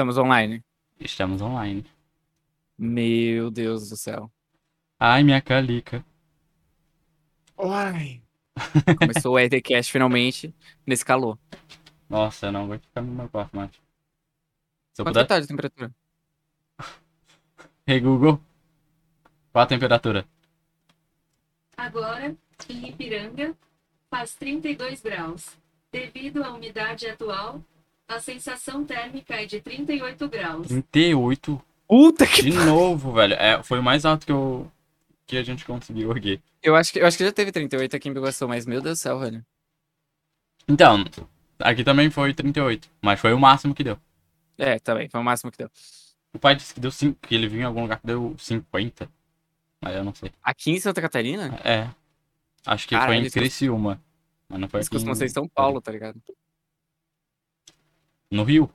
Estamos online. Estamos online. Meu Deus do céu. Ai, minha calica. Ai. Começou o EDCast finalmente, nesse calor. Nossa, eu não vou ficar no meu quarto mais. Se eu Quanto puder. tá de temperatura? Hey, Google. Qual a temperatura? Agora, em Ipiranga, faz 32 graus. Devido à umidade atual, a sensação térmica é de 38 graus. 38 Puta que de novo, velho. É, foi o mais alto que eu que a gente conseguiu aqui. Eu acho que, eu acho que já teve 38 aqui em Biguaçu, mas meu Deus do céu, velho. Então, aqui também foi 38, mas foi o máximo que deu. É, bem, foi o máximo que deu. O pai disse que deu 5, que ele viu em algum lugar que deu 50. Mas eu não sei. Aqui em Santa Catarina? É. Acho que Caralho, foi em Criciúma. Mas não foi Eles aqui costumam em- ser em São Paulo, tá ligado? No Rio.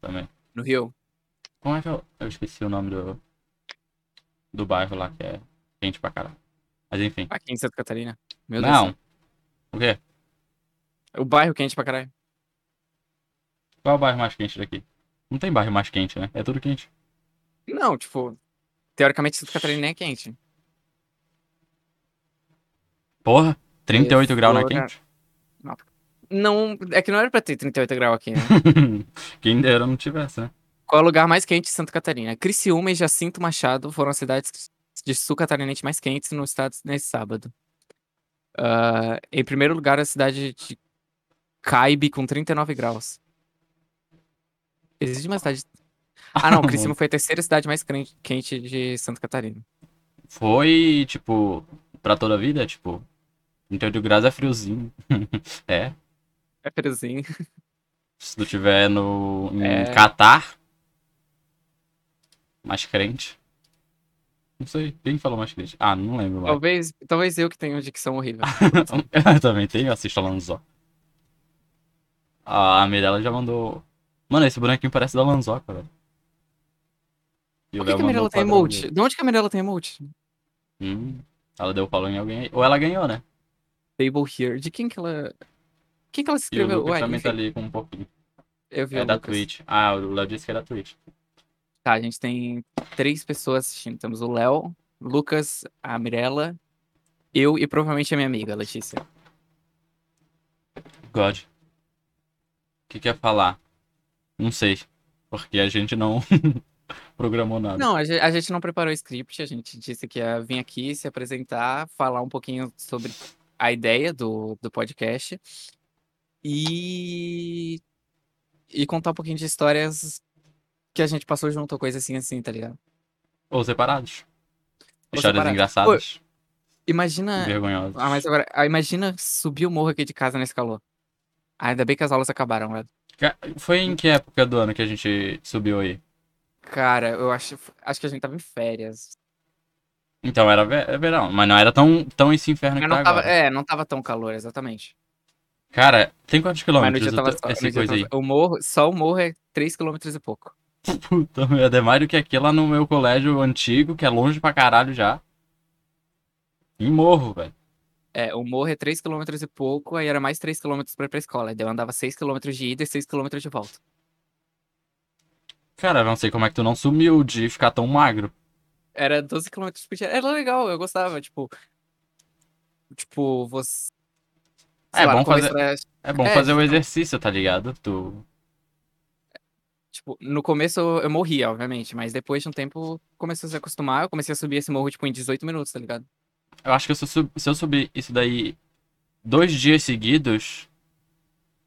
Também. No Rio. Como é que eu. Eu esqueci o nome do. Do bairro lá que é quente pra caralho. Mas enfim. Aqui em Santa Catarina. Meu Deus. não. O quê? O bairro quente pra caralho. Qual é o bairro mais quente daqui? Não tem bairro mais quente, né? É tudo quente. Não, tipo, teoricamente Santa Catarina é quente. Porra, 38 graus não é quente? Não, é que não era pra ter 38 graus aqui, né? Quem dera não tivesse, né? Qual é o lugar mais quente de Santa Catarina? Criciúma e Jacinto Machado foram as cidades de sul catarinense mais quentes no estado nesse sábado. Ah, em primeiro lugar, a cidade de Caibe, com 39 graus. Existe uma cidade... Ah, não, Criciúma foi a terceira cidade mais quente de Santa Catarina. Foi, tipo, pra toda a vida, tipo, 38 graus é friozinho. é. É. Se tu tiver no em É. Catar, mais crente. Não sei, quem falou mais crente? Ah, não lembro mais. Talvez, talvez eu que tenha dicção horrível. eu também tenho, assisto a Lanzó. A Mirella já mandou. Mano, esse bonequinho parece da Lanzoca, velho. E o Por que, que a Mirella tem emote? dele. De onde que a Mirella tem emote? Hum, ela deu follow em alguém aí. Ou ela ganhou, né? Table here. De quem que ela. Quem que ela E o escreveu? Lucas Ué, também tá ali com um pouquinho. eu vi É o da Lucas. Twitch. Ah, o Léo disse que é da Twitch. Tá, a gente tem três pessoas assistindo. Temos o Léo, Lucas, a Mirella, eu e provavelmente a minha amiga, a Letícia. God. O que quer falar? Não sei. Porque a gente não programou nada. Não, a ge- a gente não preparou o script, a gente disse que ia vir aqui se apresentar, falar um pouquinho sobre a ideia do, do podcast e. e contar um pouquinho de histórias que a gente passou junto, ou coisa assim, assim, tá ligado? Ou separados. Ou Histórias separados. engraçadas. Imagina. Vergonhosas. Ah, mas agora, ah, imagina subir o morro aqui de casa nesse calor. Ah, ainda bem que as aulas acabaram, velho. Foi em que época do ano que a gente subiu aí? Cara, eu acho, acho que a gente tava em férias. Então era é verão, mas não era tão, tão esse inferno que tá tava, agora. é, não tava tão calor, exatamente. Cara, tem quantos Mas quilômetros o tava, essa coisa aí? o morro, só o morro é 3 km e pouco. Puta merda, é mais do que aqui lá no meu colégio antigo, que é longe pra caralho já. Em morro, velho. É, o morro é 3 km e pouco, aí era mais 3 km pra ir pra escola. Aí eu andava 6 km de ida e 6 km de volta. Cara, eu não sei como é que tu não sumiu de ficar tão magro. Era 12 km por dia. Era legal, eu gostava, tipo. Tipo, você. É lá, bom fazer- É bom É, fazer o então. exercício, tá ligado? Tu. Tipo, no começo eu morria, obviamente, mas depois de um tempo começou a se acostumar, eu comecei a subir esse morro, tipo, em 18 minutos, tá ligado? Eu acho que se eu, sub- se eu subir isso daí dois dias seguidos,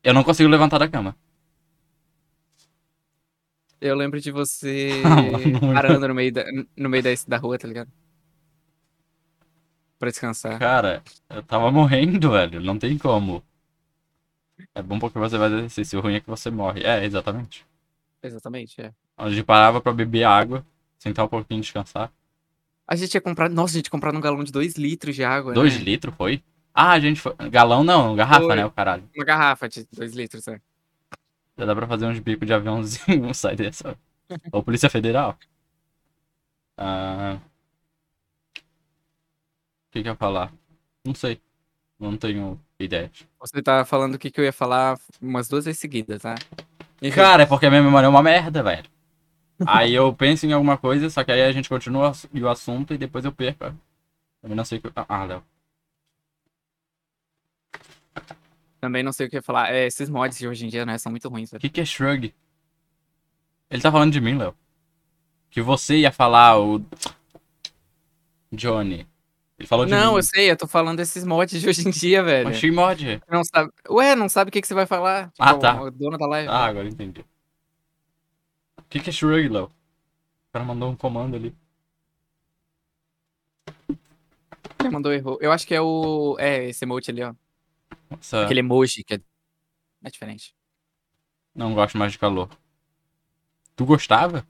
eu não consigo levantar da cama. Eu lembro de você parando no meio da, no meio da, da rua, tá ligado? Pra descansar. Cara, eu tava morrendo, velho. Não tem como. É bom porque você vai exercício. O ruim é que você morre. É, exatamente. Exatamente, é. A gente parava pra beber água, sentar um pouquinho descansar. A gente tinha comprado. Nossa, a gente comprado um galão de 2 litros de água. Dois né? litros, foi? Ah, a gente foi. Galão não, garrafa, Foi. né, o caralho. Uma garrafa de 2 litros, né? Já dá pra fazer uns bicos de aviãozinho, sai dessa. Ou Polícia Federal. Ah. O que que eu ia falar? Não sei. Não tenho ideia. Você tá falando o que, que eu ia falar umas duas vezes seguidas, tá? Enfim, Cara, é porque a minha memória é uma merda, velho. Aí eu penso em alguma coisa, só que aí a gente continua e o assunto e depois eu perco. Eu não sei o que. Ah, Léo. também não sei o que falar. É, esses mods de hoje em dia, né, são muito ruins, O velho. que, que é shrug? Ele tá falando de mim, Léo. Que você ia falar o. Johnny. Ele falou de Não, mim. eu sei, eu tô falando desses mods de hoje em dia, velho. Achei mod. Não sabe... Ué, não sabe o que, que você vai falar? Tipo, Ah, tá. O dono da live. Ah, agora entendi. O que, que é shrug, Léo? O cara mandou um comando ali. Ele mandou erro. Eu acho que é o. É, esse emote ali, ó. Nossa, Aquele emoji que é. É diferente. não gosto mais de calor. Tu gostava?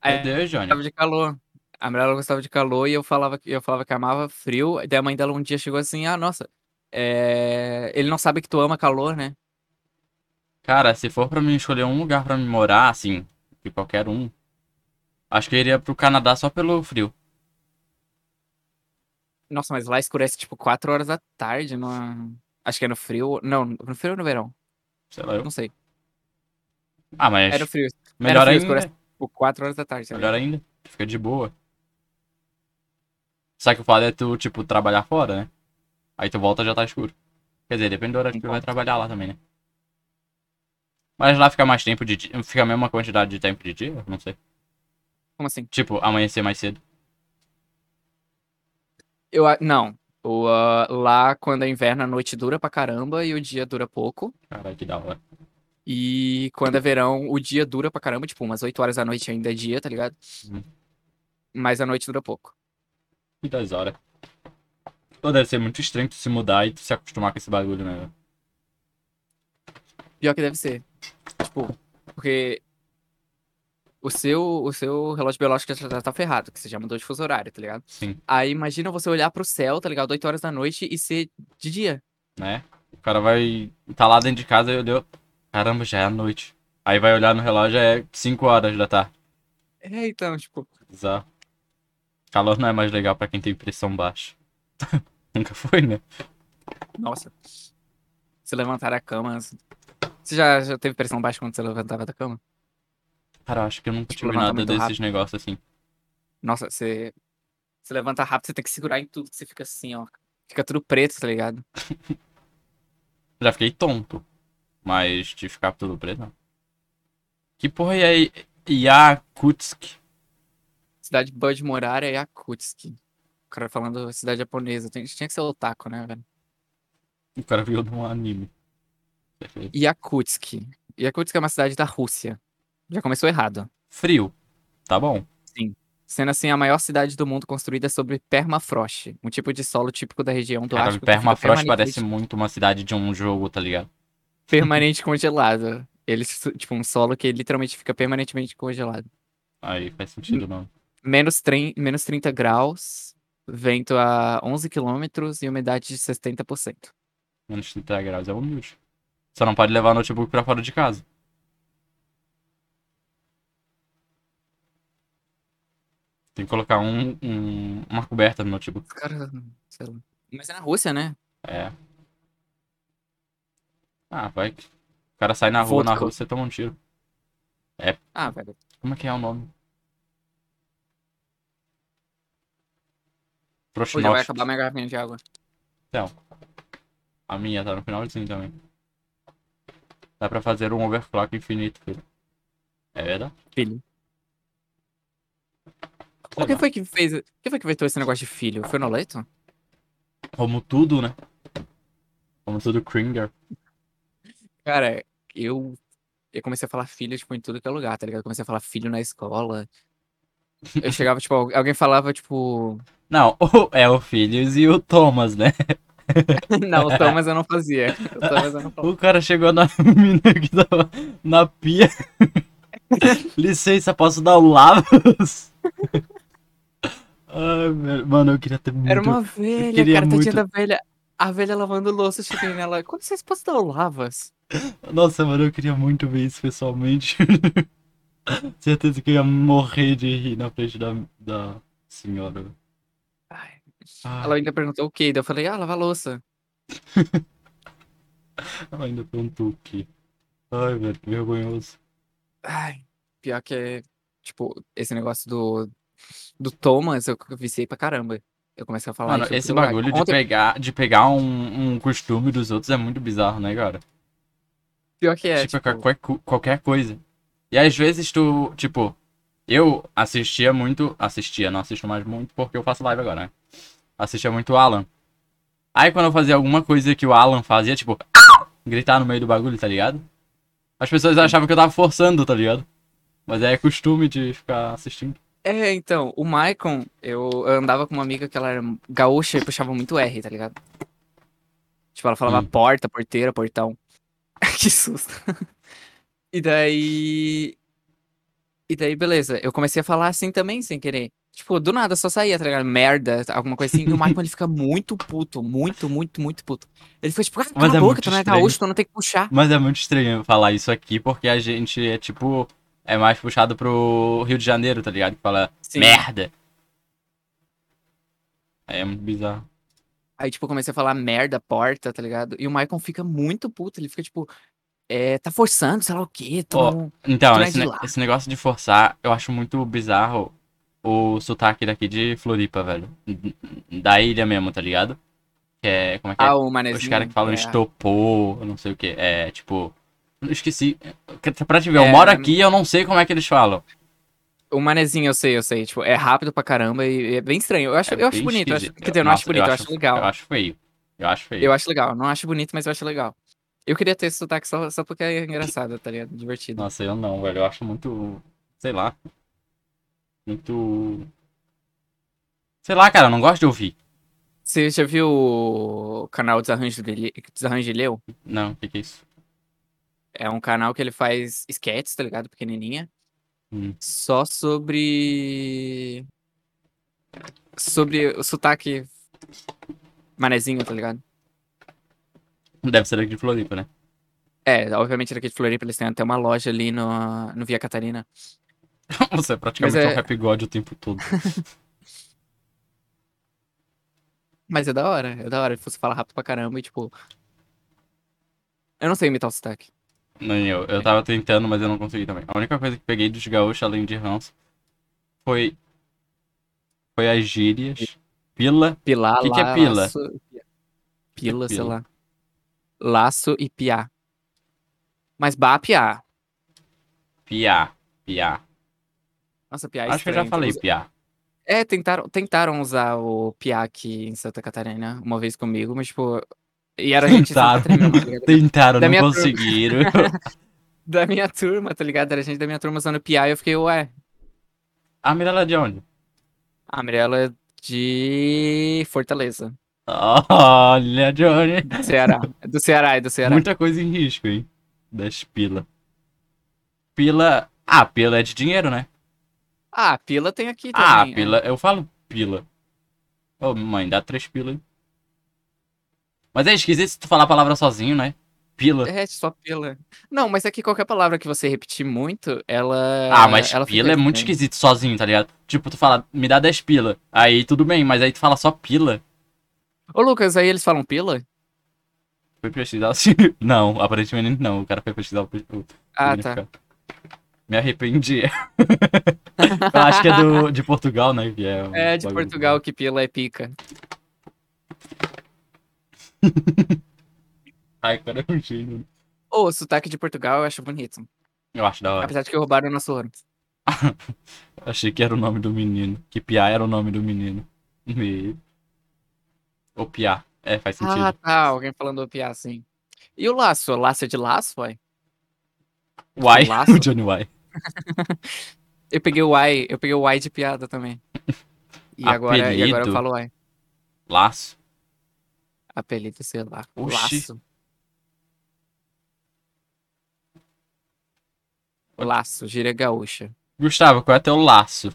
Aí, Meu Deus, Johnny. gostava de calor. A mulher ela gostava de calor e eu falava, que- eu falava que amava frio. Daí a mãe dela um dia chegou assim: Ah, nossa, é... ele não sabe que tu ama calor, né? Cara, se for pra mim escolher um lugar pra me morar, assim, de qualquer um, acho que eu iria pro Canadá só pelo frio. Nossa, mas lá escurece tipo 4 horas da tarde. No... Acho que é no frio. Não, no frio ou no verão? Sei lá, eu. Não sei. Ah, mas É no frio. melhor frio, ainda. escurece tipo 4 horas da tarde. Melhor ainda. Fica de boa. Só que o foda é tu, tipo, trabalhar fora, né? Aí tu volta já tá escuro. Quer dizer, depende do horário que tu vai trabalhar lá também, né? Mas lá fica mais tempo de dia. Fica a mesma quantidade de tempo de dia? Não sei. Como assim? Tipo, amanhecer mais cedo. Eu, não. O, ah, lá, quando é inverno, a noite dura pra caramba e o dia dura pouco. Caralho, que da hora. E quando é verão, o dia dura pra caramba, tipo, umas 8 horas da noite ainda é dia, tá ligado? Uhum. Mas a noite dura pouco. Que das horas. Pô, deve ser muito estranho tu se mudar e tu se acostumar com esse bagulho, né? velho? Pior que deve ser. Tipo, porque o seu, o seu relógio biológico já tá ferrado, que você já mudou de fuso horário, tá ligado? Sim. Aí imagina você olhar pro céu, tá ligado? 8 horas da noite e ser de dia. né? O cara vai tá lá dentro de casa e olhou. Caramba, já é a noite. Aí vai olhar no relógio, é 5 horas da tarde. É, então, tipo, Bizarro. Calor não é mais legal pra quem tem pressão baixa. Nunca foi, né? nossa. Se levantar da cama. Você já, já teve pressão baixa quando você levantava da cama? Cara, eu acho que eu nunca Tipo, tive nada desses rápido. negócios assim. Nossa, você. Você levanta rápido, você tem que segurar em tudo, que você fica assim, ó. Fica tudo preto, tá ligado? Já fiquei tonto. Mas de ficar tudo preto, não. Que porra é? Yakutsk? Cidade boa de morar é Yakutsk. O cara falando cidade japonesa. Tem- Tinha que ser otaku, né, velho? O cara viu num anime. Perfeito. Yakutsk. Yakutsk é uma cidade da Rússia. Já começou errado. Frio. Tá bom. Sendo assim a maior cidade do mundo construída sobre permafrost, um tipo de solo típico da região do Cara, Ártico. Permafrost parece muito uma cidade de um jogo, tá ligado? permanente congelado. Eles, tipo, um solo que literalmente fica permanentemente congelado. Aí faz sentido não. Menos, menos 30 graus, vento a 11 quilômetros e umidade de 60%. Menos 30 graus é humilde. Só não pode levar notebook pra fora de casa. Tem que colocar um, um- uma coberta no notebook. Os caras, sei lá. Mas é na Rússia, né? É. Ah, vai. que- O cara sai na rua, na Vodka. rua, você toma um tiro. Ah, velho. Como é que é o nome? Pô, já vai acabar minha garrafinha de água. A minha tá no finalzinho também. Dá pra fazer um overclock infinito, filho. É verdade? Filho. Sei O que lá. foi que fez. O que foi que vetou esse negócio de filho? Foi no leito? Como tudo, né? Como tudo Kringer. Cara, eu. Eu comecei a falar filho, tipo, em tudo que é lugar, tá ligado? Eu comecei a falar filho na escola. Eu chegava, tipo, al- alguém falava, tipo. Não, o- é o Filhos e o Thomas, né? Não, o Thomas eu não fazia. O Thomas eu não falava. O cara chegou na mina que tava na pia. Licença, posso dar um lavas? Ai, meu- mano, eu queria ter muito. Era uma velha, cara, tadinha muito- da velha. A velha lavando louça, cheguei nela. Quando vocês posso dar o lavas? Nossa, mano, eu queria muito ver isso pessoalmente. Certeza que eu ia morrer de rir na frente da, da senhora. Ah, Ela ainda perguntou o quê? Daí eu falei, ah, lava a louça. ela ainda perguntou o quê? Ai, velho, que vergonhoso. Ai, pior que é, tipo, esse negócio do, do Thomas, eu viciei pra caramba. Eu comecei a falar Mano, esse bagulho de ontem- pegar, de pegar um, um costume dos outros é muito bizarro, né, cara? Pior que é, tipo, tipo, qualquer, qualquer coisa. E às vezes tu, tipo, eu assistia muito, assistia, não assisto mais muito porque eu faço live agora, né? Assistia muito o Alan. Aí quando eu fazia alguma coisa que o Alan fazia, tipo, gritar no meio do bagulho, tá ligado? As pessoas achavam que eu tava forçando, tá ligado? Mas é costume de ficar assistindo. É, então, o Maicon, eu, eu andava com uma amiga que ela era gaúcha e puxava muito R, tá ligado? Tipo, ela falava Hum. porta, porteira, portão. que susto. e daí. E daí, beleza. Eu comecei a falar assim também, sem querer. Tipo, do nada, só saía, tá ligado? Merda, alguma coisa assim. E o Maicon, ele fica muito puto. Muito, muito, muito puto. Ele fica tipo, ah, cala a é boca, tu não é gaúcho, tu não tem que puxar. Mas é muito estranho falar isso aqui porque a gente é tipo. É mais puxado pro Rio de Janeiro, tá ligado? Que fala Sim. merda. É muito bizarro. Aí, tipo, comecei a falar merda, porta, tá ligado? E o Maicon fica muito puto. Ele fica tipo, é, tá forçando, sei lá o quê. Tu Ó, não... Então, Tu é esse, ne- esse negócio de forçar, eu acho muito bizarro o sotaque daqui de Floripa, velho. Da ilha mesmo, tá ligado? Que é. Como é que é? Ah, o manezinho. Os caras que falam é. estopor, eu não sei o que. É tipo. eu Esqueci. Pra te ver, eu É, moro aqui e eu não sei como é que eles falam. O manezinho, eu sei, eu sei. Tipo, é rápido pra caramba e é bem estranho. Eu acho, É eu acho bonito. Eu acho, quer dizer, eu não Nossa, acho bonito, eu acho, legal. Eu acho feio. Eu acho feio. Eu acho legal. Não acho bonito, mas eu acho legal. Eu queria ter esse sotaque só, só porque é engraçado, tá ligado? Divertido. Nossa, eu não, velho. Eu acho muito. Sei lá. Muito. Sei lá, cara, eu não gosto de ouvir. Você já viu o canal Desarranjo de, Le- Desarranjo de Leu? Não, o que, que é isso? É um canal que ele faz sketches, tá ligado? Pequenininha. Hum. Só sobre. Sobre o sotaque manezinho, tá ligado? Deve ser aqui de Floripa, né? É, obviamente daqui de Floripa eles têm até uma loja ali no, no Via Catarina. Você é praticamente é- um rap god o tempo todo. Mas é da hora, é da hora. Você fala rápido pra caramba e tipo. Eu não sei imitar o sotaque. Nem eu. Eu tava tentando, mas eu não consegui também. A única coisa que peguei dos gaúchos, além de ranço, foi. Foi as gírias. Pila. Pilar, Que que é la- pila? laço e piá. Pila, sei pila? lá. Laço e piá. Mas ba, piá. Piá. Piá. Nossa, piá é Acho que eu já estranho. falei piá. É, tentaram, tentaram usar o piá aqui em Santa Catarina uma vez comigo, mas tipo. E era gente Tentaram. Ligado? Tentaram, Da não conseguiram. da minha turma, tá ligado? Era gente da minha turma usando piá e eu fiquei, ué. A Mirella é de onde? A Mirella é de Fortaleza. Olha, Johnny. Do Ceará. É do Ceará, é do Ceará. Muita coisa em risco, hein? Das pila. Pila. Ah, pila é de dinheiro, né? Ah, pila tem aqui Ah, também. é. pila. Eu falo pila. Ô, mãe, dá três pila aí. Mas é esquisito se tu falar a palavra sozinho, né? Pila. É, só pila. Não, mas é que qualquer palavra que você repetir muito, ela. Ah, mas ela pila é muito esquisito sozinho, tá ligado? Tipo, tu fala, me dá 10 pila. Aí tudo bem, mas aí tu fala só pila. Ô, Lucas, aí eles falam pila? Foi pesquisar assim. Não, aparentemente não. O cara foi pesquisar o, o Ah, tá. Me arrependi. Eu acho que é do, de Portugal, né? Que é, um É, de bagulho. Portugal que pila é pica. Ai, cara, é um gênio. Ô, o sotaque de Portugal eu acho bonito. Eu acho da hora. Apesar de que roubaram o nosso ouro. Achei que era o nome do menino. Que Piá era o nome do menino. Me... O Piá. É, faz sentido. Ah, tá. Alguém falando piá assim. E o laço? O laço é de laço, uai? Uai, laço? o Johnny Uai. Eu peguei o uai, eu peguei o uai de piada também. E agora, e agora eu falo uai. Laço. Apelido, sei lá. Oxi. Laço. Laço, gíria gaúcha. Gustavo, qual é teu laço?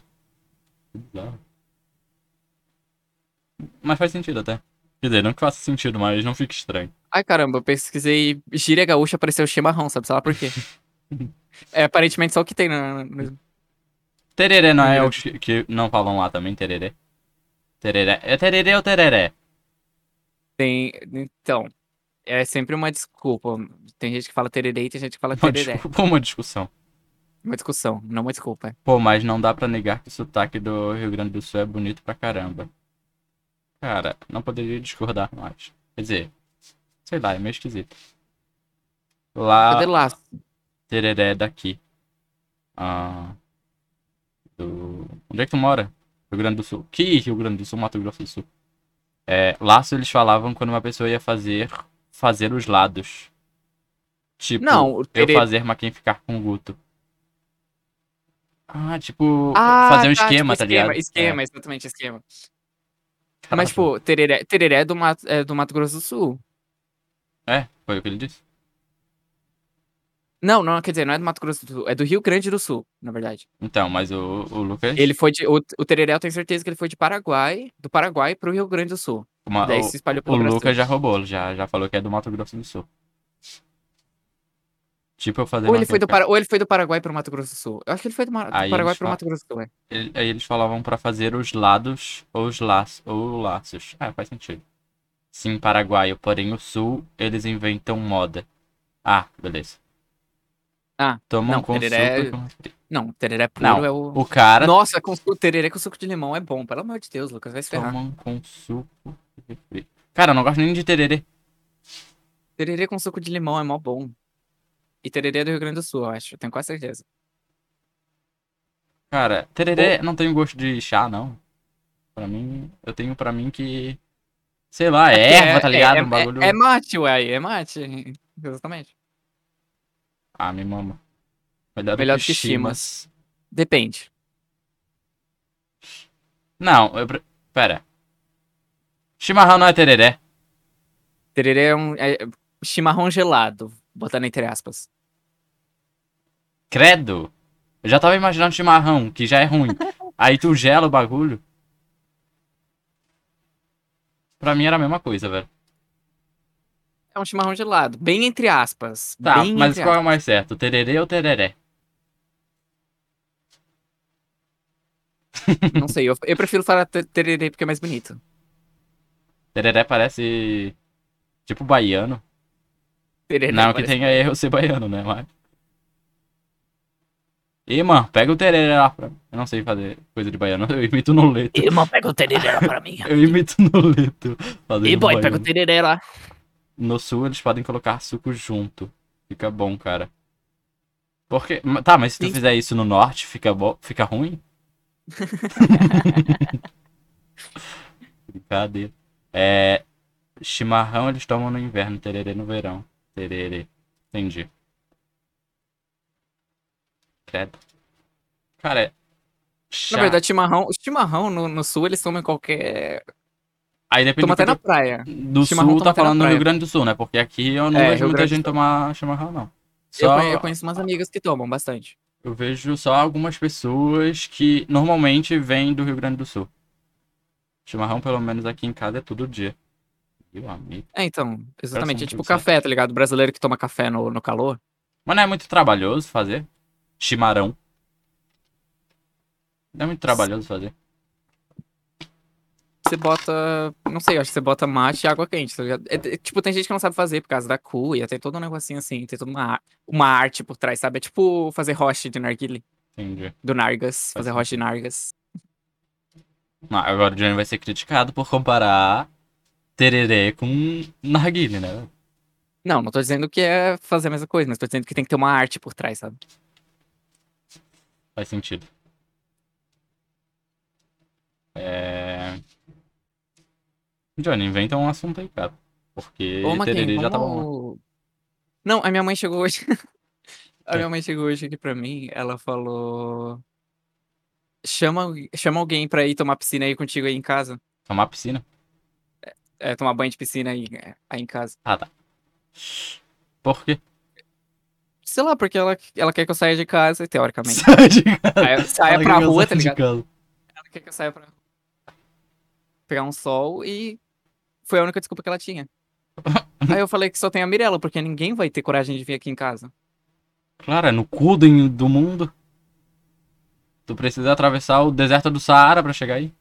Mas faz sentido até. Quer dizer, não que faça sentido, mas não fica estranho. Ai, caramba, eu pesquisei gíria gaúcha, apareceu chimarrão, sabe? Sei lá por quê. é aparentemente só o que tem no... no- Tereré não é o que não falam lá também, tereré? Tereré. É tereré ou tereré? Tem. Então. é sempre uma desculpa. Tem gente que fala tererê e tem gente que fala Uma, tereré. desculpa, uma discussão. Uma discussão, não uma desculpa. Pô, mas não dá pra negar que o sotaque do Rio Grande do Sul é bonito pra caramba. Cara, não poderia discordar mais. Quer dizer, sei lá, é meio esquisito. Lá, Cadê lá? tereré daqui. Ah, do... Onde é que tu mora? Rio Grande do Sul. Que Rio Grande do Sul, Mato Grosso do Sul. É, laço eles falavam quando uma pessoa ia fazer fazer os lados. Tipo, Não, o eu fazer, mas quem ficar com o Guto. Ah, tipo, Ah, fazer um tá, esquema, tipo, tá ligado? Esquema, exatamente, esquema. Mas, tipo, tereré, tereré é do, Mato, é do Mato Grosso do Sul. É, foi o que ele disse. Não, não, quer dizer, não é do Mato Grosso do Sul, é do Rio Grande do Sul, na verdade. Então, mas o, o Lucas. Ele foi de. O, o tereré, eu tenho certeza que ele foi de Paraguai, do Paraguai pro Rio Grande do Sul. uma- Daí o, se espalhou o Brasil. Lucas já roubou, já, já falou que é do Mato Grosso do Sul. Tipo, eu fazer. Ou ele, foi do Para- ou ele foi do Paraguai pro Mato Grosso do Sul. Eu acho que ele foi do, Ma- do Paraguai pro falam- Mato Grosso do Sul, é. Ele- aí eles falavam pra fazer os lados ou os laços. Ou laços. Ah, faz sentido. Sim, paraguaio, porém o sul, eles inventam moda. Ah, beleza. Ah, Tomam não, com tereré- suco com refri. Não, tereré puro Não, é o. O cara Nossa, com o tereré com suco de limão é bom, pelo amor de Deus, Lucas, vai se ferrar. tomam com suco e refri. Cara, eu não gosto nem de tererê. Tererê com suco de limão é mó bom. E tererê é do Rio Grande do Sul, eu acho, eu tenho quase certeza. Cara, tererê não tem gosto de chá, não. Pra mim, eu tenho pra mim que. Sei lá, é erva, tá ligado? É, um bagulho. é, é mate, uai, é mate. Exatamente. Ah, me mama. Melhor, Melhor do que chimas. Depende. Não, eu. pre- Pera. Chimarrão não é tereré. Tererê é um é chimarrão gelado, botando entre aspas. Credo. Eu já tava imaginando chimarrão, que já é ruim. Aí tu gela o bagulho. Pra mim era a mesma coisa, velho. É um chimarrão gelado, bem entre aspas. Tá, bem mas entre qual é o mais certo? Tererê ou tereré? aspas. Não sei, eu, eu prefiro falar te- tererê porque é mais bonito. Tereré parece. Tipo baiano. Tererê não que parece- tenha erro ser baiano, né? Mas. Ih, mano, pega o tereré lá pra mim. Eu não sei fazer coisa de baiano, eu imito no leto. Irmão, pega o tererê lá pra mim. Eu imito no leto. E boy, pega o tererê lá. No sul eles podem colocar suco junto. Fica bom, cara. Porque. Tá, mas se tu Sim. fizer isso no norte, fica bom. Fica ruim? Brincadeira. É. Chimarrão eles tomam no inverno, tererê no verão. Tererê. Entendi. Credo. Cara. Chá. Na verdade, chimarrão, o chimarrão no, no sul eles tomam qualquer. aí depende Toma do, até na praia. do chimarrão sul, tá falando do Rio. Grande do Sul, né? Porque aqui eu não É, vejo Rio muita Grande gente tomar chimarrão, não. Eu, Só... eu conheço umas amigas que tomam bastante. Eu vejo só algumas pessoas que normalmente vêm do Rio Grande do Sul. Chimarrão, pelo menos aqui em casa, é todo dia. Meu amigo. É, então, exatamente. É tipo certo. café, tá ligado? O brasileiro que toma café no, no calor. Mas não é muito trabalhoso fazer? Chimarrão. Não é muito trabalhoso fazer. Você bota. Não sei, eu acho que você bota mate e água quente, tá? É, é, tipo, tem gente que não sabe fazer por causa da cuia, tem todo um negocinho assim, tem toda uma, uma arte por trás, sabe? É tipo fazer roche de narguile, Entendi. do Nargas, Faz fazer roche de Nargas. Não, agora o Johnny vai ser criticado por comparar tererê com narguile, né? Não, não tô dizendo que é fazer a mesma coisa, mas tô dizendo que tem que ter uma arte por trás, sabe? Faz sentido. É... Johnny, inventa um assunto aí, cara. Porque Ô, Maquin, tererê já tava bom. vamos... Não, a minha mãe chegou hoje. a É. minha mãe chegou hoje aqui pra mim, ela falou. Chama, chama alguém pra ir tomar piscina aí contigo aí em casa. Tomar piscina. É, tomar banho de piscina aí, é, aí em casa. Por quê? Sei lá, porque ela, ela quer que eu saia de casa, teoricamente. Sai de casa. Saia, pra rua, tá ligado? Ela quer que eu saia pra pegar um sol e foi a única desculpa que ela tinha. Aí eu falei que só tem a Mirella, porque ninguém vai ter coragem de vir aqui em casa. Claro, é no cu do, do mundo. Tu precisa atravessar o deserto do Saara pra chegar aí.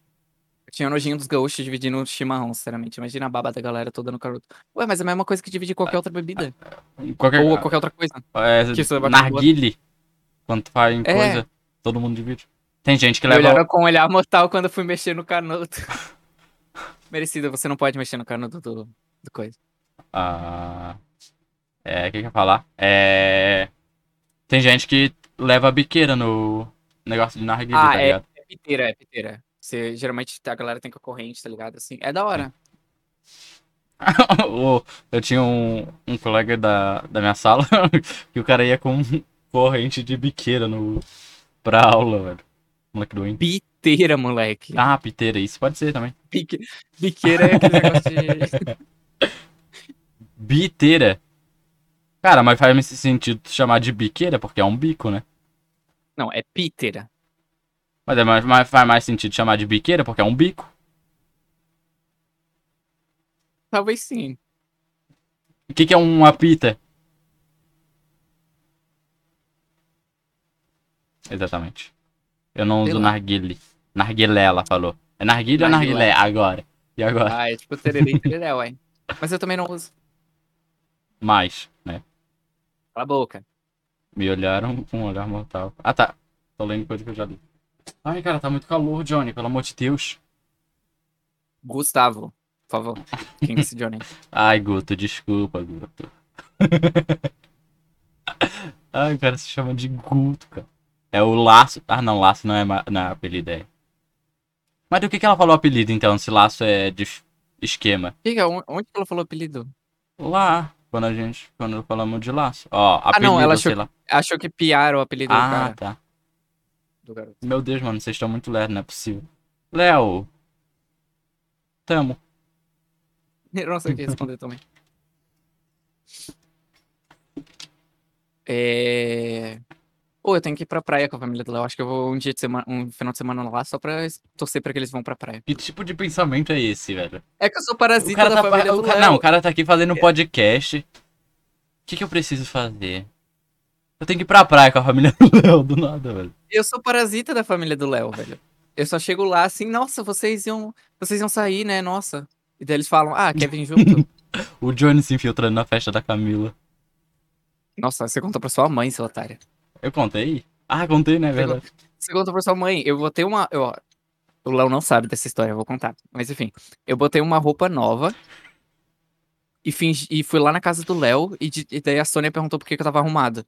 Tinha nojinho dos gaúchos dividindo o chimarrão, sinceramente. Imagina a baba da galera toda no caroto. Ué, mas é a mesma coisa que dividir qualquer outra bebida. Qualquer, Ou qualquer outra coisa. é, que vai com narguile. Quando tu faz É. coisa, todo mundo divide. Tem gente que leva. olharam com um olhar mortal quando eu fui mexer no canudo. Merecido, você não pode mexer no canudo do, do coisa. Ah, é, o que eu ia falar? É. Tem gente que leva biqueira no negócio de narguilé, Ah, tá é. ligado? É piteira, é piteira. Você, geralmente a galera tem com a corrente, tá ligado? Assim, é da hora. Eu tinha um, um colega da, da minha sala que o cara ia com corrente de biqueira no, pra aula, velho. Moleque doente. Piteira, moleque. Ah, piteira, isso pode ser também. Pique- Biqueira é aquele negócio de. Biteira. Cara, mas faz sentido chamar de biqueira porque é um bico, né? Não, é piteira. Mas, é mais, mais- faz mais sentido chamar de biqueira porque é um bico. Talvez sim. O que, que é uma pita? Exatamente. Eu não Sei uso lá. narguile. Narguilé, ela falou. É narguile ou Narguilé. agora? E agora? Ah, é tipo tererê e tereré, ué. Mas eu também não uso. Mais, né? Cala a boca. Me olharam com um olhar mortal. Ah, tá. Tô lendo coisa que eu já li. Ai, cara, tá muito calor, Johnny, pelo amor de Deus. Gustavo, por favor. Quem que é esse Johnny? Ai, Guto, desculpa, Guto. Ai, o cara se chama de Guto, cara. É o Laço. Ah, não, Laço não é, não é apelido, é. Mas do que, que ela falou apelido, então, se Laço é de esquema? Fica, on- onde que ela falou apelido? Lá, quando a gente, quando falamos de Laço. Ó, Ah, apelido, não, ela achou- lá. Achou que Piar era o apelido do Ah, cara. tá. Do garoto. Meu Deus, mano, vocês estão muito lerdos, não é possível. Léo. Tamo. Eu não sei o que responder também. É. Pô, eu tenho que ir pra praia com a família do Léo. Acho que eu vou um dia de semana, um final de semana lá só pra torcer pra que eles vão pra praia. Que tipo de pensamento é esse, velho? É que eu sou parasita cara da tá, família o do Léo. não, o cara tá aqui fazendo um podcast. O que, que eu preciso fazer? Eu tenho que ir pra praia com a família do Léo, do nada, velho. Eu sou parasita da família do Léo, velho. Eu só chego lá assim, nossa, vocês iam. Vocês iam sair, né? Nossa. E daí eles falam, ah, quer vir junto? O Johnny se infiltrando na festa da Camila. nossa, você contou pra sua mãe, seu otário. Eu contei? Ah, contei, né? É Você contou pra sua mãe, eu botei uma. Eu, ó, o Léo não sabe dessa história, eu vou contar. Mas enfim, eu botei uma roupa nova e, fingi, e fui lá na casa do Léo e, e daí a Sônia perguntou por que, que eu tava arrumado.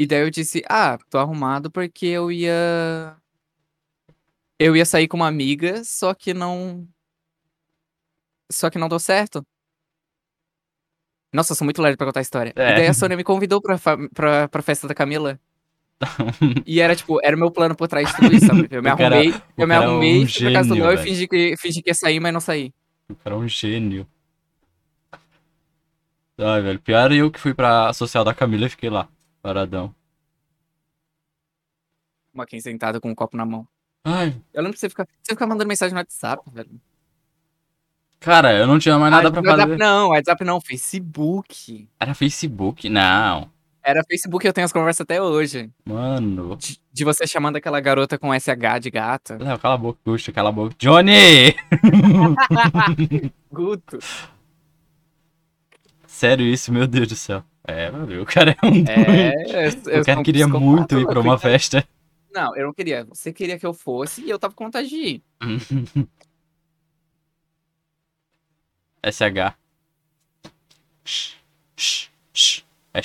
E daí eu disse, ah, tô arrumado porque eu ia. Eu ia sair com uma amiga, só que não. Só que não deu certo. Nossa, eu sou muito lerdo pra contar a história. É. E daí a Sônia me convidou pra, fa- pra, pra festa da Camila. E era tipo, era o meu plano por trás de tudo isso, sabe? Eu me cara- arrumei, eu me é um arrumei, fui pra casa do Léo e fingi que, fingi que ia sair, mas não saí. O cara é um gênio. Ai, velho. Pior eu que fui pra social da Camila e fiquei lá. Paradão. Uma quem sentado com um copo na mão. Ai, Eu lembro que você ficar, você ficar mandando mensagem no WhatsApp, velho. cara, eu não tinha mais nada Ah, pra WhatsApp fazer. não, WhatsApp não, Facebook. Era Facebook? Não. Era Facebook, eu tenho as conversas até hoje. Mano. De, de você chamando aquela garota com SH de gata. Léo, cala a boca, Gusto, cala a boca. Johnny! Guto. Sério isso, meu Deus do céu. É, meu, o cara é um. É, eu, eu O cara queria muito ir pra uma festa. Não, eu não queria. Você queria que eu fosse e eu tava com vontade de ir. SH. É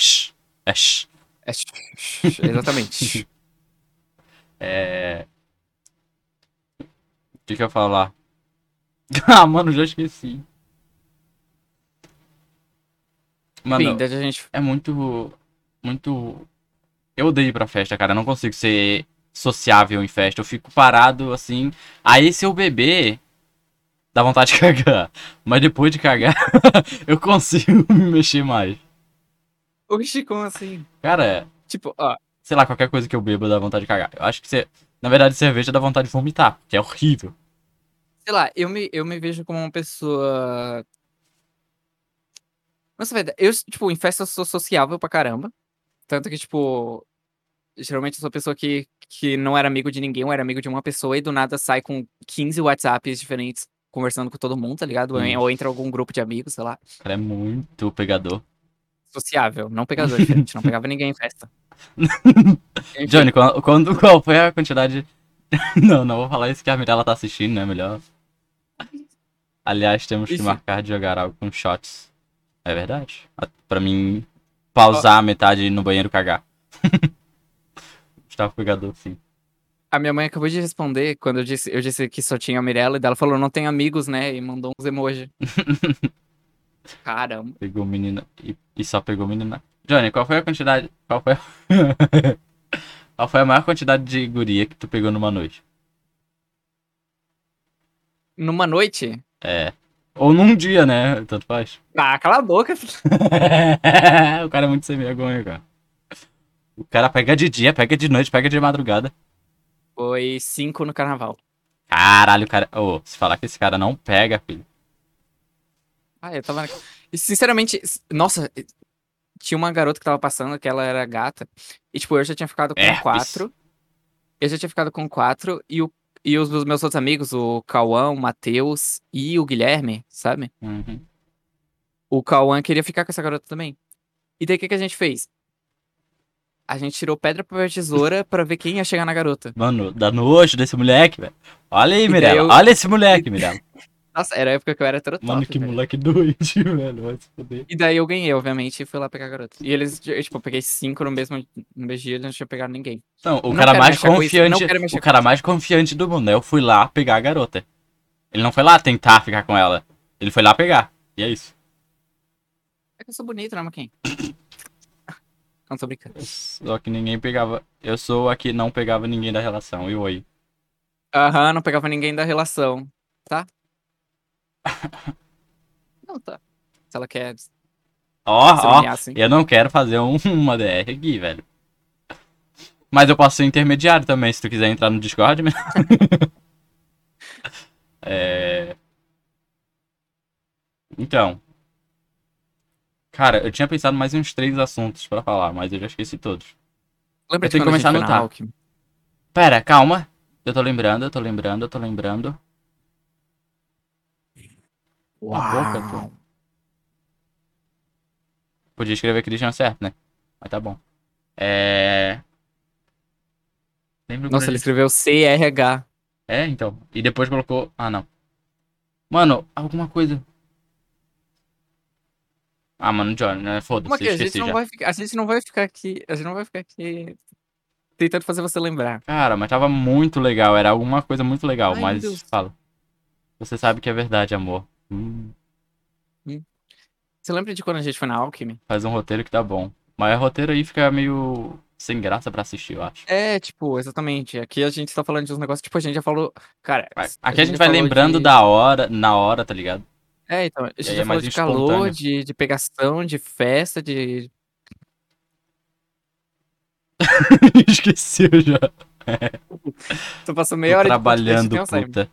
é. É, exatamente. É. O que que eu ia falar? Ah, mano, já esqueci. Mano, Enfim, daí a gente. é muito. Muito. Eu odeio ir pra festa, cara. Eu não consigo ser sociável em festa. Eu fico parado assim. Aí se eu beber, dá vontade de cagar. Mas depois de cagar, eu consigo me mexer mais. Oxi, como assim? Cara, Tipo, ó, sei lá, qualquer coisa que eu bebo dá vontade de cagar. Eu acho que você. Na verdade, cerveja dá vontade de vomitar, que é horrível. sei lá, eu me, eu me vejo como uma pessoa. Nossa, velho, eu, tipo, em festa eu sou sociável pra caramba. Tanto que, tipo. Geralmente eu sou a pessoa que, que não era amigo de ninguém, ou era amigo de uma pessoa e do nada sai com 15 WhatsApps diferentes conversando com todo mundo, tá ligado? Hum. ou entra algum grupo de amigos, sei lá. O cara é muito pegador. Sociável, não pegador, diferente. não pegava ninguém em festa. Johnny, qual, quando, qual foi a quantidade. não, não vou falar isso que a Mirella tá assistindo, né? Melhor. Aliás, temos que marcar de jogar algo com shots. É verdade. Pra mim, pausar a metade e ir no banheiro cagar. Gustavo pegador, sim. A minha mãe acabou de responder quando eu disse, eu disse que só tinha a Mirella, e dela falou, não tem amigos, né? E mandou uns emoji. Caramba. Pegou menina e, e só pegou menina. Johnny, qual foi a quantidade. Qual foi a... qual foi a maior quantidade de guria que tu pegou numa noite? Numa noite. É. Ou num dia, né? Tanto faz. Ah, cala a boca. o cara é muito sem vergonha, cara. O cara pega de dia, pega de noite, pega de madrugada. Foi cinco no carnaval. Caralho, cara. Ô, se falar que esse cara não pega, filho. Ah, eu tava. sinceramente, nossa, tinha uma garota que tava passando que ela era gata. E, tipo, eu já tinha ficado com Herpes. quatro. Eu já tinha ficado com quatro. E, o, e os, meus outros amigos, o Cauã, o Matheus e o Guilherme, sabe? Uhum. O Cauã queria ficar com essa garota também. E daí o que, que a gente fez? A gente tirou pedra, papel, tesoura pra ver quem ia chegar na garota. Mano, dá nojo desse moleque, velho. Olha aí, Mirella. eu- Olha esse moleque, Mirella. Nossa, era a época que eu era trotop, Mano, que velho. moleque doente, velho. Vai se foder. E daí eu ganhei, obviamente, e fui lá pegar a garota. E eles, eu, tipo, eu peguei cinco no mesmo, no mesmo dia, eles não tinham pegado ninguém. Não, o Não cara mais isso, confiante. O cara mais confiante do mundo, né? Eu fui lá pegar a garota. Ele não foi lá tentar ficar com ela. Ele foi lá pegar. E é isso. É que eu sou bonito, né, Maquin? Não tô brincando. Só que ninguém pegava. Eu sou a que não pegava ninguém da relação. E oi. Aham, não pegava ninguém da relação, tá? Não, tá. Se ela quer Ó, ó. humilhar assim. Eu não quero fazer um- uma DR aqui, velho. Mas eu posso ser intermediário também, se tu quiser entrar no Discord. né? é... Então. Cara, eu tinha pensado mais uns três assuntos pra falar, mas eu já esqueci todos. Lembra eu tenho que começar a anotar. Pera, calma. Eu tô lembrando, eu tô lembrando, eu tô lembrando. Boca, Uau. tu. Podia escrever Christian certo, né? Mas tá bom. É. Lembra Nossa, ele escreveu CRH. É, então. E depois colocou. Ah, não. Mano, alguma coisa. Ah, mano, John, né? Foda-se, a gente não vai ficar, a gente não vai ficar aqui, a gente não vai ficar aqui tentando fazer você lembrar. Cara, mas tava muito legal. Era alguma coisa muito legal, Ai, mas Deus. fala. Você sabe que é verdade, amor. Hum, Você lembra de quando a gente foi na Alckmin? faz um roteiro que tá bom. Mas o roteiro aí fica meio sem graça pra assistir, eu acho. É, tipo, exatamente. Aqui a gente tá falando de uns negócios, tipo, a gente já falou. Cara, Aqui a gente já vai falou lembrando de- da hora, na hora, tá ligado? É, então, a gente já é falou de calor, de, de pegação, de festa, de. Esqueci já. Tu passou meia Tô hora trabalhando, de puta.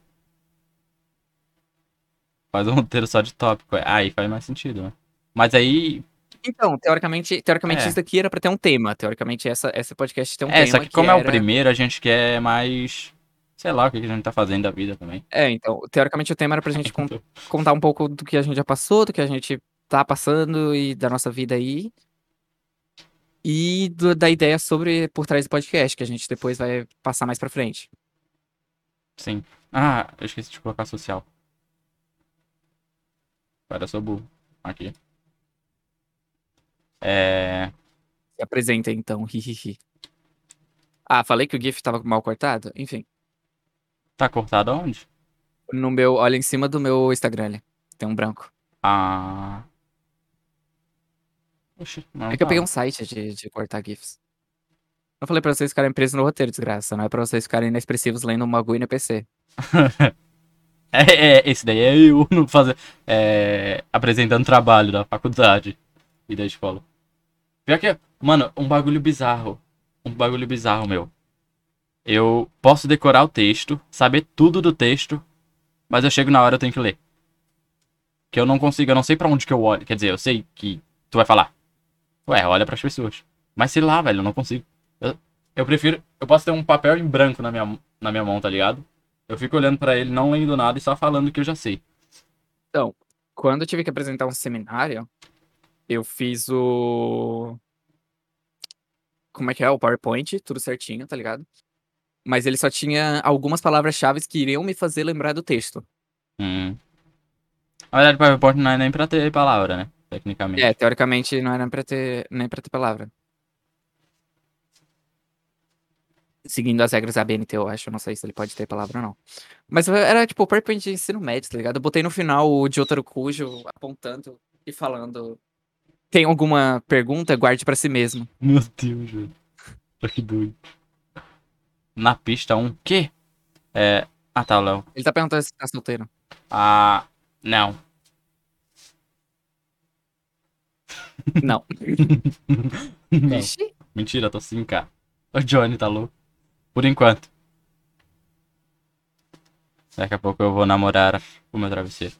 Faz um roteiro só de tópico. é. Aí faz mais sentido, né? Mas aí. Então, teoricamente, teoricamente É. isso daqui era pra ter um tema. Teoricamente, essa, esse podcast tem um é, tema. só que como é o era- primeiro, a gente quer mais. Sei lá o que que a gente tá fazendo da vida também. É, então, teoricamente o tema era pra gente con- contar um pouco do que a gente já passou, do que a gente tá passando e da nossa vida aí. E do- da ideia sobre por trás do podcast, que a gente depois vai passar mais pra frente. Sim. Ah, eu esqueci de colocar social. Sou burro. Aqui. É. Se apresenta então, hihihi. Ah, falei que o GIF tava mal cortado? Enfim. Tá cortado aonde? No meu, olha em cima do meu Instagram ali. Tem um branco. Ah. Oxi, não É que eu tá. peguei um site de, de cortar GIFs. Eu falei pra vocês ficarem presos no roteiro, desgraça. Não é pra vocês ficarem inexpressivos lendo um bagulho no PC. É, é, esse daí é eu no fazer, é, apresentando trabalho da faculdade e da escola. Pior que, mano, um bagulho bizarro. Um bagulho bizarro, meu. Eu posso decorar o texto, saber tudo do texto, mas eu chego na hora eu tenho que ler. Que eu não consigo, eu não sei pra onde que eu olho. Quer dizer, eu sei que tu vai falar. Ué, olha pras pessoas. Mas sei lá, velho, eu não consigo. Eu- Eu prefiro. Eu posso ter um papel em branco na minha, na minha mão, tá ligado? Eu fico olhando pra ele, não lendo nada e só falando o que eu já sei. Então, quando eu tive que apresentar um seminário, eu fiz o. Como é que é? O PowerPoint, tudo certinho, tá ligado? Mas ele só tinha algumas palavras-chave que iriam me fazer lembrar do texto. Hum. Na verdade, o PowerPoint não é nem pra ter palavra, né? Tecnicamente. É, teoricamente não era pra ter, nem pra ter palavra. Seguindo as regras da BNT, eu acho. Eu não sei se ele pode ter palavra ou não. Mas era tipo o PowerPoint de ensino médio, tá ligado? Eu botei no final o de outro cujo apontando e falando. Tem alguma pergunta? Guarde pra si mesmo. Meu Deus, velho. Tá que doido. Na pista 1, quê? É. Ah, tá, Léo. Ele tá perguntando se tá solteiro. Ah. Não. Não. não. Mentira, tô sim, cara. O Johnny tá louco. Por enquanto. Daqui a pouco eu vou namorar o meu travesseiro.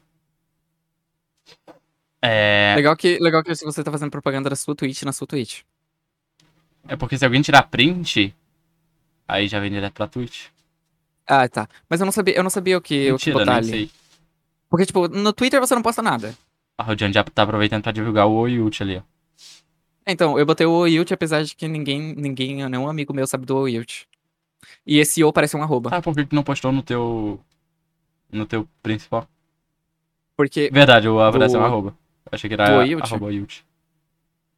É. Legal que, legal que você tá fazendo propaganda da sua Twitch na sua Twitch. É porque se alguém tirar print, aí já vem direto pra Twitch. Ah, tá. Mas eu não sabia, eu não sabia o que, o que Mentira, botar ali. sei. Porque, tipo, no Twitter você não posta nada. Ah, o Johnny já tá aproveitando pra divulgar o Oyut ali, ó. Então, eu botei o Oilt, apesar de que ninguém, ninguém, nenhum amigo meu sabe do Oilt. E esse O parece um arroba. Ah, por que que não postou no teu. No teu principal? Porque, Verdade, o aparece um Do- arroba. Eu achei que do era Oyut? arroba Oyut.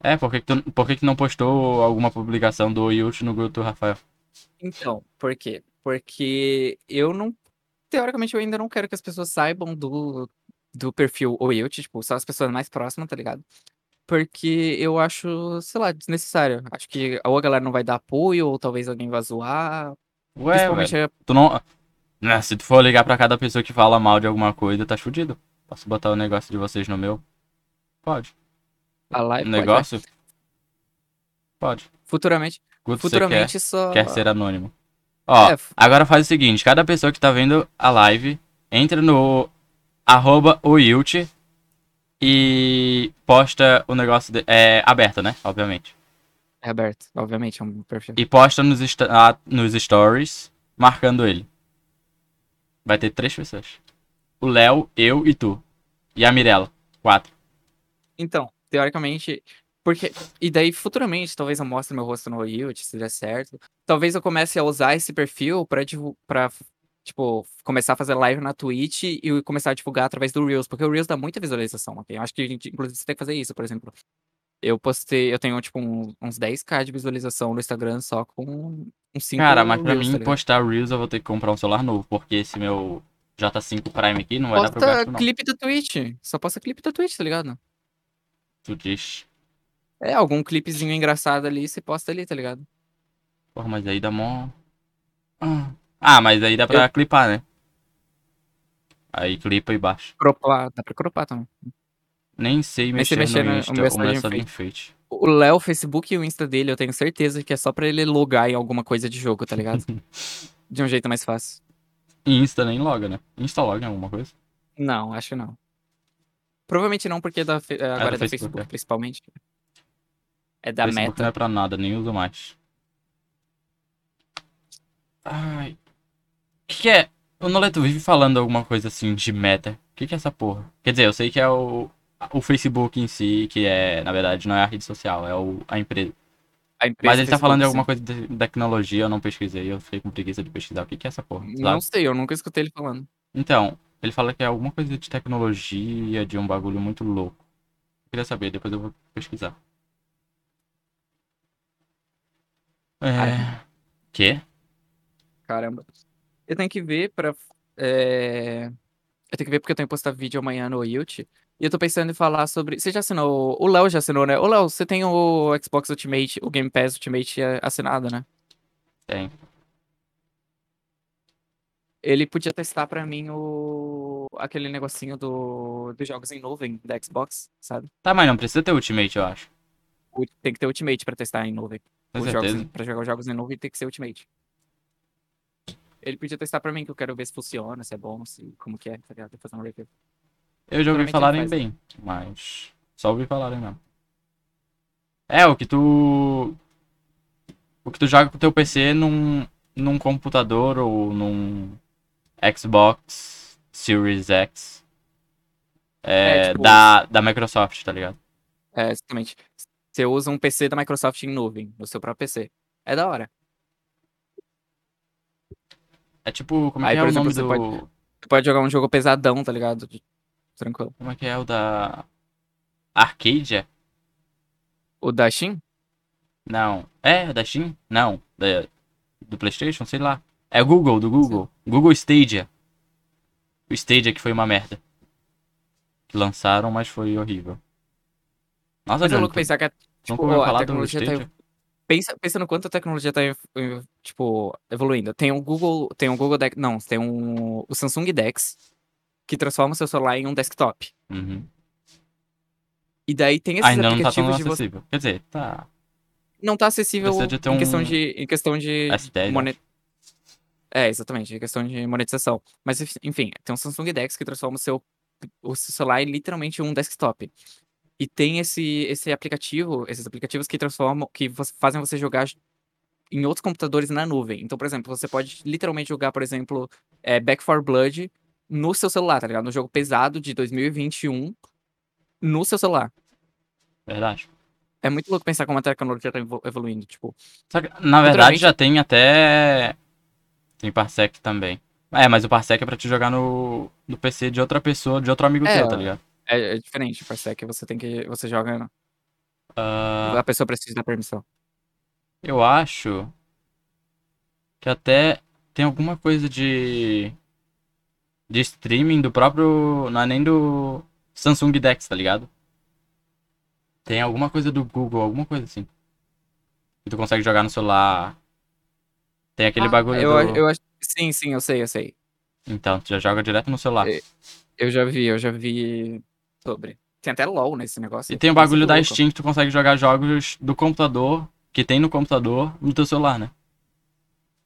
É, por que que, tu, por que que não postou alguma publicação do Oyut no grupo do Rafael? então, por quê? Porque eu não. Teoricamente, eu ainda não quero que as pessoas saibam do, do perfil Oilt, tipo, só as pessoas mais próximas, tá ligado? Porque eu acho, sei lá, desnecessário. Acho que ou a galera não vai dar apoio, ou talvez alguém vá zoar. Ué, Principalmente Tu não. Né, se tu for ligar pra cada pessoa que fala mal de alguma coisa, tá fudido. Posso botar o negócio de vocês no meu? Pode. a live. O pode, negócio? Pode. vai. Futuramente, Guto, futuramente só. quer, quer ser anônimo. Ó, É, agora faz o seguinte: cada pessoa que tá vendo a live, entra no arroba Oilt e posta o negócio. De, é aberto, né? Obviamente. É aberto, obviamente, é um perfil. E posta nos, ah, nos stories, marcando ele. Vai ter três pessoas: o Léo, eu e tu. E a Mirella. Quatro. Então, teoricamente, porque e daí futuramente talvez eu mostre meu rosto no Oilt, se der certo. Talvez eu comece a usar esse perfil pra pra tipo começar a fazer live na Twitch e começar a divulgar através do Reels, porque o Reels dá muita visualização, ok? Eu acho que a gente, inclusive você tem que fazer isso, por exemplo. Eu postei, eu tenho tipo um- uns 10k de visualização no Instagram só com uns 5 Cara, mas pra Reels, mim tá postar Reels eu vou ter que comprar um celular novo, porque esse meu J5 Prime aqui não vai dar pra Posta gasto, não. clipe da Twitch. Só posta clipe da Twitch, tá ligado? Tu diz. É, algum clipezinho engraçado ali, você posta ali, tá ligado? Porra, mas aí dá mó. Ah. Ah, mas aí dá pra clipar, né? Aí clipa e baixa. Cropar, dá pra cropar também. Nem sei mexer, mexer no Insta no ou mensagem mensagem enfeite. O Léo, o Facebook e o Insta dele, eu tenho certeza que é só pra ele logar em alguma coisa de jogo, tá ligado? de um jeito mais fácil. E Insta nem loga, né? Insta loga em alguma coisa? Não, acho que não. Provavelmente não, porque é da agora é do da Facebook, Facebook, é. principalmente. É da Facebook Meta. não é pra nada, nem uso mais. Ai. O que, que é? O Noleto vive falando alguma coisa assim de meta. O que, que é essa porra? Quer dizer, eu sei que é o, o Facebook em si, que é, na verdade, não é a rede social, é o, a empresa. A empresa Mas ele tá falando de alguma coisa de tecnologia, eu não pesquisei, eu fiquei com preguiça de pesquisar. O que, que é essa porra? sabe? Não sei, eu nunca escutei ele falando. Então, ele fala que é alguma coisa de tecnologia, de um bagulho muito louco. Eu queria saber, depois eu vou pesquisar. É. Cara. Quê? Caramba. Eu tenho que ver pra. é, Eu tenho que ver porque eu tenho que postar vídeo amanhã no Yield. E eu tô pensando em falar sobre. Você já assinou. O Léo já assinou, né? Ô, Léo, você tem o Xbox Ultimate, o Game Pass Ultimate é, assinado, né? Tem. Ele podia testar pra mim o. aquele negocinho do... dos jogos em nuvem da Xbox, sabe? Tá, mas não precisa ter Ultimate, eu acho. Tem que ter Ultimate pra testar em nuvem. Com Os jogos, certeza. em- pra jogar os jogos em nuvem tem que ser Ultimate. Ele podia testar pra mim, que eu quero ver se funciona, se é bom, se... como que é, tá ligado? Fazer um review. Eu já ouvi falarem bem, mas. Só ouvi falarem mesmo. É, o que tu. o que tu joga com o teu PC num, num computador ou num Xbox Series X é, É, tipo- da, da Microsoft, tá ligado? É, exatamente. Você usa um PC da Microsoft em nuvem, no seu próprio PC. É da hora. É tipo, como é Aí, que é por o exemplo, nome você do... pode- Você pode jogar um jogo pesadão, tá ligado? Tranquilo. Como é que é o da... Arcadia? O da Steam? Não. É, da Steam? Não. Da, do Playstation? Sei lá. É o Google, do Google. Google Stadia. O Stadia que foi uma merda. Que lançaram, mas foi horrível. Nossa, Mas é louco tu pensar que a, nunca tipo, a falar do tecnologia tá? Pensa, pensa no quanto a tecnologia tá, ev- tipo, evoluindo. Tem um Google, tem um Google Dex, não, tem um, o Samsung Dex, que transforma o seu celular em um desktop. Uhum. E daí tem esses Ainda não tá tão aplicativos de você... acessível. Quer dizer, tá. Não tá acessível ter em questão um de, em questão de S10, monet... É, exatamente, em questão de monetização. Mas, enf- enfim, tem um Samsung Dex que transforma o seu, o seu celular em literalmente um desktop. E tem esse, esse aplicativo, esses aplicativos que transformam, que fazem você jogar em outros computadores na nuvem. Então, por exemplo, você pode literalmente jogar, por exemplo, é, Back 4 Blood no seu celular, tá ligado? No jogo pesado de 2021 no seu celular. Verdade. É muito louco pensar como a tecnologia tá evolu- evoluindo. Tipo, na verdade, já tem até. Tem Parsec também. É, mas o Parsec é pra te jogar no, no PC de outra pessoa, de outro amigo É, teu, tá ligado? É, é diferente. Parece que você tem que. Você joga. Ah, A pessoa precisa dar permissão. eu acho que até tem alguma coisa de. de streaming do próprio. Não é nem do Samsung Dex, tá ligado? Tem alguma coisa do Google, alguma coisa assim. Que tu consegue jogar no celular. Tem aquele Ah, bagulho eu, do. eu acho. Sim, sim, eu sei, eu sei. Então, tu já joga direto no celular. É, Eu já vi, eu já vi sobre. Tem até LOL nesse negócio. E tem o é bagulho da. Steam que tu consegue jogar jogos do computador, que tem no computador, no teu celular, né?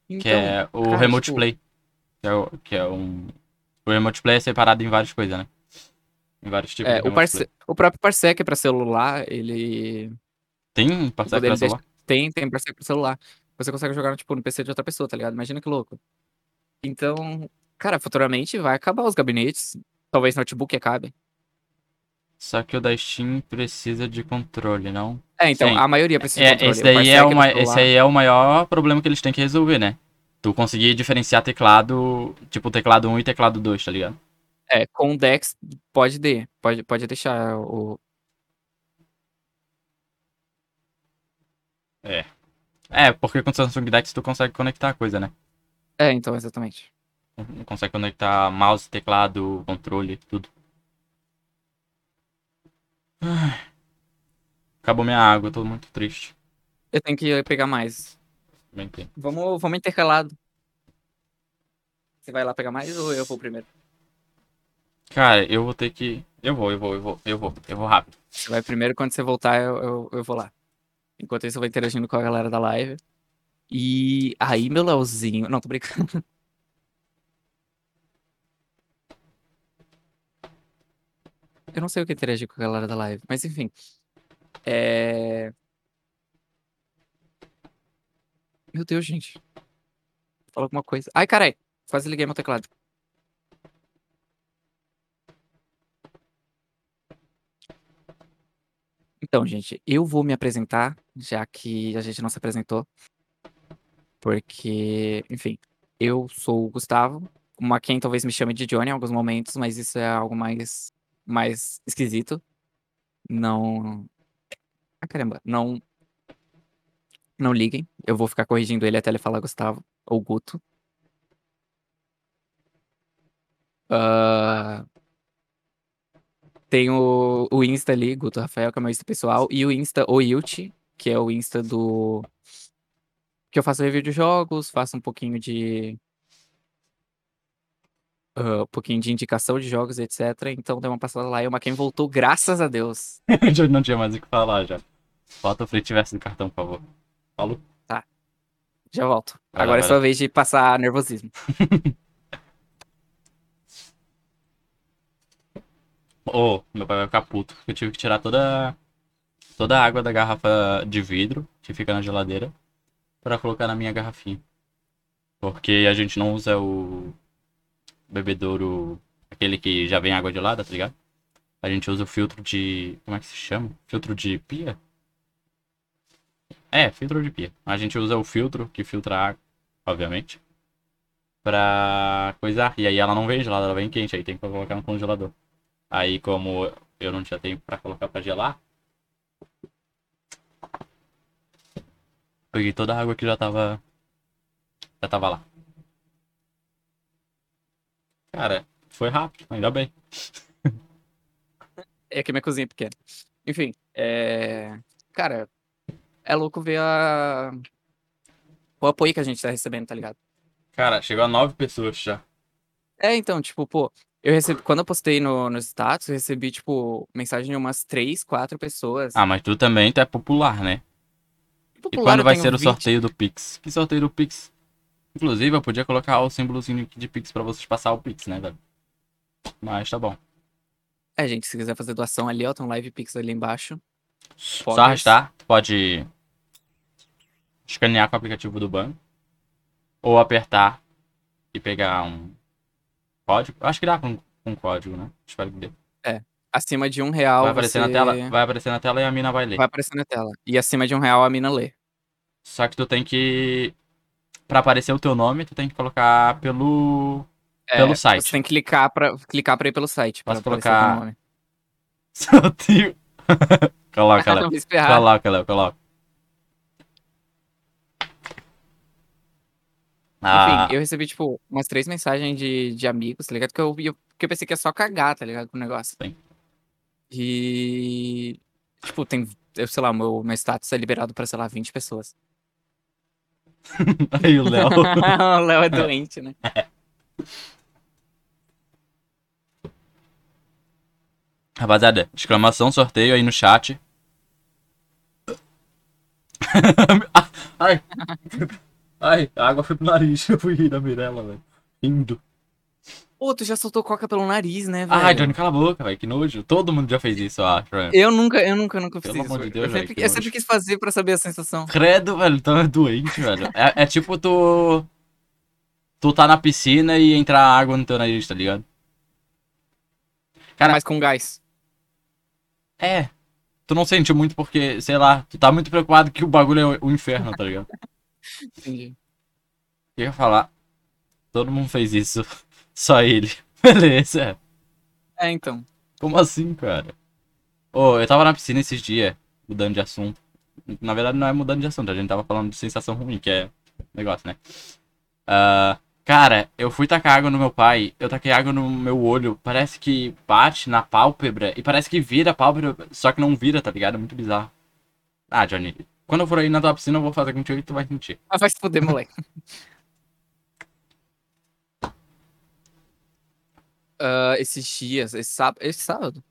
que Então, é o cara, Remote tipo, Play. Que é, o, que é um. O Remote Play é separado em várias coisas, né? Em vários tipos É, de o, parce... O próprio Parsec pra celular, ele. Tem um dele pra celular? Tem, tem Parsec pro celular. Você consegue jogar, tipo, no PC de outra pessoa, tá ligado? Imagina que louco. Então, cara, futuramente vai acabar os gabinetes. Talvez notebook acabe. Só que o da Steam precisa de controle, não? É, então, Sim. a maioria precisa de É, controle. esse daí é, uma, celular- esse aí é o maior problema que eles têm que resolver, né? Tu conseguir diferenciar teclado, tipo teclado 1 e teclado 2, tá ligado? É, com o Dex pode ter, pode, pode deixar o. É, porque com o Samsung Dex tu consegue conectar a coisa, né? É, então, exatamente. Consegue conectar mouse, teclado, controle, tudo. Acabou minha água, eu tô muito triste. Eu tenho que pegar mais. Bem que- Vamos, vamos intercalado. Você vai lá pegar mais ou eu vou primeiro? Cara, eu vou ter que. Eu vou, eu vou, eu vou, eu vou, eu vou rápido. Você vai primeiro, quando você voltar, eu, eu, eu vou lá. Enquanto isso, eu vou interagindo com a galera da live. E aí, meu Leozinho. Não, tô brincando. Eu não sei o que interagir com a galera da live, mas enfim. É. Meu Deus, gente. Fala alguma coisa. Ai, carai. Quase liguei meu teclado. Então, gente, eu vou me apresentar, já que a gente não se apresentou. Porque, enfim, eu sou o Gustavo. Uma quem talvez me chame de Johnny em alguns momentos, mas isso é algo mais, mais esquisito. Não. Ah, caramba, não. Não liguem. Eu vou ficar corrigindo ele até ele falar Gustavo ou Guto. Ah, tem o, o Insta ali, Guto Rafael, que é o meu Insta pessoal, e o Insta Oyuti, que é o Insta do. Que eu faço review de jogos, faço um pouquinho de. Ah, um pouquinho de indicação de jogos, etc. Então deu uma passada lá e o Maquin voltou, graças a Deus. já não tinha mais o que falar já. Bota o free verso do cartão, por favor. Falou. Já volto. Vai lá, Agora é sua lá. vez de passar nervosismo. Ô, meu pai vai ficar puto. Eu tive que tirar toda, toda a água da garrafa de vidro que fica na geladeira. pra colocar na minha garrafinha. Porque a gente não usa o bebedouro, aquele que já vem água gelada, tá ligado? A gente usa o filtro de. Como é que se chama? Filtro de pia? É, filtro de pia. A gente usa o filtro que filtra água, obviamente. Pra coisar. E aí ela não vem gelada, ela vem quente. Aí tem que colocar no congelador. Aí, como eu não tinha tempo pra colocar pra gelar, peguei toda a água que já tava. Já tava lá. Cara, foi rápido, ainda bem. É que minha cozinha é pequena. Enfim, é. Cara, é louco ver a. O apoio que a gente tá recebendo, tá ligado? Cara, chegou a nove pessoas já. É, então, tipo, pô, eu recebi. Quando eu postei no, no status, eu recebi, tipo, mensagem de umas três, quatro pessoas. Ah, mas tu também tu é popular, né? E Popular, quando eu vai ser o 20. sorteio do Pix? Que sorteio do Pix? Inclusive, eu podia colocar o símbolozinho de Pix pra vocês passar o Pix, né, velho? Mas tá bom. É, gente, se quiser fazer doação ali, ó, tem um live pix ali embaixo. Só Poggers. arrastar, tu pode escanear com o aplicativo do banco. Ou apertar e pegar um código. Acho que dá com, com código, né? Espero que dê. Acima de um real. Vai aparecer na você- tela, vai aparecer na tela e a mina vai ler. Vai aparecer na tela. E acima de um real a mina lê. Só que tu tem que. Pra aparecer o teu nome, tu tem que colocar pelo. É, Pelo site. Você tem que clicar pra, clicar pra ir pelo site. Posso colocar- teu nome. Sorteio. coloca, Léo. Vou esperar. Coloca, Léo, coloca. Ah, Enfim, eu recebi, tipo, umas três mensagens de, de amigos, tá ligado? Que eu, eu, que eu pensei que ia só cagar, tá ligado? Com o negócio. Sim. E. Tipo, tem. Eu sei lá, meu, meu status é liberado pra, sei lá, 20 pessoas. aí o Léo. o Léo é doente, né? Rapaziada, exclamação sorteio aí no chat. Ai. Ai, a água foi pro nariz. Eu fui rir da Mirella, velho. Rindo. Pô, tu já soltou coca pelo nariz, né, velho? Ai, Johnny, cala a boca, velho. Que nojo. Todo mundo já fez isso, eu acho, velho. Eu nunca, eu nunca, nunca fiz Pelo isso. amor de. Deus, eu, velho, sempre, que eu sempre quis fazer pra saber a sensação. Credo, velho, tu é doente, velho. É, é tipo tu. Tu tá na piscina e entrar água no teu nariz, tá ligado? Cara- Mas com gás. É. Tu não sente muito porque, sei lá, tu tá muito preocupado que o bagulho é o inferno, tá ligado? Entendi. Eu ia falar. Todo mundo fez isso. Só ele. Beleza. É, então. Como assim, cara? Ô, eu tava na piscina esses dias, mudando de assunto. Na verdade, não é mudando de assunto, a gente tava falando de sensação ruim, que é negócio, né? Ah, cara, eu fui tacar água no meu pai, eu taquei água no meu olho, parece que bate na pálpebra e parece que vira a pálpebra, só que não vira, tá ligado? É muito bizarro. Ah, Johnny, quando eu for aí na tua piscina, eu vou fazer contigo e tu vai sentir. Ah, vai se fuder, moleque. Ah, esses dias, esse sábado, esse sábado,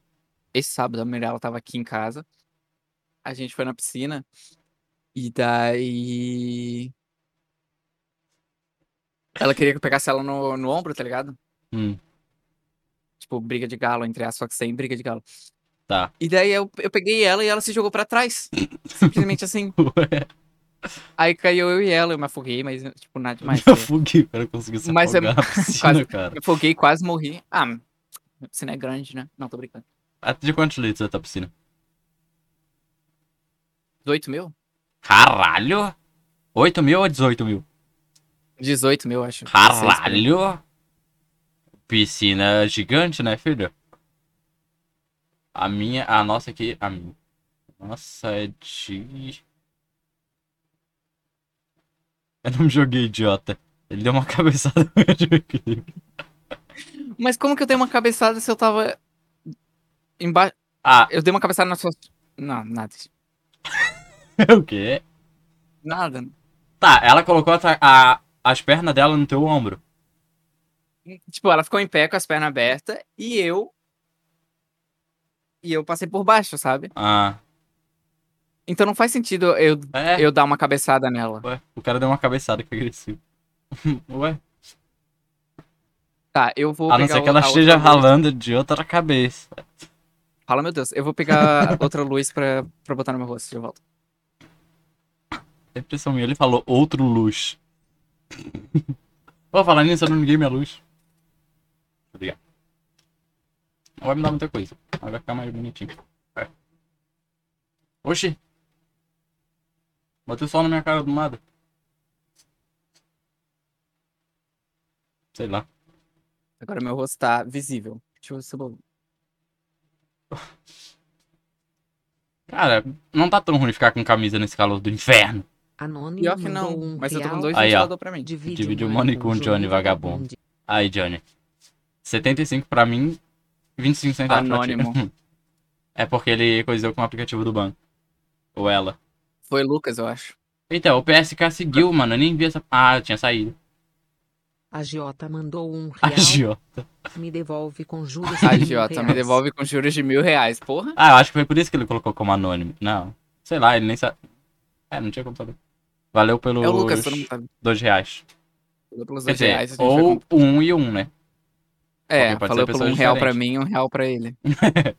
esse sábado, a Mirella tava aqui em casa. A gente foi na piscina. E daí. Ela queria que eu pegasse ela no, no ombro, tá ligado? Hum, Tipo, briga de galo, entre aspas, só que sem briga de galo. tá. E daí eu, eu peguei ela e ela se jogou pra trás. Simplesmente assim. Ué, Aí caiu eu e ela, eu me afoguei, mas, tipo, nada demais. eu ligado? fugi para conseguir se Mas é afogar na piscina, quase- cara. Me afoguei, quase morri. Ah, a piscina é grande, né? Não, tô brincando. Até de quantos litros é a tua piscina? 18 mil? Caralho! 8 mil ou 18 mil? 18 mil, acho. 16 por aí. Caralho! Piscina gigante, né, filho? A minha, a nossa aqui, a minha. Nossa, é de. Eu não me joguei, idiota. Ele deu uma cabeçada no equilíbrio. Mas como que eu dei uma cabeçada se eu tava embaixo? Ah, Eu dei uma cabeçada na sua. Não, nada. o quê? Nada. Tá, ela colocou a, a- as pernas dela no teu ombro. Tipo, ela ficou em pé com as pernas abertas e eu. E eu passei por baixo, sabe? Ah, Então não faz sentido eu, é. eu dar uma cabeçada nela. Ué, o cara deu uma cabeçada que agressivo. Ué, Tá, eu vou a não ser que ela esteja ralando de outra cabeça. Fala, meu Deus. Eu vou pegar outra luz pra, pra botar no meu rosto de volta. É impressão minha. Ele falou outro luz. Vou falar nisso, eu não liguei minha luz. Obrigado. Não vai me dar muita coisa. Mas vai ficar mais bonitinho. É. Oxi. Bateu sol na minha cara do nada. Sei lá. Agora meu rosto tá visível. Deixa eu ver se eu... Cara, não tá tão ruim ficar com camisa nesse calor do inferno. Anônimo Pior que não, um mas eu tô com dois Aí, ó. ventiladores pra mim. Divide, Divide o money money com o Johnny Vagabundo. Aí, Johnny. 75 pra mim, 25 centavos pra ti. Anônimo. É porque ele coisou com o aplicativo do banco. Ou ela. Foi Lucas, eu acho. Eita, o PSK seguiu, mano. Eu nem vi essa. Ah, tinha saído. A Giota mandou um real. Agiota. Me devolve com juros. A de mil idiota me reais. devolve com juros de mil reais, porra. Ah, eu acho que foi por isso que ele colocou como anônimo. Não. Sei lá, ele nem sabe. É, não tinha como saber. Valeu pelos É o Lucas, todo mundo sabe. dois reais. Falou pelos dois reais. dizer, a gente vai ou um e um, né? É, porque pode falou pelo um pessoas real pra mim e um real pra ele.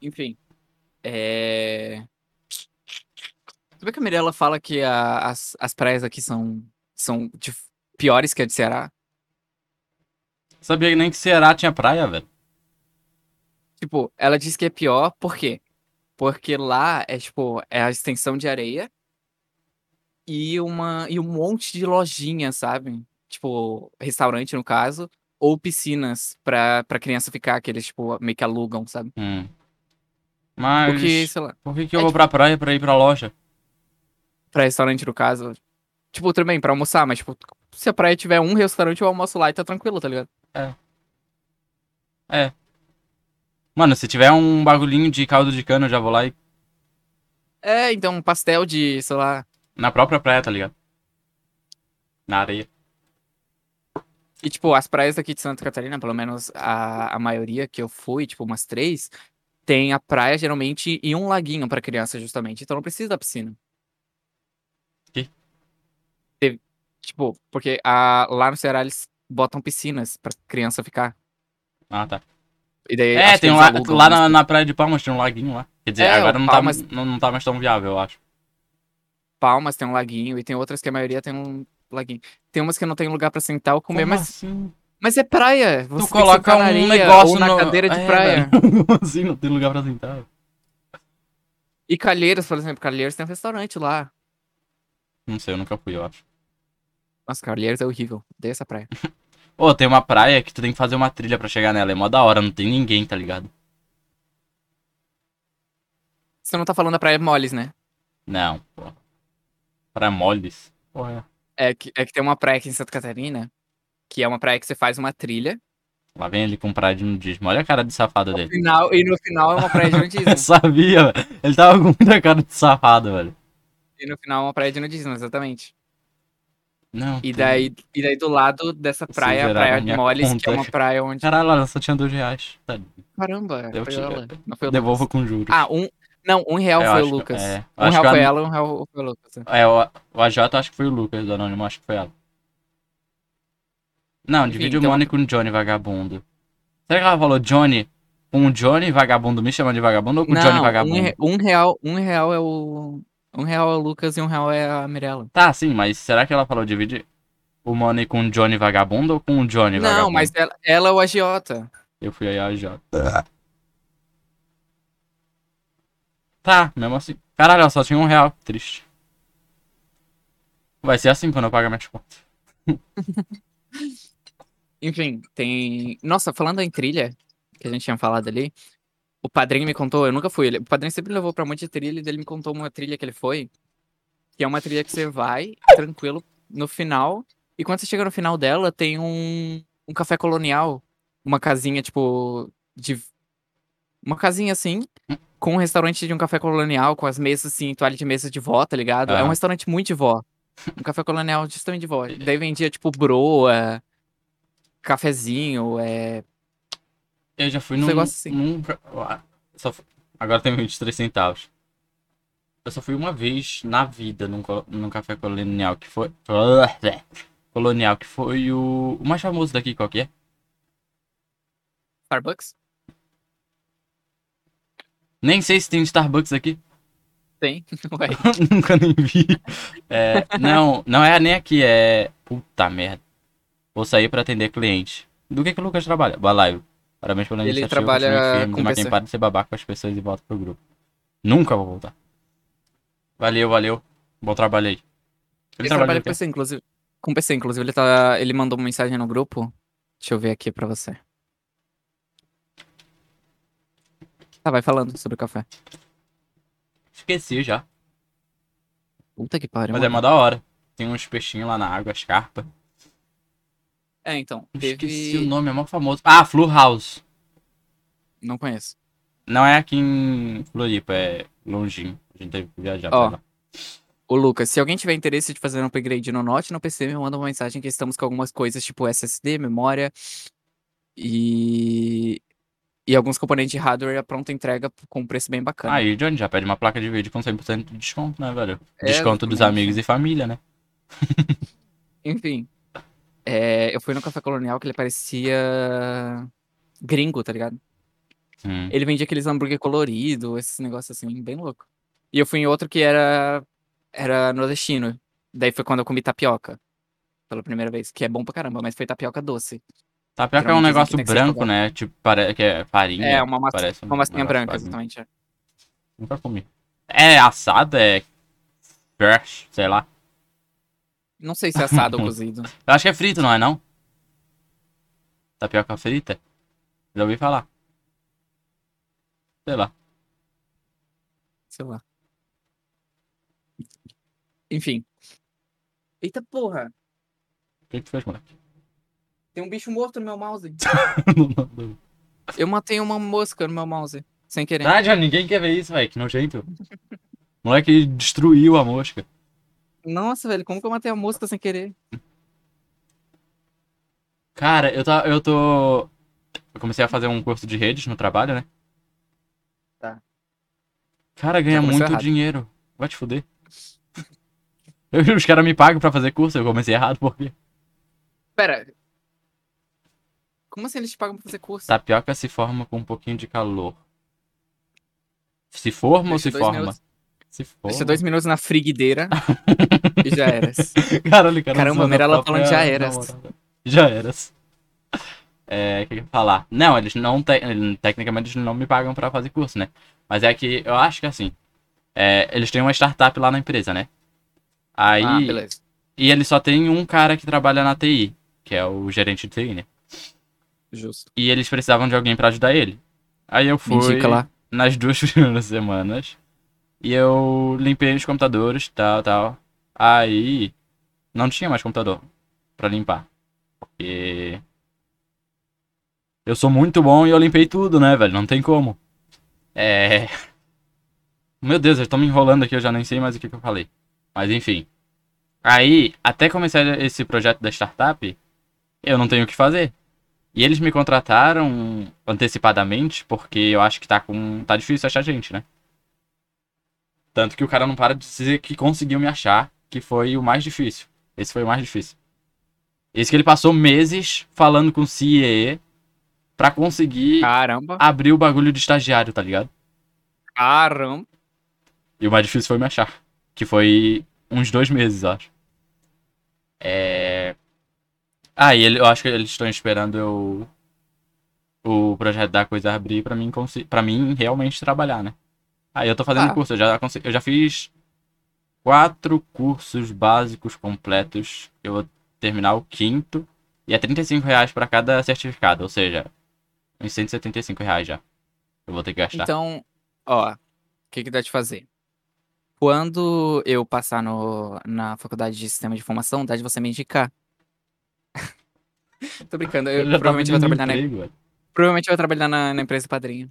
Enfim. É... Vê que a Mirella fala que a- as, as praias aqui são, são dif- piores que a de Ceará? Sabia nem que Ceará tinha praia, velho. Tipo, ela diz que é pior, por quê? Porque lá é, tipo, é a extensão de areia e, uma, e um monte de lojinha, sabe? Tipo, restaurante, no caso, ou piscinas pra, pra criança ficar, que eles, tipo, meio que alugam, sabe? Hum. Mas. Porque, sei lá, Por que, que eu é vou pra praia pra ir pra loja? pra restaurante, no caso. Tipo, também, pra almoçar, mas, tipo, se a praia tiver um restaurante, eu almoço lá e tá tranquilo, tá ligado? Mano, se tiver um bagulhinho de caldo de cana, eu já vou lá e. É, então, um pastel de, sei lá. Na própria praia, tá ligado? Na areia. E, tipo, as praias daqui de Santa Catarina, pelo menos a, a maioria que eu fui, tipo, umas três, tem a praia geralmente e um laguinho pra criança, justamente. Então não precisa da piscina. Que? Teve- tipo, porque a, lá no Ceará eles botam piscinas pra criança ficar. Ah, tá. E daí, É, tem um la... alugam lá na, na praia de Palmas tem um laguinho lá. Quer dizer, É, agora não, Palmas- tá, não, não tá mais tão viável, eu acho. Palmas tem um laguinho, e tem outras que a maioria tem um laguinho. Tem umas que não tem lugar pra sentar ou comer, Como mas, assim? Mas é praia. Você Tu tem que coloca um areia negócio ou na no... cadeira de É, praia. assim? Não tem lugar pra sentar. E Calheiros, por exemplo, Calheiros tem um restaurante lá. Não sei, eu nunca fui, eu acho. Nossa, Calheiros é horrível. Odeio essa praia. Ô, tem uma praia que tu tem que fazer uma trilha pra chegar nela. É mó da hora, não tem ninguém, tá ligado? Você não tá falando da praia Moles, né? Não, pô. Praia moles. Porra. É que, é que tem uma praia aqui em Santa Catarina, que é uma praia que você faz uma trilha. Lá vem ele com praia de nudismo. Olha a cara de safado No dele. final, e no final é uma praia de nudismo. Eu sabia, velho. Ele tava com muita cara de safado, velho. e no final é uma praia de nudismo, exatamente. Não. E tem- daí, e daí do lado dessa praia, a praia de Moles, que conta. é uma praia onde. Caralho, ela só tinha dois reais. Tá, Caramba, Eu foi te- ela. Não foi devolvo com juros. Ah, um. Não, um real Eu foi o que- Lucas. é, um acho real que a- foi ela, um real foi o Lucas. É, o, o AJ acho que foi o Lucas do Anônimo, acho que foi ela. Não, Enfim, divide o então- Money com o Johnny Vagabundo. Será que ela falou Johnny com o Johnny Vagabundo me chamando de vagabundo ou com o Johnny Não, um, Vagabundo? re- um real, um real é o. Um real é o Lucas e um real é a Mirella. Tá, sim, mas será que ela falou divide o Money com o Johnny Vagabundo ou com o Johnny Vagabundo? Não, mas ela, ela é o agiota. Eu fui aí a AJ. Tá, mesmo assim. Caralho, ela só tinha um real. Triste. Vai ser assim quando eu pagar minhas contas. Enfim, tem. Nossa, falando em trilha, que a gente tinha falado ali, o padrinho me contou, eu nunca fui. ele- O padrinho sempre levou pra um monte de trilha e ele me contou uma trilha que ele foi, que é uma trilha que você vai tranquilo no final, e quando você chega no final dela, tem um, um café colonial, uma casinha, tipo, de. Uma casinha assim, com um restaurante de um café colonial, com as mesas assim, toalha de mesa de vó, tá ligado? É um restaurante muito de vó. Um café colonial justamente de vó. Daí vendia, tipo, broa, cafezinho, é. Eu já fui num. negócio assim. num só agora tem 23 centavos. Eu só fui uma vez na vida num, num café colonial que foi. Colonial, que foi o, o mais famoso daqui, qual que é? Starbucks? Nem sei se tem Starbucks aqui. Tem? Ué. Nunca nem vi. É, não, não é nem aqui, é. Puta merda. Vou sair pra atender cliente. Do que que o Lucas trabalha? Live. Parabéns pela Ele iniciativa. trabalha continue firme, com mas quem para de ser babaca com as pessoas e volta pro grupo. Nunca vou voltar. Valeu, valeu. Bom trabalho aí. Ele, Ele trabalha trabalha com? PC, inclusive. Com PC, inclusive, ele, tá, ele mandou uma mensagem no grupo. Deixa eu ver aqui pra você. Tá, vai falando sobre o café. Esqueci já. Puta que pariu. Mas é mano. mó da hora. Tem uns peixinhos lá na água, as carpas. É, então. Esqueci Teve... o nome, é mó famoso. Ah, Flu House. Não conheço. Não é aqui em Floripa, é longinho. A gente teve que viajar Ó. pra lá. Ô, Lucas, se alguém tiver interesse de fazer um upgrade no Note, no PC, me manda uma mensagem que estamos com algumas coisas tipo SSD, memória e. E alguns componentes de hardware a pronta entrega com um preço bem bacana. Aí, Johnny, já pede uma placa de vídeo com 100% de desconto, né, velho? É, Desconto dos exatamente. amigos e família, né? Enfim. É, eu fui no Café Colonial que ele parecia gringo, tá ligado? Hum. Ele vendia aqueles hambúrguer colorido, esses negócios assim, bem louco. E eu fui em outro que era era nordestino. Daí foi quando eu comi tapioca. Pela primeira vez, que é bom pra caramba, mas foi tapioca doce. Tapioca é um dizem negócio branco, né? Tipo, pare... que é farinha. É, uma, massa, parece um uma massinha branca, farinha. exatamente. é. Nunca comi. É assado, é. Fresh, sei lá. Não sei se é assado ou cozido. Eu acho que é frito, não é não? Tapioca frita? Já ouvi falar. Sei lá. Sei lá. Enfim. Eita porra! O que que tu fez, moleque? Tem um bicho morto no meu mouse. Eu matei uma mosca no meu mouse. Sem querer. Ah, já ninguém quer ver isso, velho. Que nojento. O moleque destruiu a mosca. Nossa, velho, como que eu matei a mosca sem querer? Cara, eu, tá, eu tô. Eu comecei a fazer um curso de redes no trabalho, né? Tá. Cara, ganha muito errado. dinheiro. Vai te fuder. Os caras me pagam pra fazer curso, eu comecei errado por quê? Pera. Como assim eles te pagam pra fazer curso? Tapioca se forma com um pouquinho de calor. Se forma ou Deixa se dois forma? minutos. Se forma. Deixa dois minutos na friguideira e já eras. Caralho, cara. Caramba, Mirella falando já eras. namorada. Já eras. É, o que eu ia falar? Não, eles não te... tecnicamente eles não me pagam pra fazer curso, né? Mas é que eu acho que assim, é, eles têm uma startup lá na empresa, né? Aí, Ah, beleza. e ele só tem um cara que trabalha na TI, que é o gerente de TI, né? Justo. E eles precisavam de alguém pra ajudar ele. Aí eu fui nas duas primeiras semanas e eu limpei os computadores, tal, tal. Aí não tinha mais computador pra limpar. Porque eu sou muito bom e eu limpei tudo, né, velho? Não tem como. É. Meu Deus, eu tô me enrolando aqui, eu já nem sei mais o que, que eu falei. Mas enfim. Aí, até começar esse projeto da startup, eu não tenho o que fazer. E eles me contrataram antecipadamente porque eu acho que tá com. tá difícil achar gente, né? Tanto que o cara não para de dizer que conseguiu me achar, que foi o mais difícil. Esse foi o mais difícil. Esse que ele passou meses falando com o CIE pra conseguir Caramba. abrir o bagulho de estagiário, tá ligado? Caramba. E o mais difícil foi me achar. Que foi uns dois meses, eu acho. É. Ah, e ele, eu acho que eles estão esperando eu. O projeto da coisa abrir pra mim, pra mim realmente trabalhar, né? Aí eu tô fazendo Ah. curso, eu já, eu já fiz quatro cursos básicos completos. Eu vou terminar o quinto. E é 35 reais pra cada certificado, ou seja, uns 175 reais já. Eu vou ter que gastar. Então, ó, o que que dá de fazer? Quando eu passar no, na faculdade de sistema de informação, dá de você me indicar. Tô brincando, eu, tá provavelmente vou trabalhar na, velho. provavelmente eu vou trabalhar na, na empresa padrinho.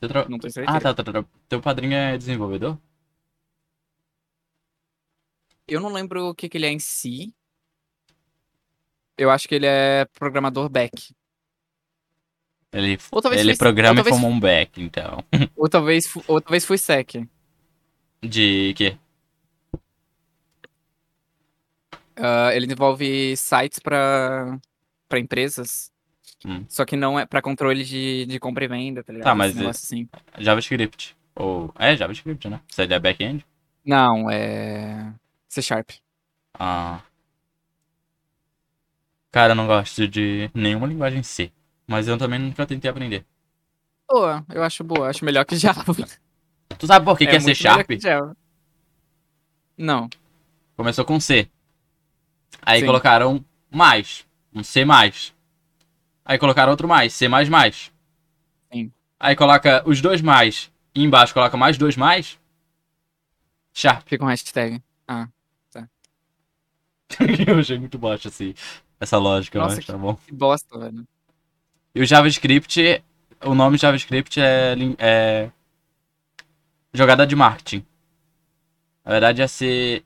Tra- Não tenho certeza. Ah, tá, tá, tá. Teu padrinho é desenvolvedor? Eu não lembro o que que ele é em si. Eu acho que ele é programador back. Ele, Ou talvez ele foi- programa ou talvez- como um back, então. Ou talvez, ou talvez fui sec. De quê? Ah, ele desenvolve sites para para empresas Hum. Só que não é pra controle de, de compra e venda, tá ligado? Tá, mas negócio assim. JavaScript. Ou. É, JavaScript, né? Você é back-end? Não, é. C Sharp. Ah. Cara, eu não gosto de nenhuma linguagem C. Mas eu também nunca tentei aprender. Boa, eu acho boa, acho melhor que Java. Tu sabe por que, que é C Sharp? Não. Começou com C. Aí Sim. colocaram mais. Um C mais. Aí colocaram outro mais, C. Sim. Aí coloca os dois mais. E embaixo coloca mais dois mais. Sharp. Fica um hashtag. eu achei muito baixo assim. Essa lógica, Nossa, mas tá bom. Que bosta, velho. E o JavaScript, o nome JavaScript é, é jogada de marketing. Na verdade ia ser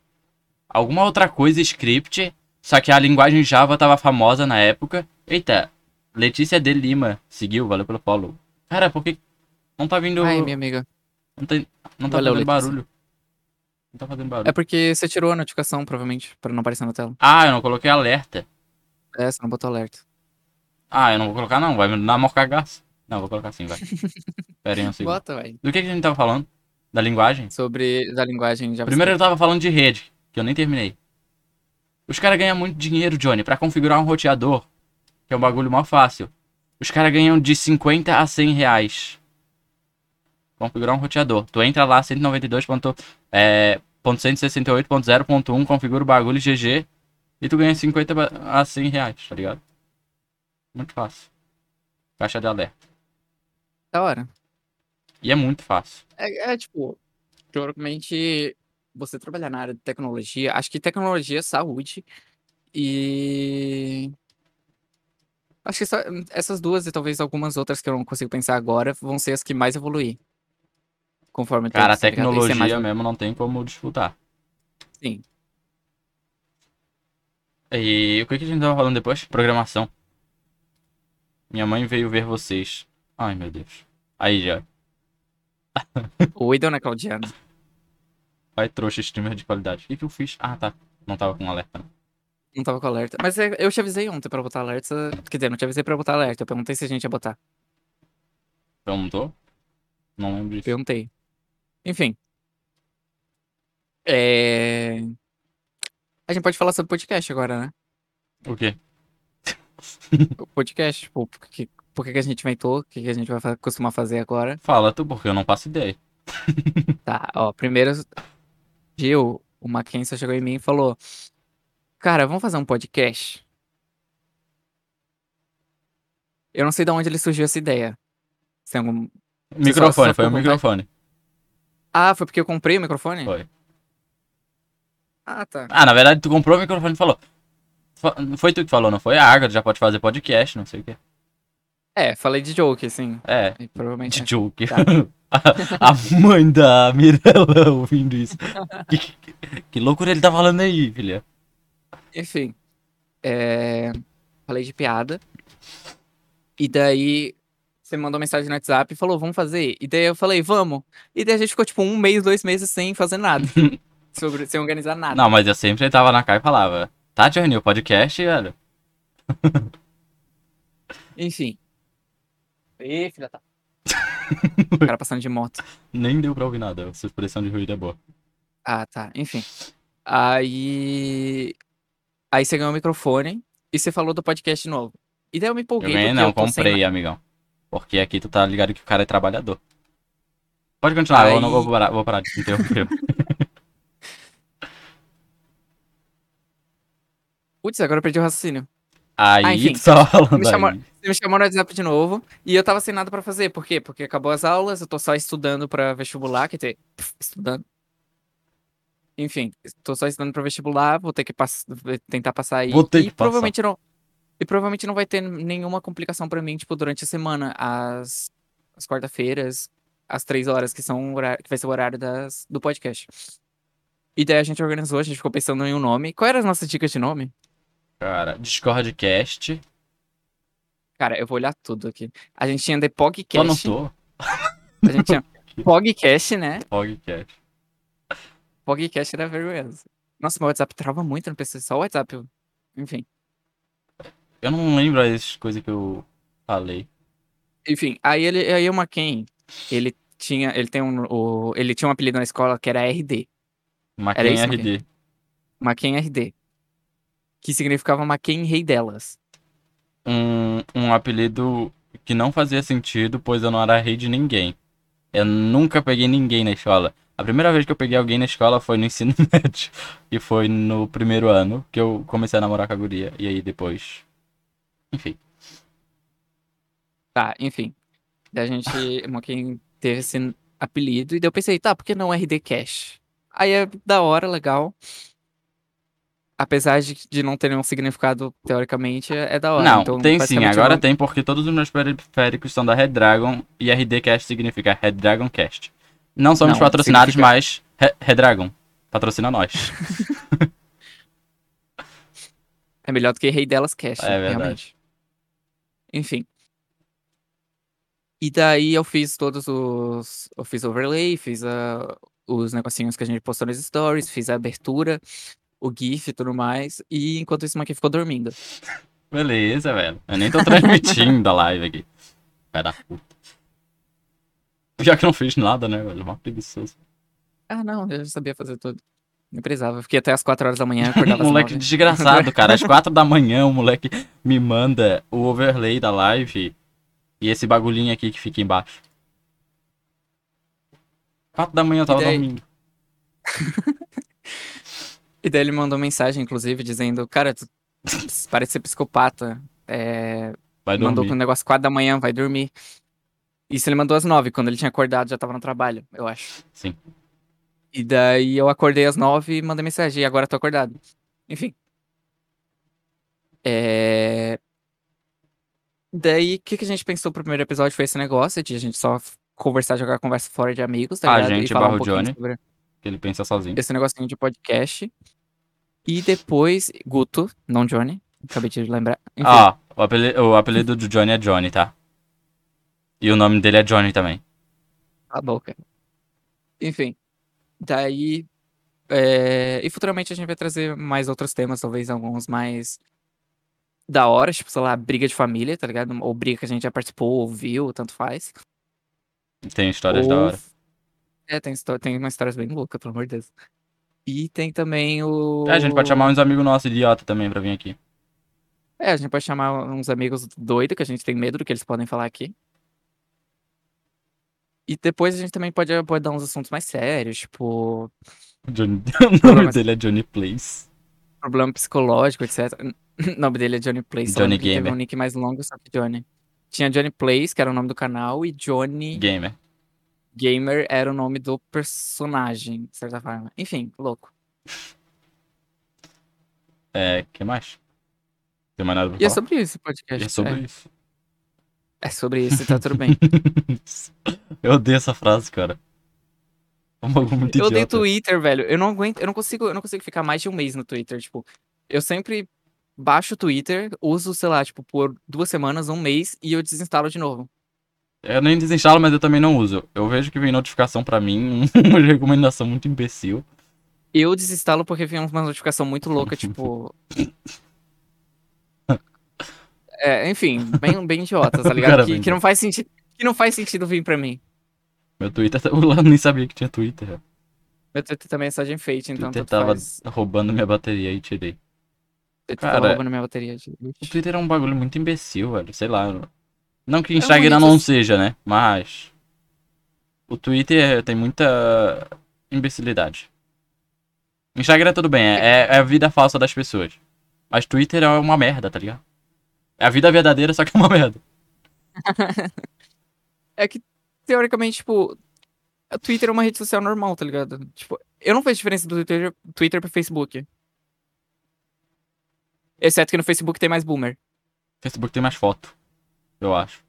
alguma outra coisa script, só que a linguagem Java tava famosa na época. Eita, Letícia de Lima seguiu, valeu pelo follow. Cara, por que não tá vindo, Ai, minha amiga. não, tem, não tá Valeu, fazendo Letícia. barulho. Não tá fazendo barulho. É porque você tirou a notificação, provavelmente, pra não aparecer na tela. Ah, eu não coloquei alerta. É, você não botou alerta. Ah, eu não vou colocar não, vai me dar maior cagaço. Não, vou colocar sim, vai. Pera aí um segundo. Bota, velho. Do que, que a gente tava falando? Da linguagem? Sobre da linguagem JavaScript. Primeiro eu tava falando de rede, que eu nem terminei. Os caras ganham muito dinheiro, Johnny, pra configurar um roteador, que é um bagulho mó fácil. Os caras ganham de 50 a 100 reais. Configurar um roteador. Tu entra lá, 192. ponto- É, ponto 168.0.1, configura o bagulho GG, e tu ganha 50 ba- a 100 reais, tá ligado? Muito fácil. Caixa de alerta. Da hora. E é muito fácil. É, é, tipo, provavelmente você trabalhar na área de tecnologia, acho que tecnologia, é saúde e. Acho que essas duas e talvez algumas outras que eu não consigo pensar agora vão ser as que mais evoluir. Conforme Cara, a é tecnologia mais- mesmo não tem como disputar. Sim. E o que, que a gente tava falando depois? Programação. Minha mãe veio ver vocês. Ai, meu Deus. Aí já. Oi, dona Claudiana. Vai trouxa streamer de qualidade. O que, que eu fiz? Ah, tá. Não tava com alerta. né? Não tava com alerta. Mas é- eu te avisei ontem pra botar alerta. Quer dizer, não te avisei pra botar alerta. Eu perguntei se a gente ia botar. Eu não lembro disso. Perguntei. Enfim. É. A gente pode falar sobre podcast agora, né? O quê? O podcast, tipo, por que, por que que a gente inventou, o que, que a gente vai fa- costumar fazer agora. Fala tu, porque eu não faço ideia. Tá, ó, primeiro, Gil, o Mackenzie chegou em mim e falou: Cara, vamos fazer um podcast? Eu não sei de onde ele surgiu essa ideia. Tem algum... Microfone, só foi o por vontade? microfone. Ah, foi porque eu comprei o microfone? Foi. Ah, tá. Ah, na verdade, tu comprou o microfone e falou. Fa- Foi tu que falou, não foi? Ah, agora já pode fazer podcast, não sei o quê. É, falei de joke, assim. É, E provavelmente. de joke. Tá. a, a mãe da Mirella ouvindo isso. Que, que- que loucura ele tá falando aí, filha. Enfim. É... Falei de piada. E daí você mandou mensagem no WhatsApp e falou, vamos fazer. E daí eu falei, vamos. E daí a gente ficou tipo um mês, dois meses sem fazer nada. Sobre, sem organizar nada. Não, mas eu sempre tava na cara e falava. Tá, Johnny, o podcast, velho. Enfim. Ih, filha da. o cara passando de moto. Nem deu pra ouvir nada. A supressão de ruído é boa. Ah, tá. Enfim. Aí. Aí você ganhou o microfone e você falou do podcast novo. E daí eu me Eu empolguei. ganhei, porque não, eu tô sem comprei, amigão. Porque aqui tu tá ligado que o cara é trabalhador. Pode continuar, eu não vou Aí- parar, vou parar de te interromper. Putz, agora eu perdi o raciocínio. Aí Ah, enfim, tu tava falando me chamou- aí. Você me chamou no WhatsApp de novo e eu tava sem nada pra fazer. Por quê? Porque acabou as aulas, eu tô só estudando pra vestibular, quer dizer, estudando. Enfim, tô só estudando pra vestibular, vou ter que pass- tentar passar aí. Vou ter e que passar. provavelmente não. E provavelmente não vai ter nenhuma complicação pra mim, tipo, durante a semana, às, às quarta-feiras, às três horas, que são horário, que vai ser o horário das, do podcast. E daí a gente organizou, a gente ficou pensando em um nome. Qual eram as nossas dicas de nome? Cara, Discordcast. Cara, eu vou olhar tudo aqui. A gente tinha The Tu Podcast. anotou? A gente tinha Podcast, né? Podcast. Podcast era vergonhoso. Nossa, meu WhatsApp trava muito no PC, só o WhatsApp. eu- Enfim. Eu não lembro as coisas que eu falei. Enfim, aí ele, aí o Macken, ele tinha, ele tem um, o, ele tinha um apelido na escola que era RD, Maquin isso, RD. Macken RD, que significava Macken Rei delas. Um, um apelido que não fazia sentido, pois eu não era rei de ninguém. Eu nunca peguei ninguém na escola. A primeira vez que eu peguei alguém na escola foi no ensino médio. E foi no primeiro ano que eu comecei a namorar com a guria. E aí depois. Enfim. Tá, enfim. A gente, Macken teve esse apelido, e daí eu pensei, tá, por que não RD Cash? Aí é da hora, legal. Apesar de, de não ter nenhum significado, teoricamente, é é da hora. Não, Então, tem sim, agora não- tem, porque todos os meus periféricos são da Red Dragon e RD Cast significa Red Dragon Cast. Não somos Não, patrocinados, significa- mas Re- Red Dragon patrocina nós. É melhor do que Rei delas Cash, É verdade. realmente. Enfim. E daí eu fiz todos os. Eu fiz overlay, fiz a, os negocinhos que a gente postou nos stories, fiz a abertura, o GIF e tudo mais. E enquanto isso, o Maqui ficou dormindo. Beleza, velho. Eu nem tô transmitindo a live aqui. Da puta. Já que eu não fiz nada, né, velho? Mó preguiçoso. Ah, não, eu já sabia fazer tudo. Não precisava. Eu fiquei até as 4 horas da manhã, acordava moleque 9. desgraçado, cara. Às quatro da manhã o moleque me manda o overlay da live e esse bagulhinho aqui que fica embaixo. Quatro da manhã eu tava daí? dormindo. E daí ele mandou mensagem, inclusive, dizendo: Cara, tu parece ser psicopata. É, Vai mandou dormir. com o negócio 4 da manhã, vai dormir. Isso ele mandou às 9, quando ele tinha acordado, já tava no trabalho, eu acho. Sim. E daí eu acordei às 9 e mandei mensagem, e agora tô acordado. Enfim. É... Daí, o que, que a gente pensou pro primeiro episódio foi esse negócio de a gente só conversar, jogar conversa fora de amigos, tá A ligado? gente e falar barra um o Johnny. sobre Que ele pensa sozinho. esse negocinho de podcast. E depois, Guto, não Johnny, acabei de lembrar. Enfim, Ó, o, apeli- o apelido do Johnny é Johnny, tá? E o nome dele é Johnny também. a boca. Enfim, daí. é, E futuramente a gente vai trazer mais outros temas, talvez alguns mais da hora, tipo, sei lá, briga de família, tá ligado? Ou briga que a gente já participou, ouviu, tanto faz. Tem histórias da Ou- hora. É, tem, tem umas histórias bem loucas, pelo amor de Deus. E tem também o. É, a gente pode chamar uns amigos nossos idiota também pra vir aqui. É, a gente pode chamar uns amigos doidos, que a gente tem medo do que eles podem falar aqui. E depois a gente também pode abordar uns assuntos mais sérios, tipo, O, Johnny... o nome Problemas- dele é Johnny Place. problema psicológico, etc. O nome dele é Johnny Place, Johnny que teve Gamer. um nick mais longo, só que Johnny. Tinha Johnny Place, que era o nome do canal, e Johnny Gamer. Gamer era o nome do personagem, de certa forma. Enfim, louco. É, que mais? Tem mais nada pra E é falar? sobre isso o podcast. E é sobre é, isso. É sobre isso, e tá tudo bem. eu odeio essa frase, cara. É um bagulho muito Eu odeio. Twitter, velho. Eu não aguento, eu não consigo, eu não consigo ficar mais de um mês no Twitter, tipo, eu sempre baixo o Twitter, uso, sei lá, tipo, por duas semanas, um mês, e eu desinstalo de novo. Eu nem desinstalo, mas eu também não uso. Eu vejo que vem notificação pra mim, uma recomendação muito imbecil. Eu desinstalo porque vem uma notificação muito louca, tipo. É, enfim, bem, bem idiota, tá ligado? Que, que não faz sentido. Que não faz sentido vir pra mim. Meu Twitter, eu nem sabia que tinha Twitter. Meu Twitter também é só de enfeite, então Twitter tava faz. roubando minha bateria e tirei. Eu Cara, tava roubando minha bateria. O Twitter é um bagulho muito imbecil, velho. Sei lá. Não que É Instagram não seja, né? Mas. O Twitter tem muita imbecilidade. Instagram tudo bem, é, é a vida falsa das pessoas. Mas Twitter é uma merda, tá ligado? É a vida verdadeira, só que é uma merda. É que, teoricamente, tipo, o Twitter é uma rede social normal, tá ligado? Tipo, eu não vejo diferença do Twitter, Twitter pro Facebook. Exceto que no Facebook tem mais boomer. Facebook tem mais foto. Eu acho.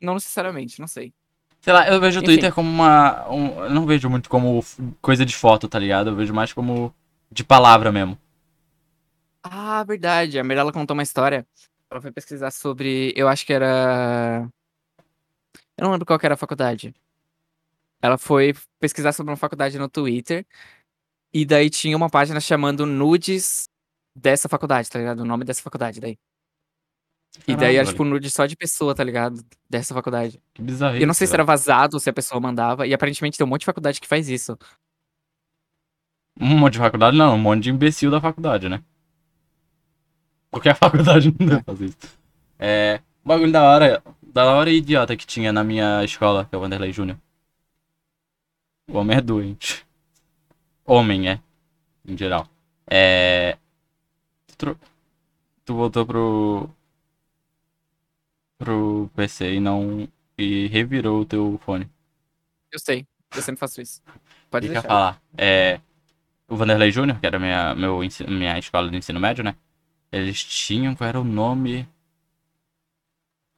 Não necessariamente, não sei. Sei lá, eu vejo o Enfim. Twitter como uma. um- eu não vejo muito como coisa de foto, tá ligado? Eu vejo mais como de palavra mesmo. Ah, verdade. A Mirella contou uma história. Ela foi pesquisar sobre. Eu acho que era. Eu não lembro qual era a faculdade. Ela foi pesquisar sobre uma faculdade no Twitter. E daí tinha uma página chamando nudes dessa faculdade, tá ligado? O nome dessa faculdade daí. E daí era, tipo, nude só de pessoa, tá ligado? Dessa faculdade. Que bizarro. Eu não sei se era vazado ou se a pessoa mandava. E aparentemente tem um monte de faculdade que faz isso. Um monte de faculdade, não. Um monte de imbecil da faculdade, né? Qualquer faculdade não deve fazer isso. É. Um bagulho da hora. Da hora e idiota que tinha na minha escola, que é o Vanderlei Júnior. O homem é doente. Homem, é. Em geral. É. Tu, tu voltou pro. pro PC e não. e revirou o teu fone. Eu sei. Eu sempre faço isso. Pode ia deixar. falar? É, o Vanderlei Júnior, que era minha, meu, minha escola de ensino médio, né? Eles tinham, qual era o nome?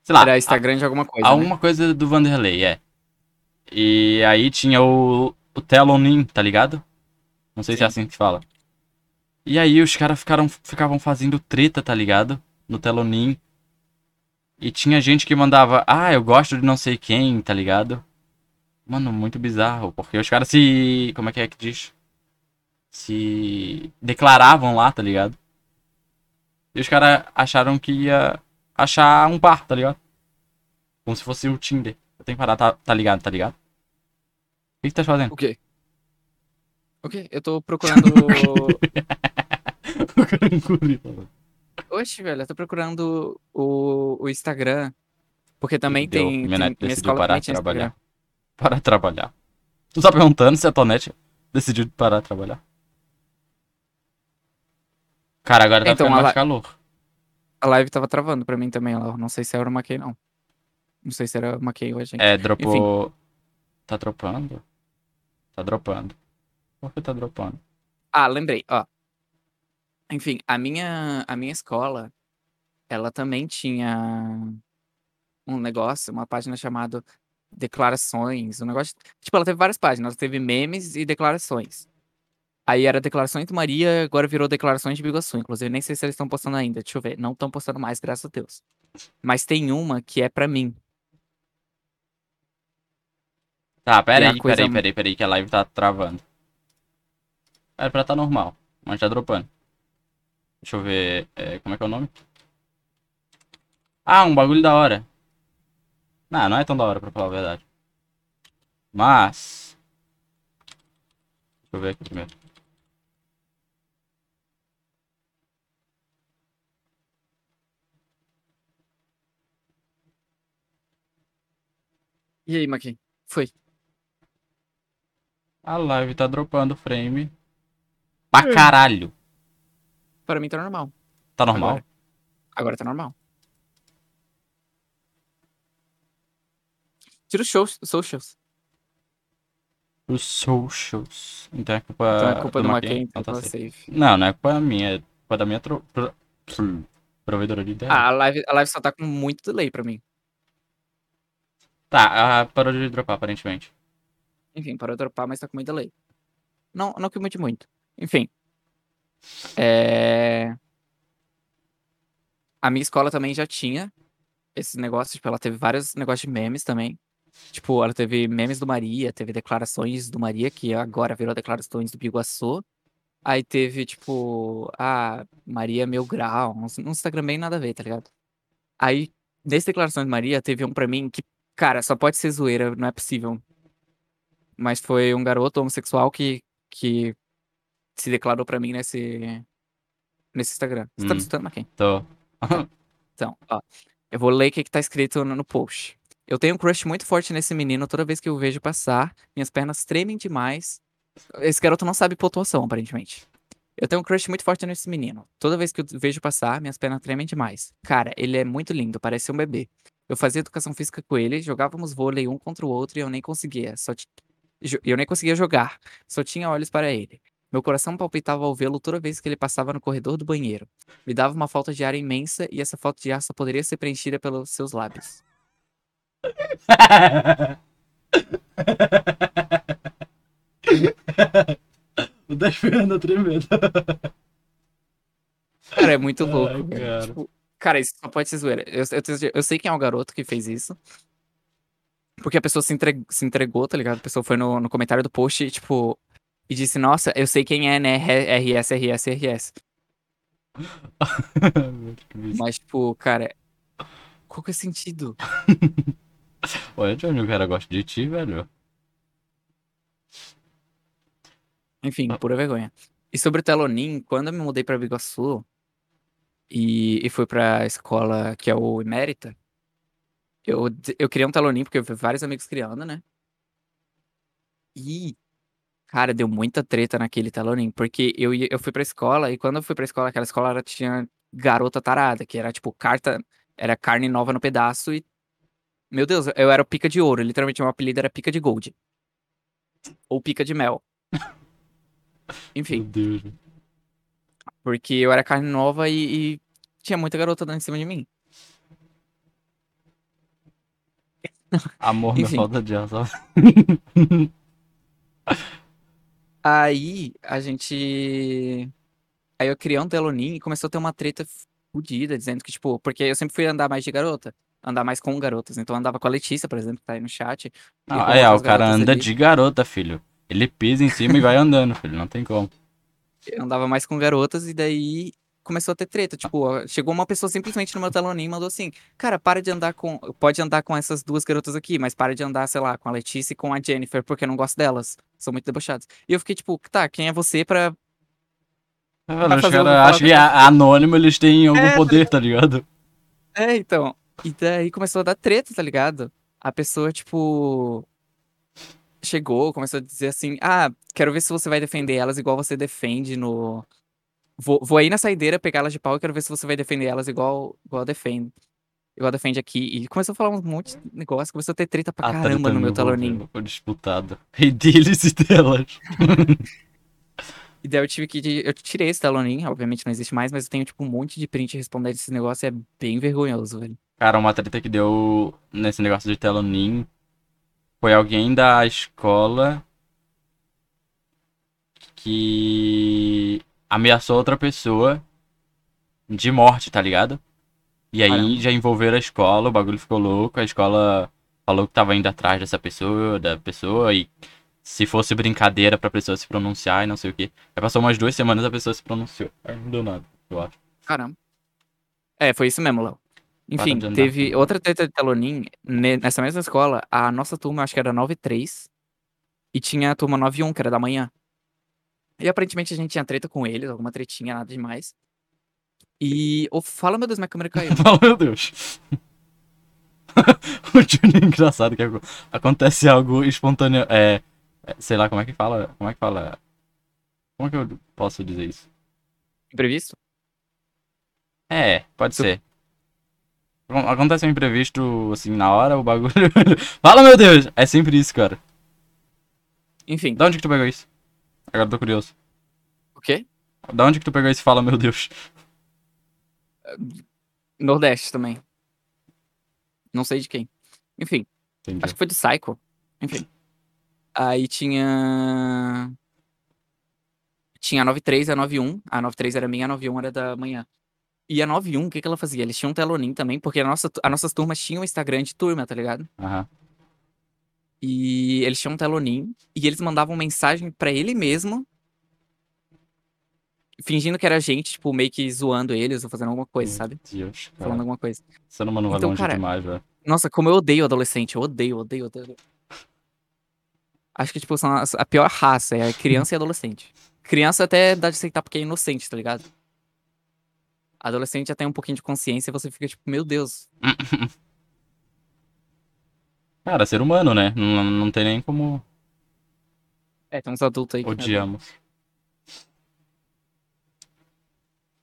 Sei lá, Era Instagram de alguma coisa. a- né? alguma coisa do Vanderlei, é. E aí tinha o, o Telonin, tá ligado? Não sei se é Sim. assim que fala. E aí os caras ficaram, ficavam fazendo treta, tá ligado? No Telonin. E tinha gente que mandava, ah, eu gosto de não sei quem, tá ligado? Mano, muito bizarro, porque os caras se. Como é que é que diz? Se declaravam lá, tá ligado? E os caras acharam que ia achar um par, tá ligado? Como se fosse o Tinder. Eu tenho que parar, tá, tá ligado, tá ligado? O que que tá fazendo? O quê? O quê? Eu tô procurando. Engoliu, mano. Oxe, velho, eu tô procurando o, o Instagram. Porque também Deu, tem. minha tem minha decidiu escola parar de trabalhar. Para trabalhar. Tu tá perguntando se a tua net decidiu parar de trabalhar? Cara, agora tá Então, ficando mais la- calor. A live tava travando pra mim também lá. Não sei se era uma key, não. Não sei se era key ou a gente. É, dropou. Tá dropando? Tá dropando. Por que tá dropando? Ah, lembrei, ó. Enfim, a minha, a minha escola, ela também tinha um negócio, uma página chamada Declarações, um negócio. Tipo, ela teve várias páginas, ela teve memes e declarações. Aí era Declarações de Maria, agora virou Declarações de Biguaçu. Inclusive, nem sei se eles estão postando ainda. Deixa eu ver. Não estão postando mais, graças a Deus. Mas tem uma que é pra mim. Tá, pera aí, coisa- pera aí, pera aí, pera aí, que a live tá travando. Era pra tá normal, mas tá dropando. Deixa eu ver. é, como é que é o nome? Ah, um bagulho da hora. Não, não é tão da hora pra falar a verdade. Mas. Deixa eu ver aqui primeiro. E aí, Maqui? Foi. A live tá dropando frame. Pra caralho. Pra mim tá normal. Tá normal? Agora. Agora tá normal. Tira os shows, socials. Os socials. Então é culpa, Então é culpa do Maquin? Maquin, Então então tá tá safe. safe. Não, não é culpa minha, é culpa da minha tro... pro- provedora de internet. Ah, a live, a live só tá com muito delay pra mim. Tá, ah, parou de dropar, aparentemente. Enfim, parou de dropar, mas tá com muito delay. Não, não que muito, muito. Enfim. É... A minha escola também já tinha esses negócios, tipo, ela teve vários negócios de memes também. Tipo, ela teve memes do Maria, teve declarações do Maria, que agora virou declarações do Biguaçu. Aí teve, tipo, a Maria Meu Grau, um Instagram bem nada a ver, tá ligado? Aí, nesse declarações de Maria, teve um pra mim que, cara, só pode ser zoeira, não é possível. Mas foi um garoto homossexual que, que se declarou pra mim nesse, nesse Instagram. Você tá Hum. me escutando aqui? Tô. Então, ó. Eu vou ler o que, que tá escrito no, no post. Eu tenho um crush muito forte nesse menino. Toda vez que eu o vejo passar, minhas pernas tremem demais. Esse garoto não sabe pontuação, aparentemente. Eu tenho um crush muito forte nesse menino. Toda vez que eu vejo passar, minhas pernas tremem demais. Cara, ele é muito lindo, parece um bebê. Eu fazia educação física com ele, jogávamos vôlei um contra o outro e eu nem conseguia. Só ti- jo- Eu nem conseguia jogar. Só tinha olhos para ele. Meu coração palpitava ao vê-lo toda vez que ele passava no corredor do banheiro. Me dava uma falta de ar imensa e essa falta de ar só poderia ser preenchida pelos seus lábios. o das pernas tremendo. Cara, é muito Ai, louco. velho. cara. Tipo, cara, isso só pode ser zoeira. Eu, eu, eu sei quem é o garoto que fez isso. Porque a pessoa se, entre- se entregou, tá ligado? A pessoa foi no, no comentário do post e, tipo, e disse, nossa, eu sei quem é, né? RS, RS, RS. Mas, tipo, cara, Qual que é o sentido? Olha, Johnny, o cara gosta de ti, velho. Enfim, pura vergonha. E sobre o Telonim, quando eu me mudei pra Biguaçu e, e fui pra escola que é o Emérita, eu, eu criei um Telonim porque eu vi vários amigos criando, né? E, cara, deu muita treta naquele Telonim, porque eu, ia- eu fui pra escola e quando eu fui pra escola, aquela escola era- tinha garota tarada, que era tipo carta, era carne nova no pedaço e, meu Deus, eu era o pica de ouro, literalmente meu apelido era pica de gold. Ou pica de mel. Enfim. Meu Deus. Porque eu era carne nova e, e tinha muita garota dando em cima de mim. Amor, Enfim. falta de ar? Aí a gente. Aí eu criei um Telonim e começou a ter uma treta fodida, dizendo que, tipo, porque eu sempre fui andar mais de garota. Andar mais com garotas. Então eu andava com a Letícia, por exemplo, que tá aí no chat. Ah, é, o cara anda ali. de garota, filho. Ele pisa em cima e vai andando, filho. Não tem como. Eu andava mais com garotas e daí começou a ter treta. Tipo, chegou uma pessoa simplesmente no meu Telonim e mandou assim: Cara, para de andar com. Pode andar com essas duas garotas aqui, mas para de andar, sei lá, com a Letícia e com a Jennifer, porque eu não gosto delas. São muito debochadas. E eu fiquei tipo, tá, quem é você pra. Os caras alguma acham que é anônimo, eles têm algum É, tá poder, tá ligado? É, então. E daí começou a dar treta, tá ligado? A pessoa, tipo. Chegou, começou a dizer assim: Ah, quero ver se você vai defender elas igual você defende no. Vou, vou aí na saideira pegar elas de pau e quero ver se você vai defender elas igual, igual defende. Igual defende aqui. E começou a falar um monte de negócio, começou a ter treta pra A caramba treta no meu me taloninho. Foi disputado. Rei deles e delas. E daí eu tive que. Eu tirei esse taloninho, obviamente não existe mais, mas eu tenho, tipo, um monte de print respondendo esse negócio e é bem vergonhoso, velho. Cara, uma treta que deu nesse negócio de telonim foi alguém da escola que ameaçou outra pessoa de morte, tá ligado? E aí Caramba. já envolveram a escola, o bagulho ficou louco, a escola falou que tava indo atrás dessa pessoa, da pessoa, e se fosse brincadeira pra pessoa se pronunciar e não sei o que. Aí passou umas duas semanas a pessoa se pronunciou. Aí não deu nada, eu acho. Caramba. É, foi isso mesmo, Léo. Enfim, teve outra treta de Telonim. ne- Nessa mesma escola, a nossa turma, acho que era 9 e 3. E tinha a turma 9 e 1, que era da manhã. E aparentemente a gente tinha treta com eles, alguma tretinha, nada demais. E. Oh, fala, meu Deus, minha câmera caiu. Oh, meu Deus. o Júnior é engraçado que ac- acontece algo espontâneo. É, é, sei lá, como é que fala? Como é que fala? Como é que eu posso dizer isso? Imprevisto? É, pode Tu- ser. Acon- Acontece um imprevisto, assim, na hora, o bagulho. Fala, meu Deus! É sempre isso, cara. Enfim, Da onde que tu pegou isso? Agora eu tô curioso. o quê? Da onde que tu pegou isso? Fala, meu Deus. Nordeste também. Não sei de quem. Enfim, Entendi. acho que foi do Psycho. Enfim. Aí tinha. Tinha a 93 e a 91. A 93 era minha, a 91 era da manhã. E a 91, o que, que ela fazia? Eles tinham um telonim também, porque a nossa, as nossas turmas tinham Instagram de turma, tá ligado? Aham. E eles tinham um telonim e eles mandavam mensagem pra ele mesmo, fingindo que era a gente, tipo, meio que zoando eles ou fazendo alguma coisa, sabe? Meu Deus, Falando cara. alguma coisa. Você não vai Então, longe cara, demais, velho. Nossa, como eu odeio adolescente. Eu odeio, odeio, odeio. Acho que, tipo, são as- a pior raça, é criança e adolescente. Criança até dá de aceitar porque é inocente, tá ligado? Adolescente já tem um pouquinho de consciência e você fica tipo, meu Deus. Cara, ser humano, né? Não, não tem nem como É, tem uns adultos aí que. odiamos.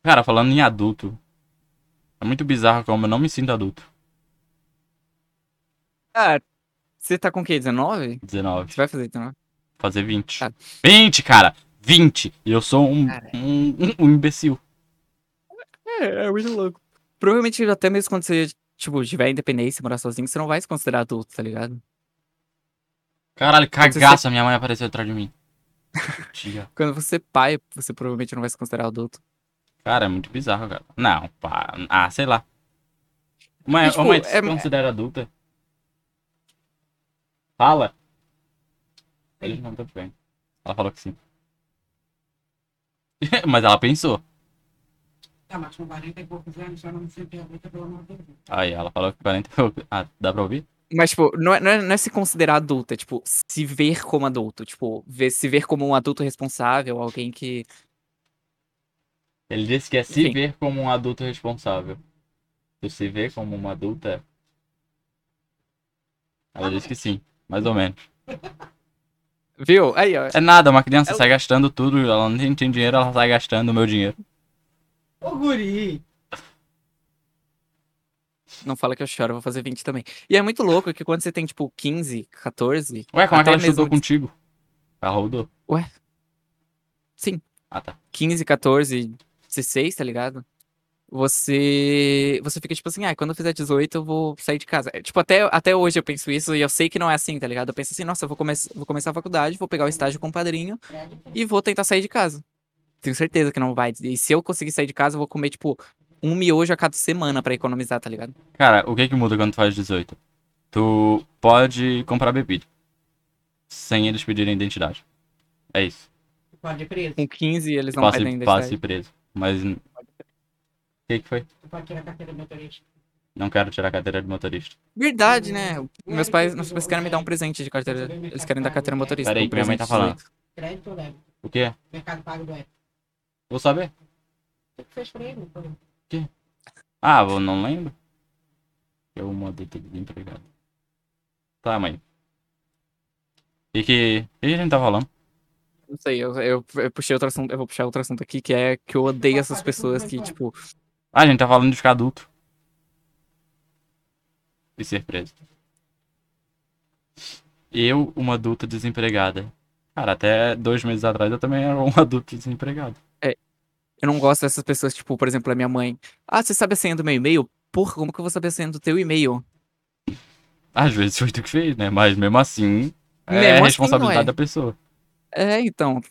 Cara, falando em adulto, é muito bizarro como eu não me sinto adulto. Ah, você tá com o quê? 19? 19. Você vai fazer 19? Fazer 20. Ah. 20, cara! 20! E eu sou um, Cara. um, um, um imbecil. É, é muito louco. Provavelmente até mesmo quando você, tipo, tiver independência, morar sozinho, você não vai se considerar adulto, tá ligado? Caralho, você cagaça, minha mãe apareceu atrás de mim. Tia. Quando você é pai, você provavelmente não vai se considerar adulto. Cara, é muito bizarro, cara. Não, pá. Ah, sei lá. Ô, tipo, se é- considera adulta? Fala. Eles não estão bem. Ela falou que sim. Mas ela pensou. Tá, mas com 40 e poucos anos, só não se pergunta pelo amor de Deus. Aí, ela falou que 40. Ah, dá pra ouvir? Mas, tipo, não é, não, é, não é se considerar adulto, é, tipo, se ver como adulto. Tipo, ver, se ver como um adulto responsável, alguém que. Ele disse que é se Enfim. ver como um adulto responsável. Tu se vê como uma adulta? Ela disse que sim, mais ou menos. Viu? Aí, ó. É nada, uma criança É o- sai gastando tudo, ela não tem dinheiro, ela sai gastando o meu dinheiro. Ô, guri! Não fala que eu choro, eu vou fazer 20 também. E é muito louco que quando você tem, tipo, 15, 14. Ué, como é que ela estudou mesmo- contigo? Ela rodou. Sim. Ah, tá. 15, 14, 16, tá ligado? Você. Você fica tipo assim, ah, quando eu fizer 18 eu vou sair de casa. É, Tipo, até, até hoje eu penso isso e eu sei que não é assim, tá ligado? Eu penso assim, nossa, eu vou, come vou começar a faculdade, vou pegar o estágio com o padrinho e vou tentar sair de casa. Tenho certeza que não vai. E se eu conseguir sair de casa, eu vou comer, tipo, um miojo a cada semana pra economizar, tá ligado? Cara, o que que muda quando tu faz 18? Tu pode comprar bebida. Sem eles pedirem identidade. É isso. Pode ir preso. Com 15 eles não Posso, pedem identidade. ir preso. Mas. O que que foi? Tu pode tirar a carteira de motorista. Não quero tirar a carteira de motorista. Verdade, né? Meus pais, meus pais querem me dar um presente de carteira. Eles querem dar carteira motorista. Peraí, um minha mãe tá de falando. 18. Crédito ou débito? O quê? Mercado Pago do. Vou saber. O que fez pra ele? Ah, eu não lembro. Eu mandei ter desempregado. Tá, mãe. E que. O que a gente tá falando? Não sei, eu, eu, eu puxei outro assunto, eu vou puxar outro assunto aqui, que é que eu odeio essas pessoas que, tipo, Ah, a gente tá falando de ficar adulto. E ser preso. Eu, uma adulta desempregada. Cara, até dois meses atrás eu também era um adulto desempregado. eu não gosto dessas pessoas, tipo, por exemplo, a minha mãe. Ah, você sabe a senha do meu e-mail? Porra, como que eu vou saber a senha do teu e-mail? Às vezes foi tu que fez, né? Mas mesmo assim, é Mesmo assim, responsabilidade é. da pessoa. É, então.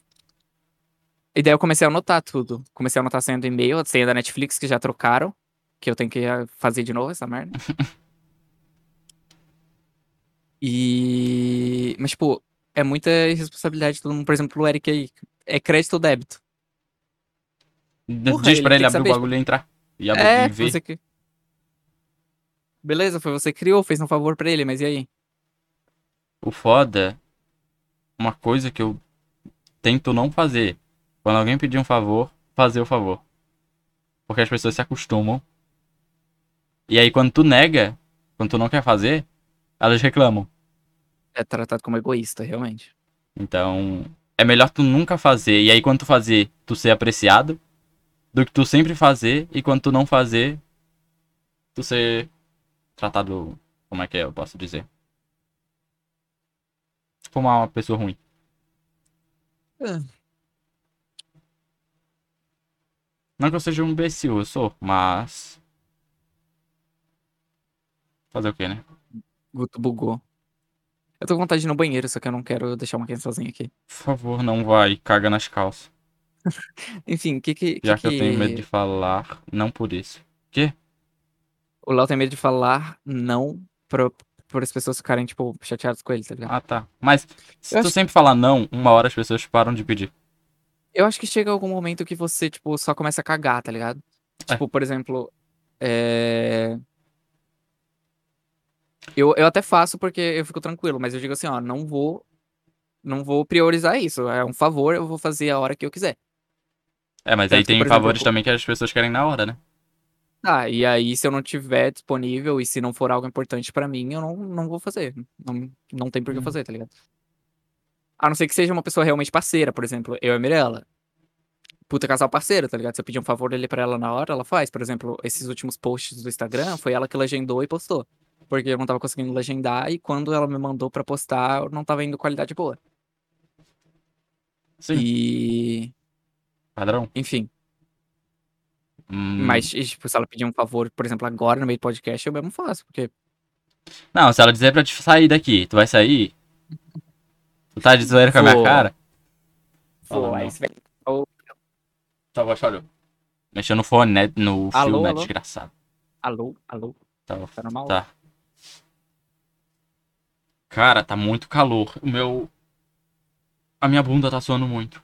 E daí eu comecei a anotar tudo. Comecei a anotar a senha do e-mail, a senha da Netflix, que já trocaram. Que eu tenho que ah, fazer de novo essa merda. E. Mas, tipo, é muita irresponsabilidade de todo mundo. Por exemplo, o Eric aí. É crédito ou débito? Porra, Diz ele pra ele que abrir o bagulho e entrar. E, abrir, É, e ver. você que. Beleza, foi você que criou, fez um favor pra ele, mas e aí? O foda, uma coisa que eu tento não fazer. Quando alguém pedir um favor, fazer o favor. Porque as pessoas se acostumam. E aí quando tu nega, quando tu não quer fazer, elas reclamam. É tratado como egoísta, realmente. Então, é melhor tu nunca fazer. E aí quando tu fazer, tu ser apreciado. Do que tu sempre fazer e quando tu não fazer, tu ser tratado. Como é que é? Eu posso dizer? Como uma pessoa ruim. É. Não que eu seja um imbecil, eu sou, mas. Fazer o quê, né? Guto bugou. Eu tô com vontade de ir no banheiro, só que eu não quero deixar uma criança sozinha aqui. Por favor, não vai, caga nas calças. Enfim, o que que. Já que que eu tenho medo de falar, não por isso. O Léo tem medo de falar não pra, por as pessoas ficarem, tipo, chateadas com ele, tá ligado? Ah, tá. Mas se Eu tu acho- sempre falar não, uma hora as pessoas param de pedir. Eu acho que chega algum momento que você, tipo, só começa a cagar, tá ligado? É. Tipo, por exemplo, é... Eu, eu até faço porque eu fico tranquilo, mas eu digo assim, ó, não vou. Não vou priorizar isso. É um favor, eu vou fazer a hora que eu quiser. É, mas Tanto aí que, tem exemplo, favores eu- também que as pessoas querem na hora, né? Tá, e aí se eu não tiver disponível e se não for algo importante pra mim, eu não, não vou fazer. Não, não tem por que Hum. fazer, tá ligado? A não ser que seja uma pessoa realmente parceira, por exemplo, eu e a Mirella. Puta casal parceiro, tá ligado? Se eu pedir um favor ali pra ela na hora, ela faz. Por exemplo, esses últimos posts do Instagram, foi ela que legendou e postou. Porque eu não tava conseguindo legendar e quando ela me mandou pra postar, eu não tava indo qualidade boa. Sim. E. Padrão. Enfim. Hum, Mas, tipo, se ela pedir um favor, por exemplo, agora no meio do podcast, eu mesmo faço. Porque Não, se ela dizer pra te sair daqui, tu vai sair? Tu tá de zoeira com a minha Vou. cara? Fala, aí você vai. Tá, voz falhou. Mexeu no fone, né? No Alô, né? alô? Desgraçado. Alô, alô, Tá, tá normal? tá. Cara, tá muito calor. O meu. A minha bunda tá suando muito.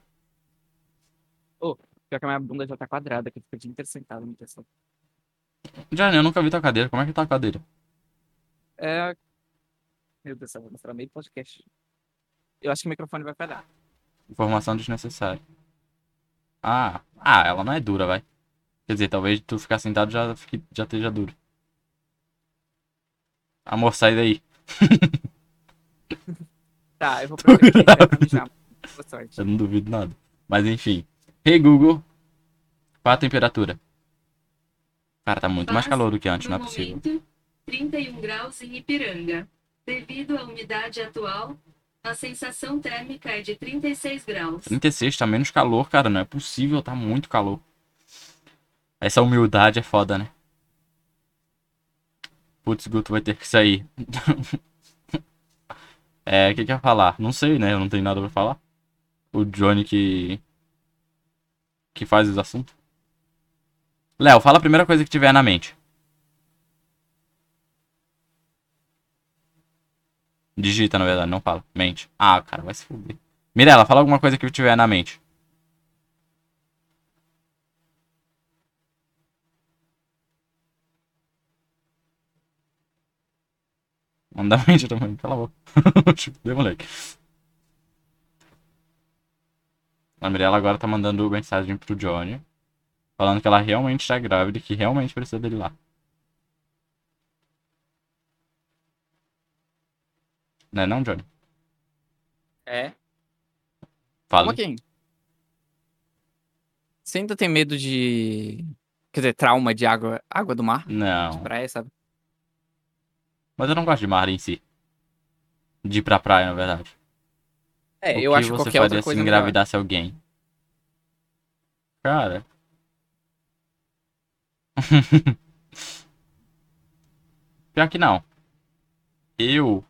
Pior que a minha bunda já tá quadrada, que eu fico o dia inteiro sentado no pessoal. Johnny, eu nunca vi tua cadeira. Como é que tá a cadeira? É. Meu Deus do céu, vou mostrar meio podcast. Eu acho que o microfone vai falhar. Informação desnecessária. Ah, ah, ela não é dura, vai. Quer dizer, talvez tu ficar sentado já, fique, já esteja duro. Amor, sai daí. Tá, eu vou procurar mijar. Boa sorte. Eu não duvido nada. Mas enfim. Hey Google. Qual a temperatura? Cara, tá muito mais calor do que antes, não é possível. momento, 31 graus em Ipiranga. Devido à umidade atual, a sensação térmica é de 36 graus. 36 tá menos calor, cara. Não é possível, tá muito calor. Essa humildade é foda, né? Putz, Guto vai ter que sair. é, o que que eu ia falar? Não sei, né? Eu não tenho nada pra falar. O Johnny que. que faz os assuntos. Léo, fala a primeira coisa que tiver na mente. Digita, na verdade, não fala. Mente. Ah, cara, vai se fuder. Mirella, fala alguma coisa que tiver na mente. Manda a mente também, cala a boca. Deu, moleque. A Mirella agora tá mandando mensagem pro Johnny. Falando que ela realmente tá grávida e que realmente precisa dele lá. Não é não, Johnny? É? Fala. Como quem? Você ainda tem medo de. Quer dizer, trauma de água, água do mar? De Não. praia, sabe? Mas eu não gosto de mar em si. De ir pra praia, na verdade. É, O eu que acho que você qualquer faria outra se coisa. é melhor. engravidasse alguém? Cara. Pior que não. Eu.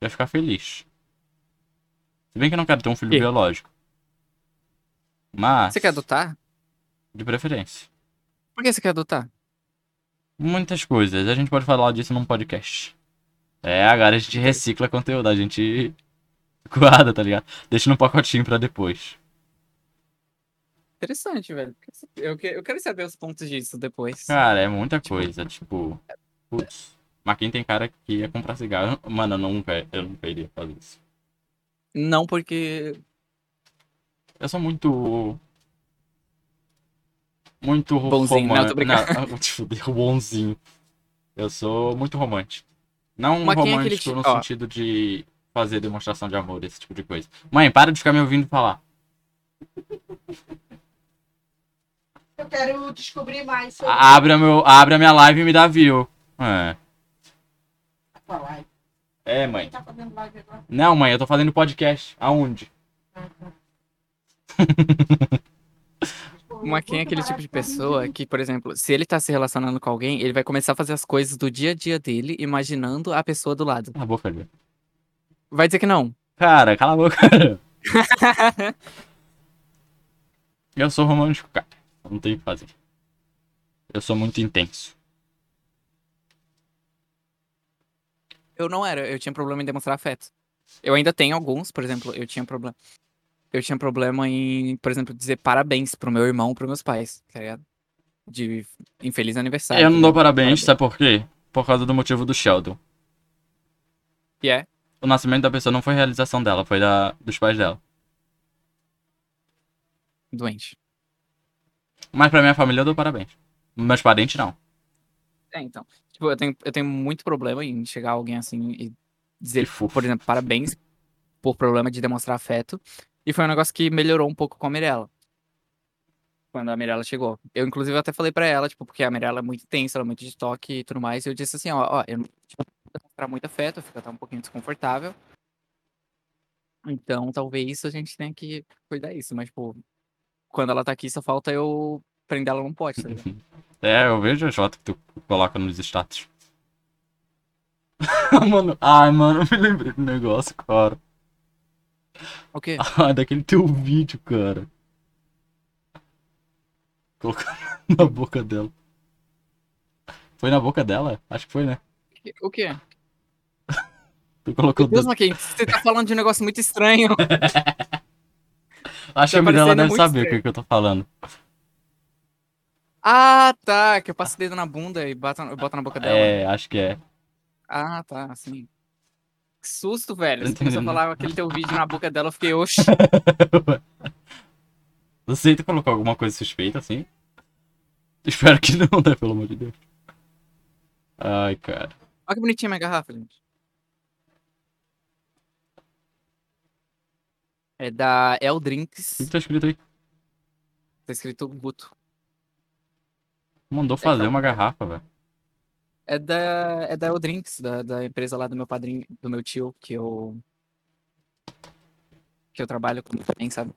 Ia ficar feliz. Se bem que eu não quero ter um filho Quê? biológico. Mas. Você quer adotar? De preferência. Por que você quer adotar? Muitas coisas. A gente pode falar disso num podcast. É, agora a gente recicla conteúdo. A gente guarda, tá ligado? Deixa num pacotinho pra depois. Interessante, velho. Eu, que- eu quero saber os pontos disso depois. Cara, é muita coisa. Tipo, putz. Mas quem tem cara que ia comprar cigarro. Mano, eu nunca, eu nunca iria fazer isso. Não porque. Eu sou muito. Muito Bonzinho, não, tô brincando. Não, fudeu, bonzinho. Eu sou muito romântico. Não Mas quem é aquele romântico no ó. sentido de fazer demonstração de amor, esse tipo de coisa. Mãe, para de ficar me ouvindo falar. Eu quero descobrir mais sobre Abre a, meu, abre a minha live e me dá view. É. a tua live. É, mãe. Tá fazendo live agora? Não, mãe, eu tô fazendo podcast. Aonde? Mas quem é aquele tipo de pessoa que, por exemplo, se ele tá se relacionando com alguém, ele vai começar a fazer as coisas do dia a dia dele, imaginando a pessoa do lado. Cala a boca, Lê. Vai dizer que não. Cara, cala a boca. eu sou romântico, cara. Não tem o que fazer. Eu sou muito intenso. Eu não era, eu tinha problema em demonstrar afeto. Eu ainda tenho alguns, por exemplo, eu tinha problema. Eu tinha problema em, por exemplo, dizer parabéns pro meu irmão, pros meus pais, tá ligado? De infeliz aniversário. eu não dou parabéns, sabe por quê? Por causa do motivo do Sheldon. Que é? O nascimento da pessoa não foi realização dela, foi da, dos pais dela. Doente. Mas pra minha família eu dou parabéns. Meus parentes não. É, então. Tipo, eu tenho, eu tenho muito problema em chegar alguém assim e dizer, por exemplo, parabéns por problema de demonstrar afeto. E foi um negócio que melhorou um pouco com a Mirella. Quando a Mirella chegou. Eu, inclusive, até falei pra ela, tipo, porque a Mirella é muito intensa, ela é muito de toque e tudo mais. E eu disse assim, ó, ó, eu não tipo, demonstrar muito afeto, eu fico até um pouquinho desconfortável. Então, talvez a gente tenha que cuidar disso. Mas, tipo, quando ela tá aqui, só falta eu prender ela num pote, tá ligado? É, eu vejo as fotos que tu coloca nos status. mano, ai, mano, me lembrei do negócio, cara. O quê? Ah, daquele teu vídeo, cara. Colocando na boca dela. Foi na boca dela? Acho que foi, né? O quê? Tu colocou Meu Deus, do... Maquin, você tá falando de um negócio muito estranho. Acho que Tá a Mirella parecendo deve saber o estranho. que, que eu tô falando. Ah, tá. Que eu passo o dedo na bunda e boto, na boca dela. É, acho que é. Ah, tá, assim. Que susto, velho. Você começou a falar aquele teu vídeo na boca dela, eu fiquei, oxi. Você colocou alguma coisa suspeita assim? Espero que não, né? Pelo amor de Deus. Ai, cara. Olha que bonitinha minha garrafa, gente. É da El Drinks. O que tá escrito aí? Tá escrito Guto. Mandou É, fazer calma. uma garrafa, velho. É da, é da El Drinks, da, da empresa lá do meu padrinho, do meu tio, que eu. Que eu trabalho com também, sabe?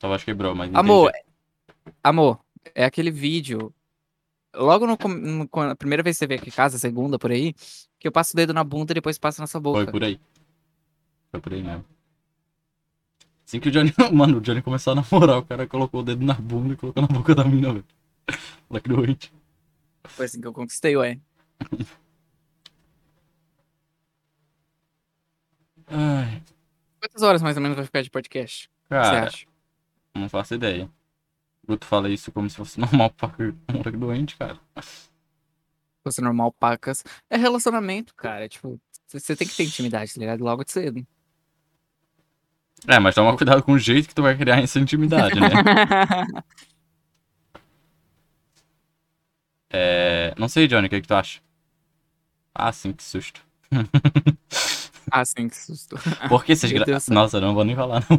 Voz quebrou, mas. Amor, entendi. amor, é aquele vídeo. Logo no, no- quando a primeira vez que você vem aqui em casa, a segunda por aí, que eu passo o dedo na bunda e depois passo na sua boca. Foi por aí. Foi por aí mesmo. Assim que o Johnny. Mano, o Johnny começou a namorar, o cara colocou o dedo na bunda e colocou na boca da mina, velho. Moleque doente. Foi assim que eu conquistei, ué. Ai, Quantas horas mais ou menos vai ficar de podcast? O que você cara, acha? não faço ideia. O Guto fala isso como se fosse normal pra um moleque doente, cara. Você normal, pacas. É relacionamento, cara. Tipo, você- você tem que ter intimidade, tá ligado? Logo de cedo. É, mas toma cuidado com o jeito que tu vai criar essa intimidade, né? É, não sei, Johnny, o que, que tu acha? Ah, sim, que susto. ah, sim, que susto. Por que vocês gra... Nossa, não vou nem falar, não.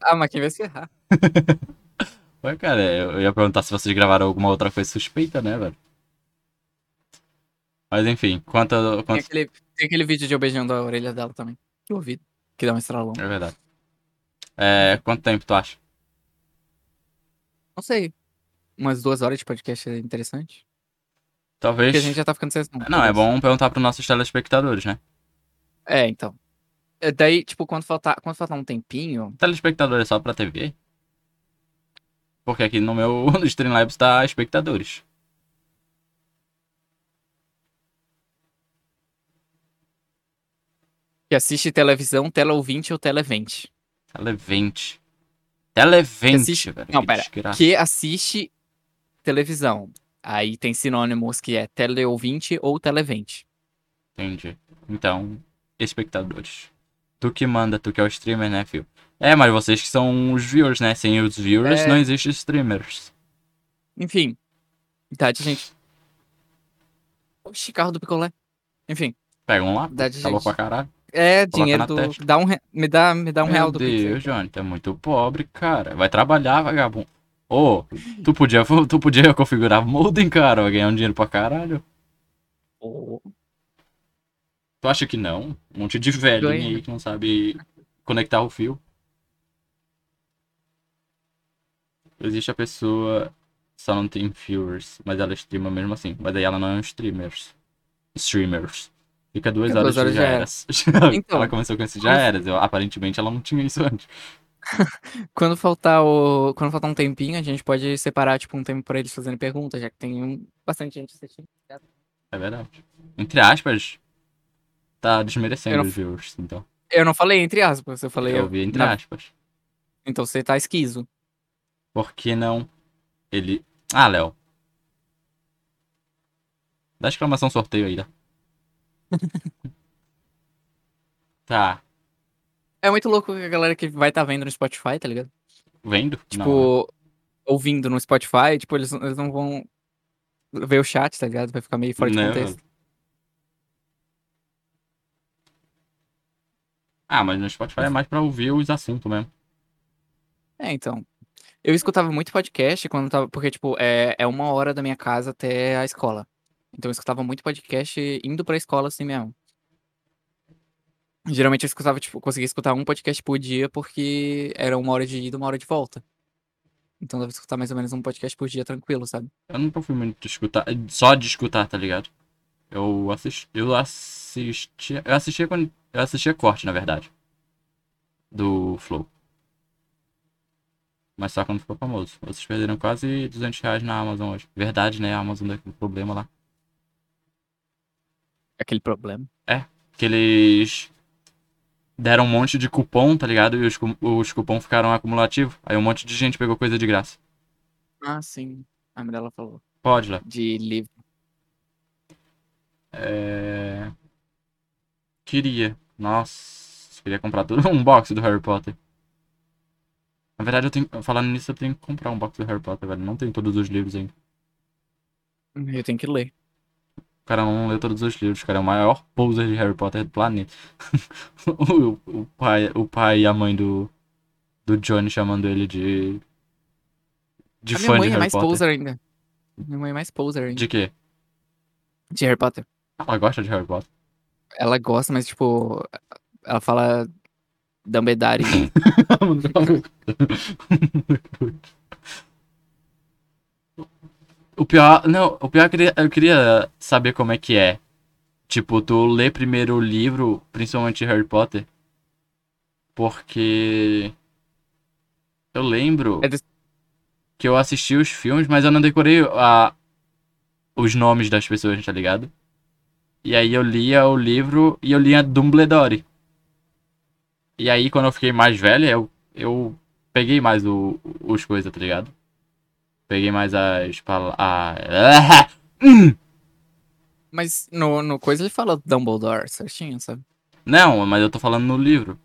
Ah, mas quem vai se ferrar? Ué, cara, eu ia perguntar se vocês gravaram alguma outra coisa suspeita, né, velho? Mas enfim, quanto. Tem quanto... aquele, tem aquele vídeo de eu beijando a orelha dela também. Que ouvido. Que dá um estralão. É verdade. É, quanto tempo tu acha? Não sei. Umas duas horas de podcast é interessante. Talvez. Porque a gente já tá ficando sem. Não, é bom perguntar pros nossos telespectadores, né? É, então. É, Daí, tipo, quando faltar, quando faltar um tempinho. Telespectador é só pra TV? Porque aqui no meu no Streamlabs tá espectadores. Que assiste televisão, tela ouvinte ou televente. Televente. Televente, assiste- velho. Não, que pera. desgraça. Que assiste televisão. Aí tem sinônimos que é teleouvinte ou televente. Entendi. Então, espectadores. Tu que manda, tu que é o streamer, né, filho? É, mas vocês que são os viewers, né? Sem os viewers É. não existe streamers. Enfim. Idade, gente. Oxi, carro do picolé. Enfim. Pega um lá, Idade, tá louco gente. pra caralho. É, Coloca dinheiro do. Dá um, re- me, dá, me dá um Meu real do aí. Deus, Johnny, tu é muito pobre, cara. Vai trabalhar, vagabundo. Ô, tu podia, tu podia configurar modem, cara, vai ganhar um dinheiro pra caralho. Ô, Tu acha que não? Um monte de velhinho Ganha. aí que não sabe conectar o fio. Existe a pessoa só não tem viewers, mas ela streama mesmo assim. Mas aí ela não é um streamers. Streamers. Fica duas Fica horas, duas horas já já era. Então, ela começou com esse já era. Eu- aparentemente ela não tinha isso antes. Quando faltar o. Quando faltar um tempinho, a gente pode separar, tipo, um tempo pra eles fazerem perguntas, já que tem um- bastante gente assistindo. É verdade. Entre aspas, tá desmerecendo Eu não- os viewers, então. Eu não falei entre aspas, eu falei. Eu ouvi entre na- aspas. Então você tá esquiso. Por que não ele. Ah, Léo. Dá exclamação sorteio aí, tá? tá. É muito louco a galera que vai tá vendo no Spotify, tá ligado? Vendo? Tipo, Não, né? ouvindo no Spotify, tipo, eles, eles não vão ver o chat, tá ligado? Vai ficar meio fora de Não. contexto. Ah, mas no Spotify é mais pra ouvir os assuntos mesmo. É, então. Eu escutava muito podcast quando tava. Porque, tipo, é, é uma hora da minha casa até a escola. Então eu escutava muito podcast indo pra escola assim mesmo. Geralmente eu escutava, tipo, conseguia escutar um podcast por dia porque era uma hora de ida e uma hora de volta. Então dava pra escutar mais ou menos um podcast por dia tranquilo, sabe? Eu nunca fui muito de escutar. Só de escutar, tá ligado? Eu assisti. Eu assistia. Eu assistia quando. Eu assistia corte, na verdade. Do Flow. Mas só quando ficou famoso. Vocês perderam quase 200 reais na Amazon hoje. Verdade, né? A Amazon deu aquele problema lá. Aquele problema. Que eles. Deram um monte de cupom, tá ligado? E os, os cupom ficaram acumulativos. Aí um monte de gente pegou coisa de graça. Ah, sim. A Mirella falou. Pode, lá. De livro. É... Queria. Nossa, queria comprar tudo um box do Harry Potter. Na verdade, eu tenho. Falando nisso, eu tenho que comprar um box do Harry Potter, velho. Não tenho todos os livros ainda. Eu tenho que ler. O cara não leu todos os livros, o cara é o maior poser de Harry Potter do planeta. o, o pai, o pai e a mãe do, do Johnny chamando ele de. De a fã minha de mãe é Harry mais Potter. poser ainda. Minha mãe é mais poser ainda. De quê? De Harry Potter. Ela gosta de Harry Potter. Ela gosta, mas tipo. Ela fala. Dumbledore. o pior. Não, o pior é que eu queria, eu queria saber como é que é. Tipo, tu lê primeiro o livro, principalmente Harry Potter. Porque. Eu lembro É do- que eu assisti os filmes, mas eu não decorei a, os nomes das pessoas, tá ligado? E aí eu lia o livro e eu lia Dumbledore. E aí quando eu fiquei mais velho, eu, eu peguei mais o, os coisas, tá ligado? Peguei mais as palavras. mas no, no coisa ele fala Dumbledore certinho, sabe? Não, mas eu tô falando no livro.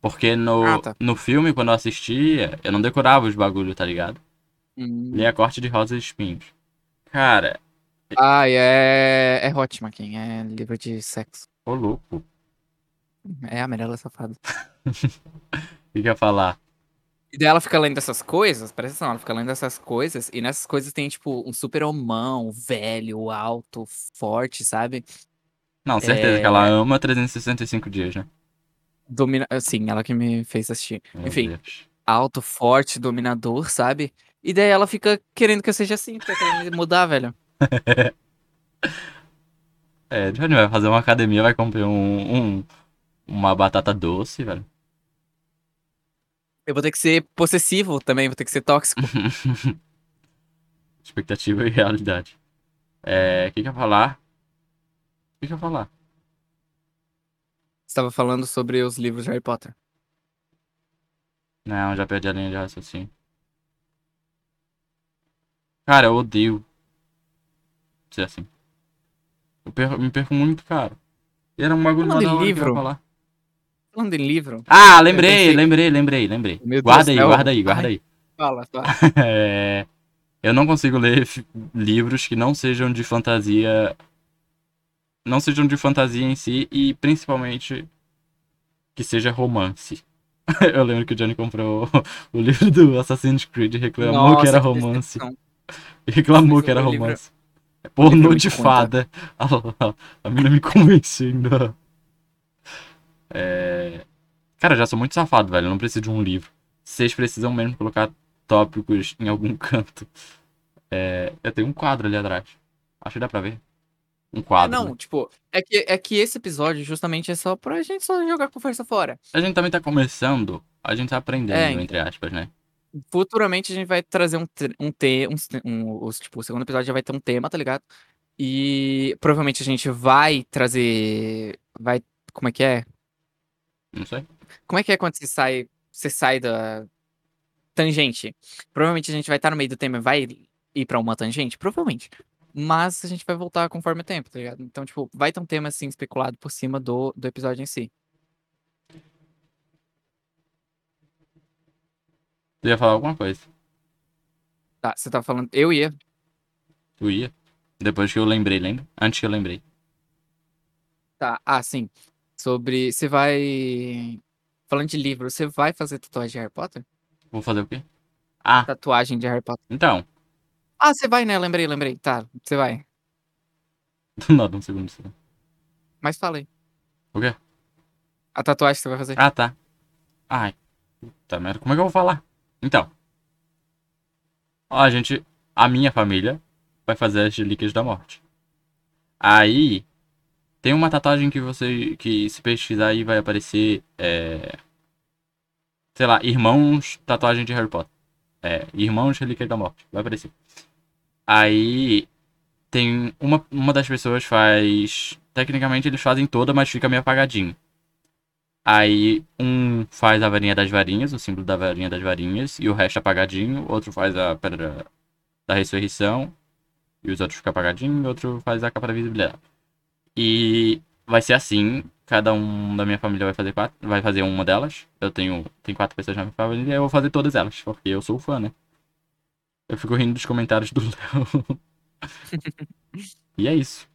Porque no, Ah, tá. no filme, quando eu assistia, eu não decorava os bagulho, tá ligado? Hum. Lia corte de rosas e espinhos. Cara, Ah, é. É Hot Maquin, é livro de sexo. ô louco. É a Mirella safada. O que que eu ia falar? E daí ela fica lendo essas coisas, presta atenção, ela fica lendo essas coisas, e nessas coisas tem, tipo, um super homão, velho, alto, forte, sabe? Não, certeza É. que ela ama 365 dias, né? Domina... Sim, ela que me fez assistir. Meu Enfim, Deus. alto, forte, dominador, sabe? E daí ela fica querendo que eu seja assim, fica querendo mudar, velho. É, Johnny vai fazer uma academia, vai comprar um, um- uma batata doce, velho. Eu vou ter que ser possessivo também, vou ter que ser tóxico. Expectativa e realidade. É, o que que eu ia falar? O que que eu ia falar? Você tava falando sobre os livros de Harry Potter. Não, já perdi a linha de raciocínio. Cara, eu odeio ser assim. Eu me perco muito, cara. Era um bagulho Falando mó em da hora que eu ia livro, falar. Falando em livro. Ah, lembrei, pensei- lembrei, lembrei, lembrei. Meu Deus Guarda do aí, céu. guarda aí, guarda Ai. aí. Fala, fala. É, eu não consigo ler livros que não sejam de fantasia. Não sejam de fantasia em si e principalmente que seja romance. Eu lembro que o Johnny comprou o livro do Assassin's Creed e reclamou que era Nossa, romance. decepção. Reclamou Mas que era livro- romance. É Pornô livro de fada. Olha lá, A mina me convencendo. É... Cara, eu já sou muito safado, velho. Eu não preciso de um livro. Vocês precisam mesmo colocar tópicos em algum canto. É... Eu tenho um quadro ali atrás. Acho que dá pra ver. Um É, quadro. não, né? tipo, é que, é que esse episódio justamente é só pra gente só jogar conversa fora. A gente também tá começando. A gente tá aprendendo, É, entre aspas, né? Futuramente a gente vai trazer um, um, te, um, um, os, tipo, o segundo episódio já vai ter um tema, tá ligado? E provavelmente a gente vai trazer. Vai. Como é que é? Não sei. Como é que é quando você sai. Você sai da tangente? Provavelmente a gente vai estar no meio do tema e vai ir pra uma tangente? Provavelmente. Mas a gente vai voltar conforme o tempo, tá ligado? Então, tipo, vai ter um tema assim especulado por cima do, do episódio em si. Tu ia falar alguma coisa. Tá, você tá falando. Eu ia. Tu ia. Depois que eu lembrei, lembra? Antes que eu lembrei. Tá, ah, sim. Sobre. Você vai. Falando de livro, você vai fazer tatuagem de Harry Potter? Vou fazer o quê? Ah, Tatuagem de Harry Potter. então. Ah, você vai, né? Lembrei, lembrei. Tá, você vai. Do nada, um segundo. só. Mas fala aí. O quê? A tatuagem que você vai fazer. Ah, tá. Ai, puta merda, como é que eu vou falar? Então. Ó, a gente. A minha família vai fazer as relíquias da morte. Aí. Tem uma tatuagem que você. Que se pesquisar aí vai aparecer. É. Sei lá, irmãos tatuagem de Harry Potter. É, irmãos relíquias da morte. Vai aparecer. Aí. Tem. Uma, uma das pessoas faz. Tecnicamente eles fazem toda, mas fica meio apagadinho. Aí um faz a varinha das varinhas, o símbolo da varinha das varinhas, e o resto apagadinho. Outro faz a pedra da ressurreição, e os outros ficam apagadinhos, e outro faz a capa da visibilidade. E vai ser assim, cada um da minha família vai fazer quatro, vai fazer uma delas. Eu tenho, tem quatro pessoas na minha família e eu vou fazer todas elas, porque eu sou fã, né? Eu fico rindo dos comentários do Léo. e é isso.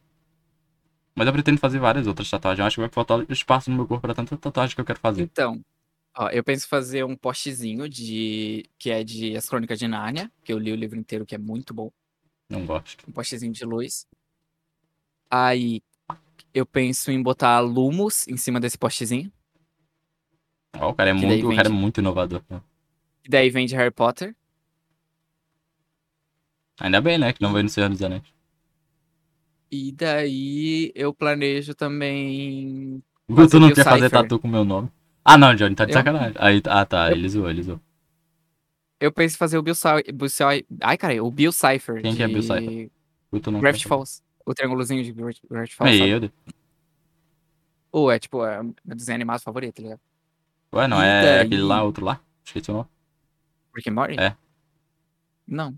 Mas eu pretendo fazer várias outras tatuagens. Eu acho que vai faltar espaço no meu corpo pra tanta tatuagem que eu quero fazer. Então, ó, eu penso fazer um postzinho de que é de As Crônicas de Nárnia, que eu li o livro inteiro, que é muito bom. Não gosto. Um postzinho de luz. Aí eu penso em botar Lumos em cima desse postzinho. Ó, o cara é Que muito, o cara é vende. muito inovador. né? E daí vem de Harry Potter. Ainda bem, né? Que não veio no Senhor dos Anéis. E daí eu planejo também. Tu não quer fazer tatu com meu nome. Ah, não, Johnny, tá de Eu- sacanagem. Aí, ah, tá, Eu- ele zoou, ele zoou. Eu penso em fazer o Bill Cipher. Ai, cara, o Bill Cipher. Quem que é de Bill Cipher? Gravity Falls. O triângulozinho de sabe? Meu. Ou é tipo, é meu desenho animado favorito, tá ligado? Ué, não E é daí? aquele lá, outro lá? Esqueci o nome. Rick and Morty? É. Não.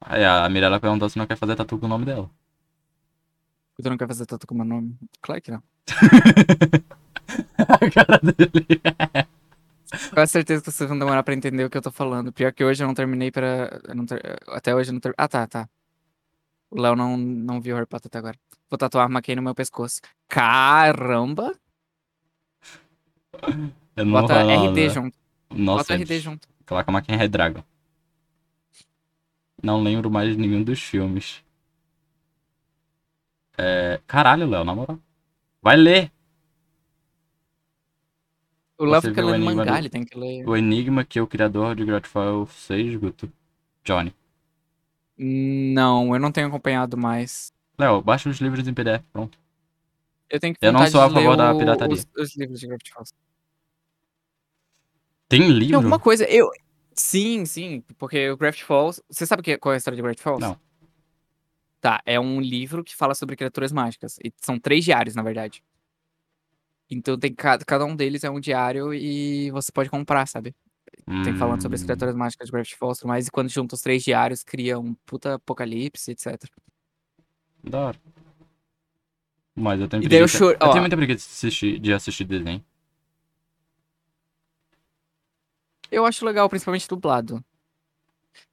Aí a Mirella perguntou se não quer fazer tatu com o nome dela. Tu não quer fazer tanto com o meu nome? Claro que não. a cara dele. Com certeza que vocês vão demorar pra entender o que eu tô falando. Pior que hoje eu não terminei pra. eu não ter- Até hoje eu não terminei. Ah, tá, tá. O Léo não, não viu Harry Potter até agora. Vou tatuar McKay no meu pescoço. Caramba! Eu não Bota RD junto. Nossa, Bota RD junto. Coloca uma Red Dragon. Não lembro mais nenhum dos filmes. É... Caralho, Léo, na moral. Vai ler O Léo fica lendo mangá, do- ele tem que ler. o Enigma que o criador de Grateful 6, Guto. Johnny. Não, eu não tenho acompanhado mais. Léo, baixa os livros em PDF, pronto. Eu tenho que Eu não sou a favor da pirataria. Os, os livros de Gravity Falls. Tem Tem livro? alguma coisa. Eu. Sim, sim. Porque o Gravity Falls. Você sabe que- qual é a história de Gravity Falls? Não. Tá, é um livro que fala sobre criaturas mágicas. E são três diários, na verdade. Então tem cada, cada um deles é um diário e você pode comprar, sabe? Tem falando sobre as Hum, criaturas mágicas de Gravity Falls. E quando junta os três diários, cria um puta apocalipse, etc. Da hora. Mas eu tenho E daí eu choro- Eu tenho muita preguiça de assistir, de assistir desenho. Eu acho legal, principalmente dublado.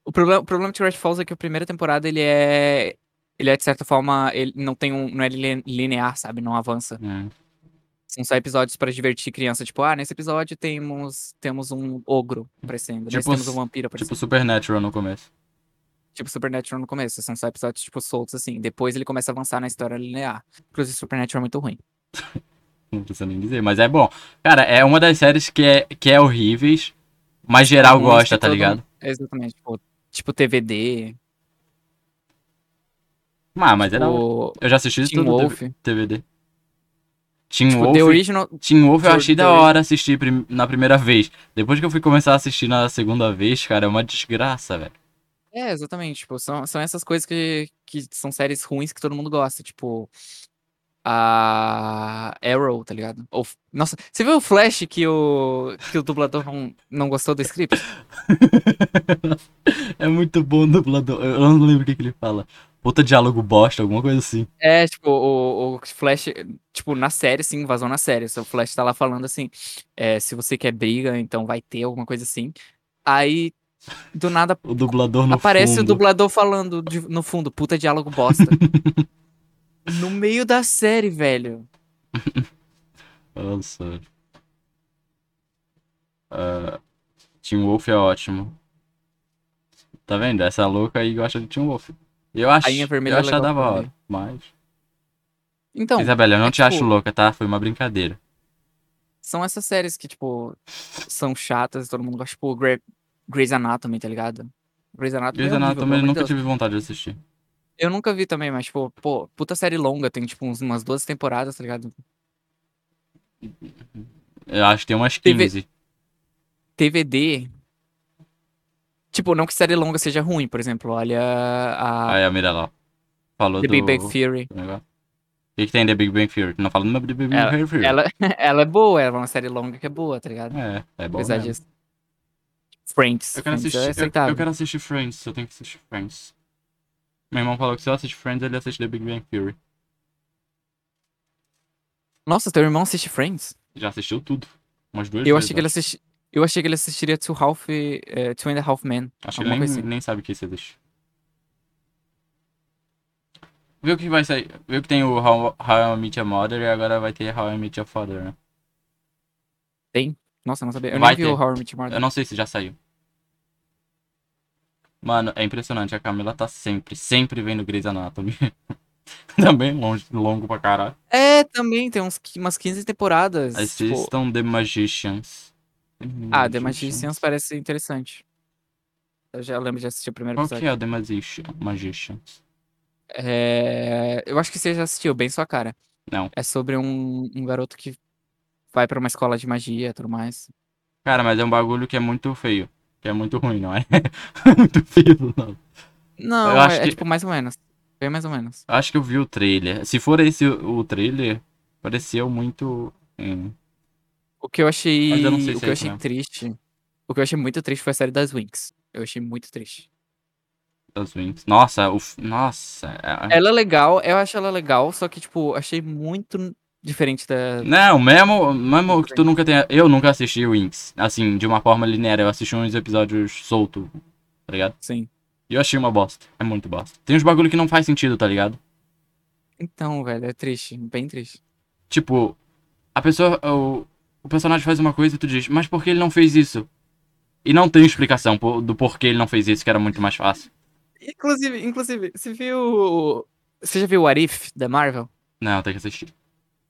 O problema, o problema de Gravity Falls é que a primeira temporada ele é. Ele é, de certa forma, ele não tem um. Não é line- linear, sabe? Não avança. Hum. São só episódios pra divertir criança. Tipo, ah, nesse episódio temos, temos um ogro aparecendo. Nesse Tipo temos s- um vampiro aparecendo. Tipo Supernatural no começo. Tipo Supernatural no começo. São só episódios, tipo, soltos assim. Depois ele começa a avançar na história linear. Inclusive, Supernatural é muito ruim. Não precisa nem dizer, mas é bom. Cara, é uma das séries que é, que é horríveis, mas geral Ruins gosta, tá ligado? mundo- Exatamente. Tipo, tipo TVD. Ah, mas era. O Eu já assisti Teen tudo Wolf. TVD. Teen Tipo, Wolf. The Original. Teen Wolf eu achei The da hora assistir prim- na primeira vez. Depois que eu fui começar a assistir na segunda vez, cara, é uma desgraça, velho. É, exatamente. Tipo, são, são essas coisas que, que são séries ruins que todo mundo gosta. Tipo, a Arrow, tá ligado? Ou, nossa, você viu o Flash que o, que o dublador não, não gostou do script? é muito bom o dublador. Eu não lembro o que, que ele fala. Puta diálogo bosta, alguma coisa assim. É, tipo, o, o Flash, tipo, na série, sim, vazou na série. O Flash tá lá falando assim, é, se você quer briga, então vai ter alguma coisa assim. Aí, do nada, O dublador no aparece o fundo. dublador falando de- no fundo, puta diálogo bosta. no meio da série, velho. Nossa. Ah, Teen Wolf é ótimo. Tá vendo? Essa louca aí gosta de Teen Wolf. Eu acho, Rainha Vermelha eu é acho da hora, mas... Então, Isabela, eu não é te acho tipo- louca, tá? Foi uma brincadeira. são essas séries que, tipo, são chatas, todo mundo gosta. Tipo, Grey, Grey's Anatomy, tá ligado? Grey's Anatomy, Grey's é horrível, Anatomy eu nunca Deus. tive vontade de assistir. Eu nunca vi também, mas, tipo, pô, puta série longa, tem, tipo, uns- umas duas temporadas, tá ligado? Eu acho que tem umas TV 15. TVD. Tipo, não que série longa seja ruim, por exemplo, olha a Aí a Mirella falou The do... Big Bang Theory. negócio. que, que tem The Big Bang Theory? Não falando do The Big Bang Theory. Ela, ela é boa, ela é uma série longa que é boa, tá ligado? É, é bom Apesar mesmo. disso. Friends. Eu quero, Friends assistir, é eu, eu quero assistir Friends, eu tenho que assistir Friends. Meu irmão falou que se eu assistir Friends, ele assiste The Big Bang Theory. Nossa, teu irmão assiste Friends? Já assistiu tudo. Umas duas Eu vezes. achei que ele assisti... Eu achei que ele assistiria Two, Half, eh, Two and a Half Men. Acho que ele nem, assim. nem sabe que isso existe. Viu que vai sair. Viu que tem o How, How I Meet Your Mother e agora vai ter How I Met Your Father, né? Nossa, eu não sabia. Eu Vai nem vi o ter. How I Met Your Mother. Eu não sei se já saiu. Mano, é impressionante. A Camila tá sempre, sempre vendo Grey's Anatomy. Também longe, longo pra caralho. É, também, tem uns, umas 15 temporadas. tipo- Assistam The Magicians. Ah, The Magicians parece interessante. Eu já lembro de assistir o primeiro Qual que episódio. é o The Magician? Magicians? É... Eu acho que você já assistiu, bem sua cara. Não. É sobre um, um garoto que vai pra uma escola de magia e tudo mais. Cara, mas é um bagulho que é muito feio. Que é muito ruim, não é? muito feio, não. Não, acho é, é que- tipo mais ou menos. Bem mais ou menos. Acho que eu vi o trailer. Se for esse o o trailer, pareceu muito. hum, O que eu achei. Mas eu não sei o que é eu achei mesmo. triste. O que eu achei muito triste foi a série das Winx. Eu achei muito triste. das Wings. Nossa, o. f- Nossa. é- Ela é legal, eu acho ela legal, só que, tipo, achei muito diferente da. Não, mesmo, mesmo que tu nunca tenha. Eu nunca assisti Wings. Assim, de uma forma linear. Eu assisti uns episódios solto, tá ligado? Sim. E eu achei uma bosta. É muito bosta. Tem uns bagulho que não faz sentido, tá ligado? Então, velho, é triste, bem triste. Tipo, a pessoa. O, o personagem faz uma coisa e tu diz, mas por que ele não fez isso? E não tem explicação do porquê ele não fez isso, que era muito mais fácil. Inclusive, inclusive, você viu. Você já viu o Arif da Marvel? Não, tem que assistir.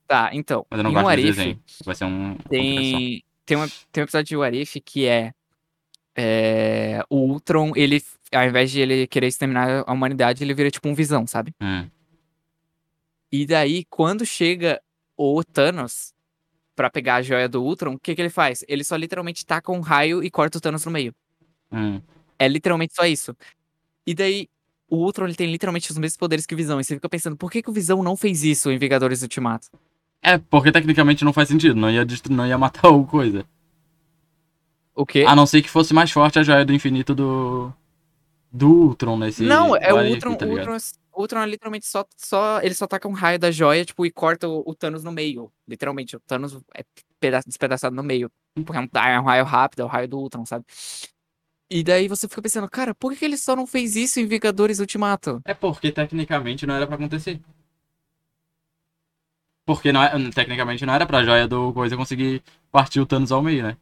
Tá, então. Mas eu não gosto de What If, desenho. Vai ser um. tem, tem, uma, tem um episódio de What If que é, é. O Ultron, ele. Ao invés de ele querer exterminar a humanidade, ele vira tipo um visão, sabe? Hum. E daí, quando chega o Thanos pra pegar a joia do Ultron, o que, que ele faz? Ele só literalmente taca um raio e corta o Thanos no meio. Hum. É literalmente só isso. E daí, o Ultron ele tem literalmente os mesmos poderes que o Visão. E você fica pensando, por que, que o Visão não fez isso em Vingadores Ultimato? É, porque tecnicamente não faz sentido. Não ia, não ia matar o coisa. O quê? A não ser que fosse mais forte a joia do infinito do. Do Ultron nesse. não, é o Ultron. tá o? Ultron, Ultron é literalmente só, só. Ele só taca um raio da joia, tipo, e corta o, o Thanos no meio. Literalmente, o Thanos é peda- despedaçado no meio. Porque é um, é um raio rápido, é o raio do Ultron, sabe? E daí você fica pensando, cara, por que, ele só não fez isso em Vingadores Ultimato? É porque tecnicamente não era pra acontecer. Porque não é, tecnicamente não era pra joia do coisa conseguir partir o Thanos ao meio, né?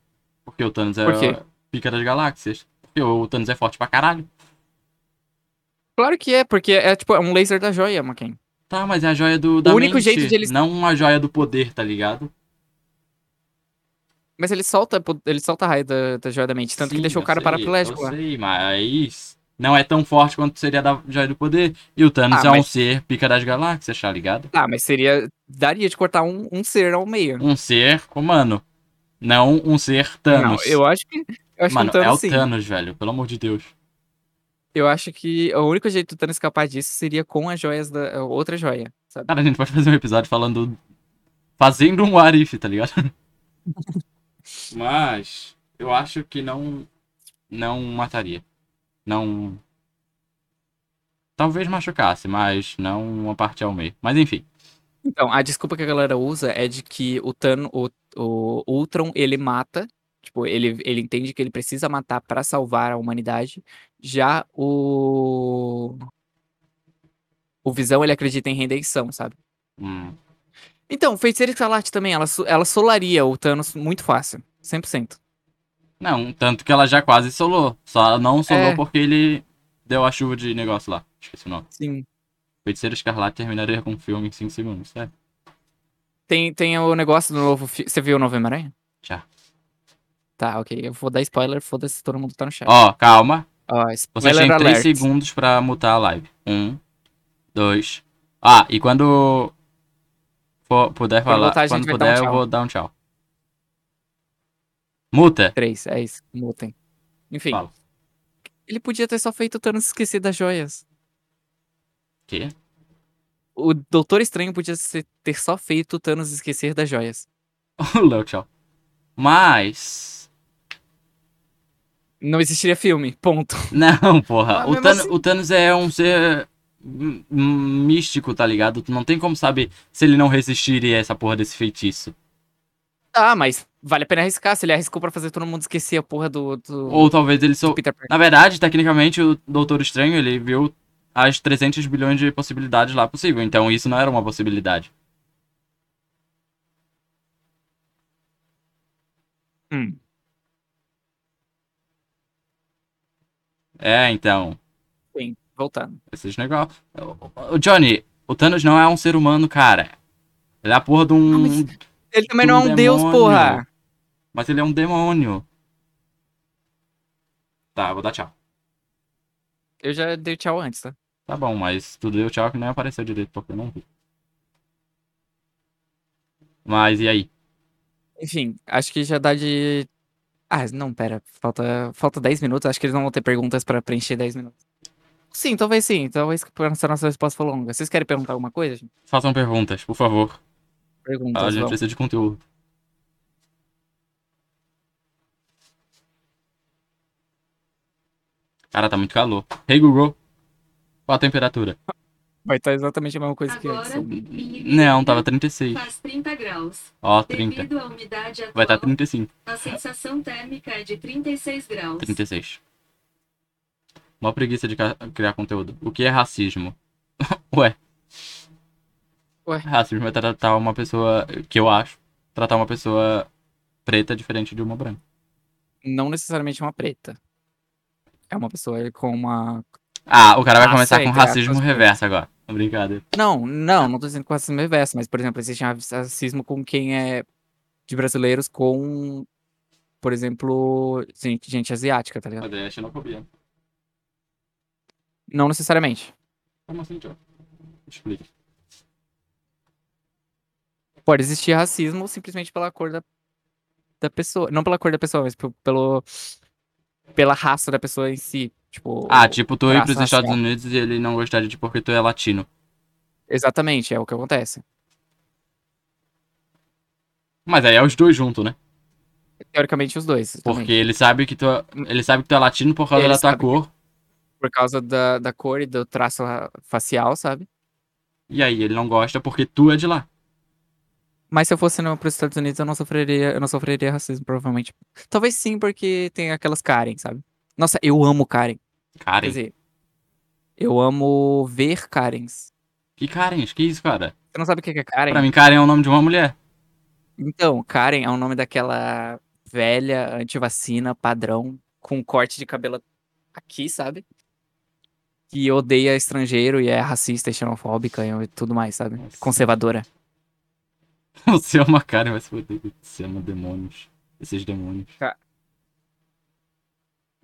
Porque o Thanos é Por pica das galáxias. Porque o Thanos é forte pra caralho. Claro que é, porque é tipo, é um laser da joia, Maquin. Tá, mas é a joia do da único mente, jeito de eles- não a joia do poder, tá ligado? Mas ele solta, ele solta raio da, da joia da mente, tanto que Sim, deixou o cara sei, paraplégico Eu lá. sei, mas não é tão forte quanto seria da joia do poder. E o Thanos Ah, é um mas- ser pica das galáxias, tá ligado? Ah, mas seria. Daria de cortar um, um ser ao meio. Um ser humano. Não um ser Thanos. Não, eu acho que. Eu acho Mano, que um é Thanos o sim. Thanos, velho. Pelo amor de Deus. Eu acho que o único jeito do Thanos escapar disso seria com as joias da. Outra joia, sabe? Cara, a gente pode fazer um episódio falando. Fazendo um Arif, tá ligado? Mas. Eu acho que não. Não mataria. Não. Talvez machucasse, mas não uma parte ao meio. Mas enfim. Então, a desculpa que a galera usa é de que o Thanos, o, o Ultron, ele mata. Tipo, ele, ele entende que ele precisa matar pra salvar a humanidade. Já o. O Visão, ele acredita em redenção, sabe? Hum. Então, Feiticeira Escarlate também, ela, ela solaria o Thanos muito fácil. 100%. Não, tanto que ela já quase solou. Só não solou É. porque ele deu a chuva de negócio lá. Esqueci o nome. Sim. Feiticeiro Escarlate terminaria com o filme em 5 segundos, é? Tem, tem o negócio do novo. fi- Você viu o Novo Homem-Aranha? Já. Tá, ok. Eu vou dar spoiler, foda-se, todo mundo tá no chat. Ó, calma. Ó, Você spoiler tem 3 alert. segundos pra mutar a live. Um, dois. Ah, e quando for, puder falar, voltar, a gente quando vai dar um puder, eu tchau. vou dar um tchau. Muta. Três, é isso. Mutem. Enfim. Fala. Ele podia ter só feito o Thanos esquecer das joias. Quê? O Doutor Estranho podia ser- ter só feito o Thanos esquecer das joias. Léo, tchau. Mas. Não existiria filme, ponto. Não, porra. O Thanos, assim- o Thanos é um ser místico, tá ligado? Tu não tem como saber se ele não resistiria a essa porra desse feitiço. Ah, mas vale a pena arriscar. Se ele arriscou pra fazer todo mundo esquecer a porra do, do, Ou talvez ele só. Parker. Na verdade, tecnicamente, o Doutor Estranho, ele viu as 300 bilhões de possibilidades lá possível. Então isso não era uma possibilidade. Hum. É, então. Sim, voltando. Esses negócios. O Johnny, o Thanos não é um ser humano, cara. Ele é a porra de um. Ah, mas- Ele também não é Um um deus, demônio. porra. Mas ele é um demônio. Tá, eu vou dar tchau. Eu já dei tchau antes, tá? Tá bom, mas tu deu tchau que nem apareceu direito porque eu não vi. Mas e aí? Enfim, acho que já dá de. Ah, não, pera. Falta, falta 10 minutos. Acho que eles não vão ter perguntas pra preencher 10 minutos. Sim, talvez sim. Talvez que essa nossa resposta for longa. Vocês querem perguntar alguma coisa? gente? Façam perguntas, por favor. Perguntas. A gente vamos. precisa de conteúdo. Cara, tá muito calor. Hey Google. Qual a temperatura? Vai estar exatamente a mesma coisa que Agora, antes. em Não, tava 36. faz 30 graus. Ó, 30. Devido à umidade atual, Vai estar 35. a sensação térmica é de 36 graus. 36. Mó preguiça de criar conteúdo. O que é racismo? Ué. Ué. Racismo é tratar uma pessoa, que eu acho, tratar uma pessoa preta diferente de uma branca. Não necessariamente uma preta. É uma pessoa com uma. Ah, o cara vai Ah, começar com racismo aspas, reverso agora. Brincadeira. Não, não, não tô dizendo com racismo reverso, mas, por exemplo, existe racismo com quem é de brasileiros com, por exemplo, gente, gente asiática, tá ligado? Mas é xenofobia. Não necessariamente. Como assim, tio? Explica. Pode existir racismo simplesmente pela cor da, da pessoa. Não pela cor da pessoa, mas pe- pelo, pela raça da pessoa em si. Tipo, Ah, tipo, tu ir pros Estados. Unidos e ele não gostar de ti porque tu é latino. Exatamente, é o que acontece. Mas aí é os dois juntos, né? Teoricamente, os dois. Porque ele sabe que tu é, ele sabe que tu é latino por causa Ele da tua que- cor. Por causa da, da cor e do traço ra- facial, sabe? E aí ele não gosta porque tu é de lá. Mas se eu fosse para os Estados Unidos, eu não sofreria, eu não sofreria racismo, provavelmente. Talvez sim, porque tem aquelas Karen, sabe? Nossa, eu amo Karen. Quer Karen. dizer, eu amo ver Karens. Que Karen? Que isso, cara? Você não sabe o que é Karen? Pra mim, Karen é o nome de uma mulher. Então, Karen é o nome daquela velha antivacina padrão com corte de cabelo aqui, sabe? Que odeia estrangeiro e é racista e xenofóbica e tudo mais, sabe? Nossa. Conservadora. Você é uma Karen, vai se foder. Você ama demônios. Esses demônios.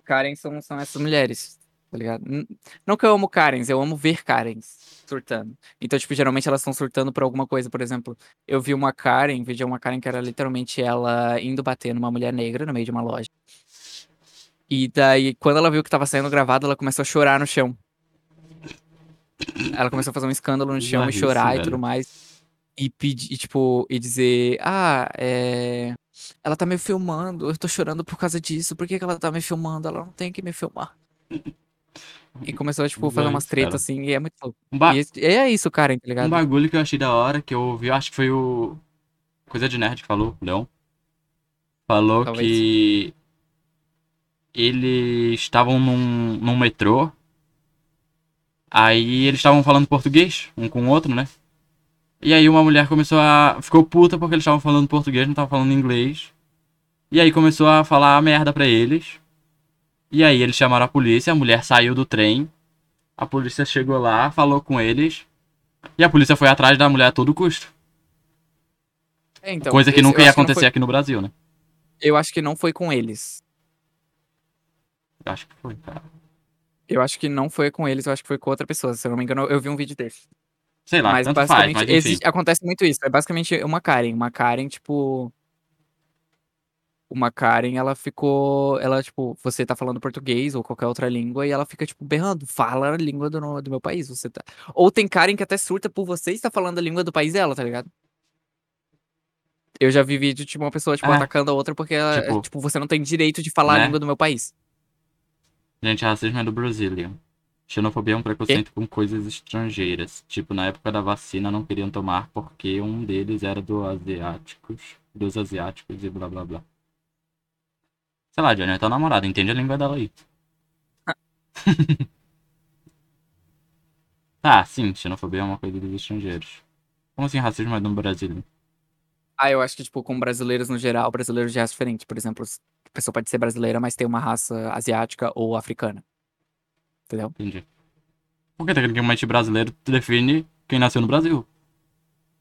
Karen são, são essas mulheres, tá ligado? Não que eu amo Karens, eu amo ver Karens surtando. Então, tipo, geralmente elas estão surtando por alguma coisa. Por exemplo, eu vi uma Karen, vi de uma Karen que era literalmente ela indo bater numa mulher negra no meio de uma loja. E daí, quando ela viu que tava saindo gravado, ela começou a chorar no chão. Ela começou a fazer um escândalo no chão e Bizarrice, chorar e tudo mais. E pedir, e, tipo, e dizer, ah, é. Ela tá me filmando, eu tô chorando por causa disso. Por que, que ela tá me filmando? Ela não tem que me filmar. E começou a, tipo, fazer umas Bizarrice, cara. tretas assim, e é muito louco. Um, ba- E é isso, Karen, tá um ligado? bagulho que eu achei da hora, que eu ouvi, acho que foi o. Coisa de Nerd que falou, Leão. Falou Talvez. que. Eles estavam num, num metrô. Aí eles estavam falando português, um com o outro, né? E aí uma mulher começou a. Ficou puta porque eles estavam falando português, não estavam falando inglês. E aí começou a falar merda pra eles. E aí eles chamaram a polícia, a mulher saiu do trem. A polícia chegou lá, falou com eles. E a polícia foi atrás da mulher a todo custo. É, então, Coisa que esse- nunca ia acontecer foi- aqui no Brasil, né? eu acho que não foi com eles. Eu acho que foi, cara. Eu acho que não foi com eles, eu acho que foi com outra pessoa. Se eu não me engano, eu vi um vídeo desse. Sei lá, mas tanto faz, basicamente, mas enfim. existe- acontece muito isso. É basicamente uma Karen. Uma Karen, tipo. uma Karen, ela ficou. Ela, tipo, você tá falando português ou qualquer outra língua e ela fica, tipo, berrando. Fala a língua do, do meu país. Você tá. Ou tem Karen que até surta por você estar falando a língua do país dela, tá ligado? Eu já vi vídeo de uma pessoa, tipo, É. atacando a outra porque ela, Tipo, tipo, você não tem direito de falar né? a língua do meu país. Gente, racismo é do Brazilian. Xenofobia é um preconceito com coisas estrangeiras. Tipo, na época da vacina não queriam tomar porque um deles era do asiáticos, dos asiáticos e blá blá blá. Sei lá, Johnny, é tua namorada, entende a língua dela aí. tá, sim, xenofobia é uma coisa dos estrangeiros. Como assim racismo é do Brasil? Ah, eu acho que, tipo, com brasileiros no geral, brasileiro já é diferente. Por exemplo, a pessoa pode ser brasileira, mas tem uma raça asiática ou africana. Entendeu? Entendi. Porque tecnicamente brasileiro define quem nasceu no Brasil.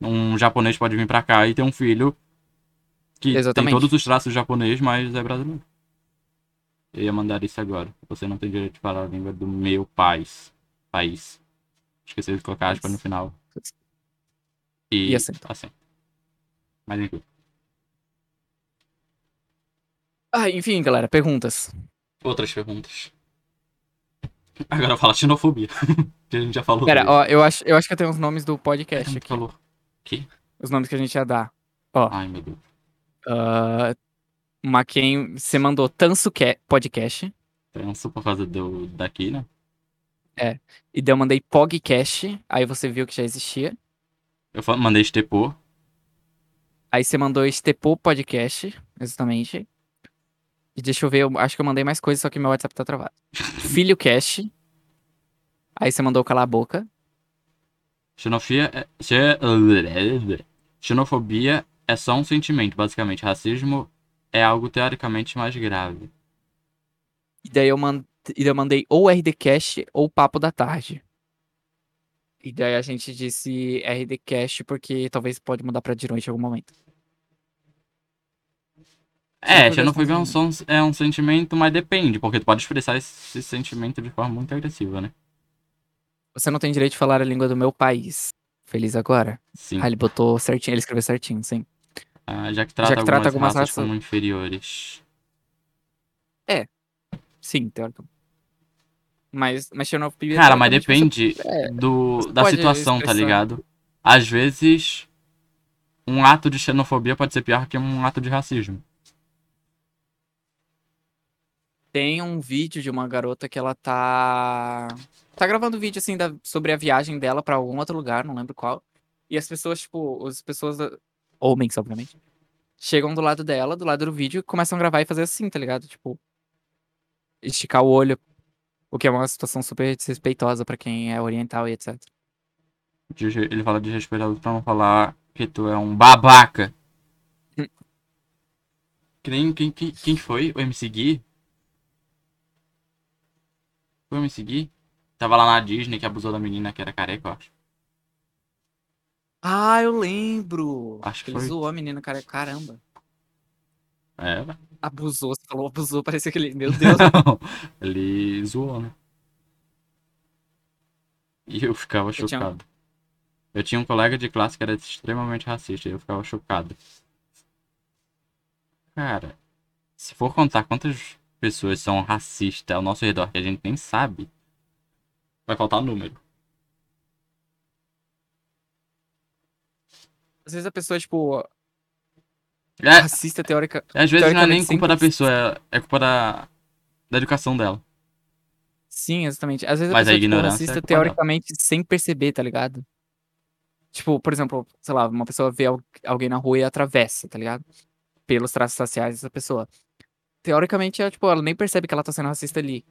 Um japonês pode vir pra cá e ter um filho que Exatamente. tem todos os traços japonês, mas é brasileiro. Eu ia mandar isso agora. Você não tem direito de falar a língua do meu país. País. Esqueci de colocar aspas no final. E, E acento. acento. Mas enfim. Ah, enfim, galera, perguntas. Outras perguntas. Agora fala xenofobia. que a gente já falou. Pera, dele. ó, eu acho, eu acho que eu tenho os nomes do podcast gente aqui. falou. Que? Os nomes que a gente ia dar. Ai, meu Deus. Ah, uma quem você mandou Tanso Ca- Podcast. Penso por causa do, daqui, né? E daí eu mandei Pogcast. Aí você viu que já existia. Eu mandei estepor. Aí você mandou Estepô Podcast. Exatamente. E deixa eu ver, eu acho que eu mandei mais coisas, só que meu WhatsApp tá travado. Filho Cast. Aí você mandou Calar a Boca. Xenofia é... xe- Xenofobia é só um sentimento, basicamente. Racismo é algo teoricamente mais grave. E daí eu, mand... e daí eu mandei ou RDCast ou Papo da Tarde. E daí a gente disse RDCast porque talvez pode mudar pra de noite em algum momento. É, xenofobia é um, é um sentimento, mas depende, porque tu pode expressar esse sentimento de forma muito agressiva, né? Você não tem direito de falar a língua do meu país. Feliz agora? Sim. Ah, ele botou certinho, ele escreveu certinho, sim. Ah, já que trata, que trata algumas, algumas raças, raças- como inferiores. Sim, teoricamente. Mas, mas xenofobia... Cara, mas depende é, do, você da pode situação, tá expressar. ligado? Às vezes, um ato de xenofobia pode ser pior que um ato de racismo. Tem um vídeo de uma garota que ela tá. Tá gravando vídeo assim da- sobre a viagem dela pra algum outro lugar, não lembro qual. E as pessoas, tipo, as pessoas. Homens, obviamente. Chegam do lado dela, do lado do vídeo, e começam a gravar e fazer assim, tá ligado? Tipo. Esticar o olho. O que é uma situação super desrespeitosa pra quem é oriental e etc. Ele fala de respeitado pra não falar que tu é um babaca. Hum. Que nem quem, quem, quem foi? O MC Gui? Foi MC Gui? Tava lá na Disney que abusou da menina que era careca, eu acho. Ah, eu lembro! Acho que ele foi. zoou a menina, cara. Caramba. É, velho. Abusou, você falou abusou, parecia que ele. Meu Deus. Ele zoou, né? E eu ficava tinha- chocado. Eu tinha um colega de classe que era extremamente racista e eu ficava chocado. Cara, se for contar quantas pessoas são racistas ao nosso redor que a gente nem sabe, vai faltar número. Às vezes a pessoa, tipo, É, racista teórica. às vezes não é nem teoricamente culpa da pessoa, é, é culpa da, da educação dela. Sim, exatamente. Às vezes Mas a a pessoa, tipo, ignorância é racista culpa dela. teoricamente sem perceber, tá ligado? Tipo, por exemplo, sei lá, uma pessoa vê al- alguém na rua e atravessa, tá ligado? Pelos traços raciais dessa pessoa. Teoricamente, ela, tipo, ela nem percebe que ela tá sendo racista ali.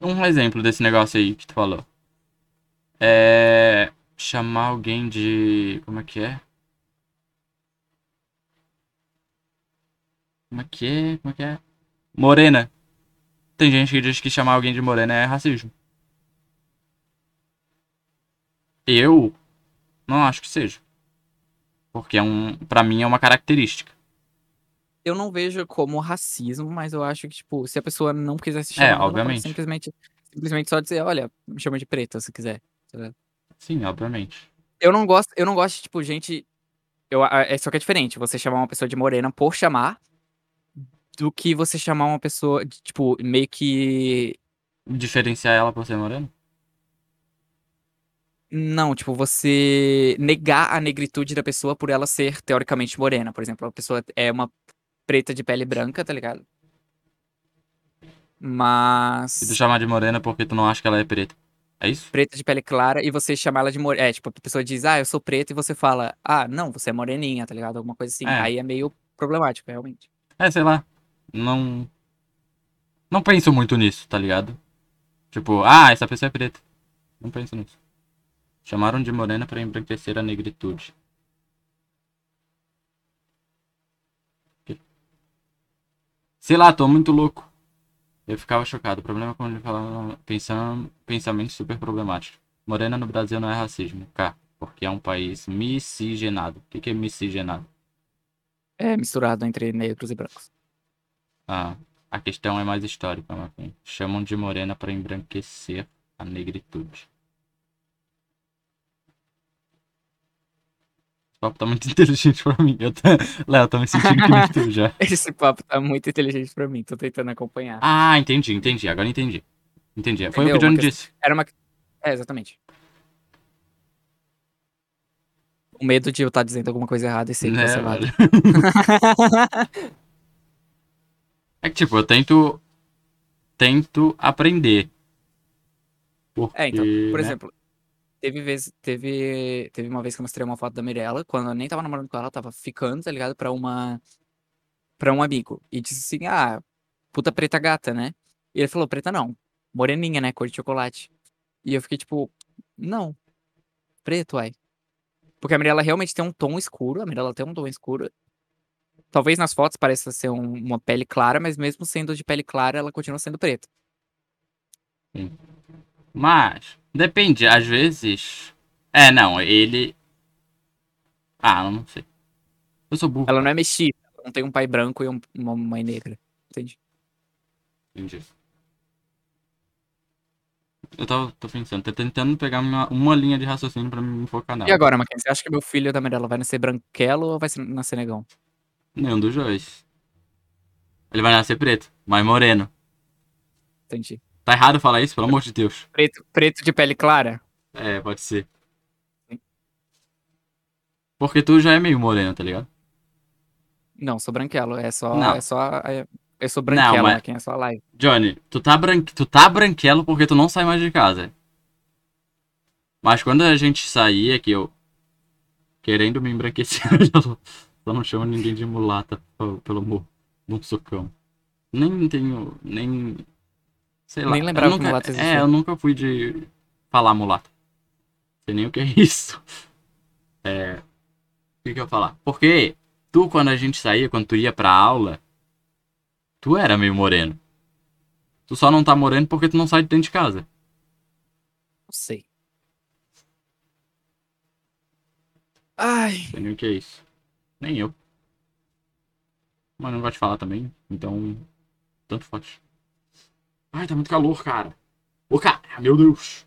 Um exemplo desse negócio aí que tu falou. É. Chamar alguém de. Como é que é? Como é que é? Como é que é? Morena. Tem gente que diz que chamar alguém de morena é racismo. Eu não acho que seja. Porque é um, para mim é uma característica. Eu não vejo como racismo, mas eu acho que, tipo, se a pessoa não quiser se É, chamar, pode obviamente. simplesmente, simplesmente só dizer, olha, me chama de preta se quiser. Sim, obviamente. Eu não gosto, eu não gosto, de, tipo, gente. Eu, é só que é diferente. Você chamar uma pessoa de morena por chamar. do que você chamar uma pessoa, de, tipo, meio que. Diferenciar ela por ser morena? Não, tipo, você negar a negritude da pessoa por ela ser teoricamente morena. Por exemplo, a pessoa é uma preta de pele branca, tá ligado? E tu Mas. chamar de morena porque tu não acha que ela é preta. É isso? Preta de pele clara e você chamar ela de morena. É, tipo, a pessoa diz, ah, eu sou preta, e você fala, ah, não, você é moreninha, tá ligado? Alguma coisa assim. É. Aí é meio problemático, realmente. É, sei lá. Não. Não penso muito nisso, tá ligado? Tipo, ah, essa pessoa é preta. Não penso nisso. Chamaram de morena pra embranquecer a negritude. Sei lá, tô muito louco. Eu ficava chocado. O problema é quando ele falava pensam, pensamento super problemático. Morena no Brasil não é racismo. K. Porque é um país miscigenado. O que, que é miscigenado? É misturado entre negros e brancos. Ah, a questão é mais histórica. Chamam de morena para embranquecer a negritude. Esse papo tá muito inteligente pra mim. Eu tô... Léo, eu tô me sentindo que nem tu já. Esse papo tá muito inteligente pra mim, tô tentando acompanhar. Ah, entendi, entendi. Agora entendi. Entendi. Foi o que o Entendeu? Johnny disse. Era uma. É, exatamente. O medo de eu estar dizendo alguma coisa errada e ser Né, cancelado. É que, tipo, eu tento... Tento aprender. Porque, É, então, por né? exemplo, teve vez, teve, teve uma vez que eu mostrei uma foto da Mirella, quando eu nem tava namorando com ela, tava ficando, tá ligado? Pra uma. Um amigo. E disse assim: ah, puta preta gata, né? E ele falou: preta não. Moreninha, né? Cor de chocolate. E eu fiquei tipo: não. Preto, uai. Porque a Mirella realmente tem um tom escuro, a Mirella tem um tom escuro. Talvez nas fotos pareça ser um- uma pele clara, mas mesmo sendo de pele clara, ela continua sendo preta. Mas, depende, às vezes. É, não, ele. Ah, eu não sei. Eu sou burro. Ela não é mestiça, ela não tem um pai branco e um- uma mãe negra. Entende? Entendi. Eu tava tô pensando, tô tentando pegar uma, uma linha de raciocínio pra me focar nela. E agora, Mackenzie, você acha que meu filho da Mirella vai nascer branquelo ou vai nascer negão? Nenhum dos dois. Ele vai nascer preto, mas moreno. Entendi. Tá errado falar isso, pelo amor de Deus. Preto, preto de pele clara? É, pode ser. Porque tu já é meio moreno, tá ligado? Não, sou branquelo. É só. Não. É só é- eu sou branquelo, mas- Mackenzie, é só live. Johnny, tu tá, bran... tu tá branquelo porque tu não sai mais de casa. Mas quando a gente saía, que eu. Querendo me embranquecer, eu só- só não chamo ninguém de mulata, pelo amor um socão. Nem tenho. Nem. Sei lá. Nem eu lembrava que nunca, mulata existia. É, eu nunca fui de falar mulata. Sei nem o que é isso. É. O que, que eu ia falar? Porque tu, quando a gente saía, quando tu ia pra aula, tu era meio moreno. Tu só não tá moreno porque tu não sai de dentro de casa. Não sei. Ai. Sei nem o que é isso. Nem eu. Mas não gosto de falar também, então. Tanto faz. Ai, tá muito calor, cara. Ô, cara, meu Deus.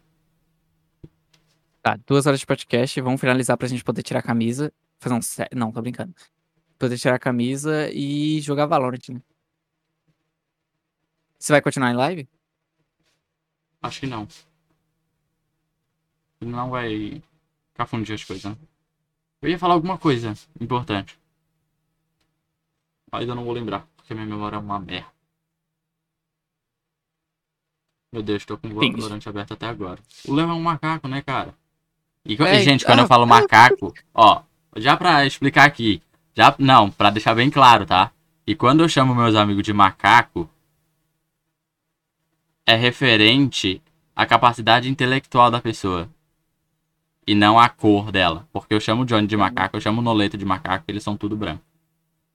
Tá, duas horas de podcast. Vamos finalizar pra gente poder tirar a camisa. Fazer um. sé- Não, tô brincando. Poder tirar a camisa e jogar Valorant, né? Você vai continuar em live? Acho que não. Ele não vai confundir as coisas, né? Eu ia falar alguma coisa importante. Mas eu não vou lembrar, porque minha memória é uma merda. Meu Deus, tô com o. Valorant aberto até agora. O Léo é um macaco, né, cara? E, É, gente, quando ah, eu falo macaco, ó, já pra explicar aqui, já, não, pra deixar bem claro, tá? E quando eu chamo meus amigos de macaco, é referente à capacidade intelectual da pessoa. E não à cor dela. Porque eu chamo o Johnny de macaco, eu chamo o Noleto de macaco, eles são tudo branco.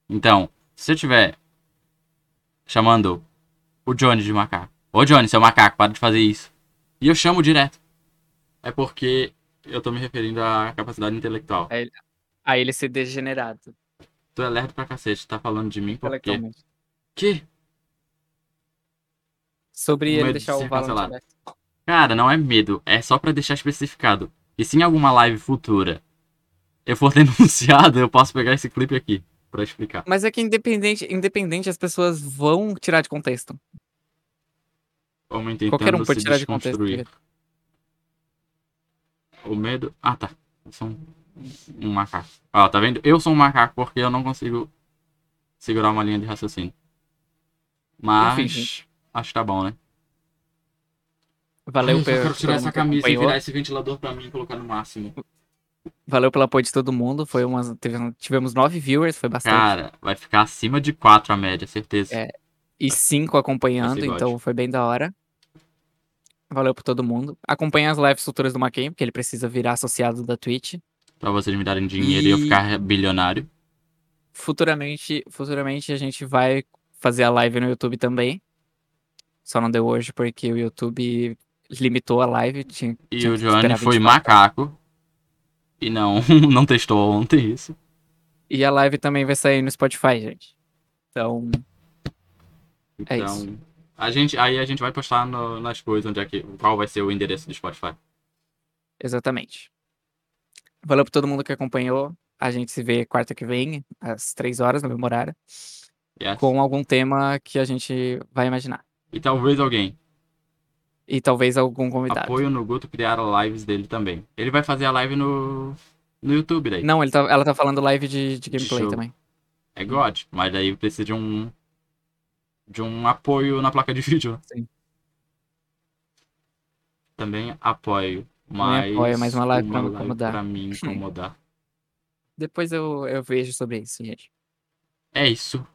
Então, se eu tiver chamando o Johnny de macaco, ô Johnny, seu macaco, para de fazer isso. E eu chamo direto. É porque eu tô me referindo à capacidade intelectual. Aí ele ser degenerado. Tu é lerdo pra cacete, tá falando de mim porque. Que? Sobre ele de deixar ser o Valorant aberto. Cara, não é medo, é só pra deixar especificado. E se em alguma live futura eu for denunciado, eu posso pegar esse clipe aqui. pra explicar. Mas é que independente, independente as pessoas vão tirar de contexto. Homem tentando Qualquer um pode tirar de contexto. O medo. Ah, tá. Eu sou um, um macaco. Ó, tá vendo? Eu sou um macaco porque eu não consigo segurar uma linha de raciocínio. Mas. Acho que tá bom, né? Valeu, Ai, eu quero tirar essa camisa e virar esse ventilador pra mim e colocar no máximo. Valeu pelo apoio de todo mundo. Foi umas, tivemos nove viewers, foi bastante. Cara, vai ficar acima de 4 a média, certeza. É. e cinco acompanhando, Esse então God. foi bem da hora. Valeu pra todo mundo. Acompanhe as lives futuras do Maquin, porque ele precisa virar associado da Twitch. Pra vocês me darem dinheiro e eu E- ficar bilionário. Futuramente, futuramente a gente vai fazer a live no YouTube também. Só não deu hoje porque o YouTube limitou a live. Tinha, E tinha o Johnny foi 24 macaco. E não, não testou ontem isso. E a live também vai sair no Spotify, gente. Então, É Então, isso. a gente, aí a gente vai postar no- nas coisas onde é que, qual vai ser o endereço do Spotify. exatamente. Valeu pra todo mundo que acompanhou. A gente se vê quarta que vem, às três horas, no mesmo horário, Yes. com algum tema que a gente vai imaginar. E talvez alguém. E talvez algum convidado. Apoio no Guto criar lives dele também. Ele vai fazer a live no, no YouTube daí. Não, ele tá, ela tá falando live de, de gameplay Show. também. É God, mas daí precisa de um. De um apoio na placa de vídeo. Sim. Também apoio. Mas. apoio, mas uma live pra me incomodar. pra me incomodar. Depois eu, eu vejo sobre isso, gente. é isso.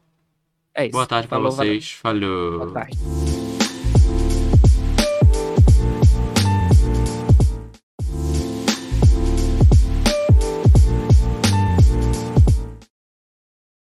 É isso. Boa tarde pra Falou, valeu. vocês. Falou. Boa tarde.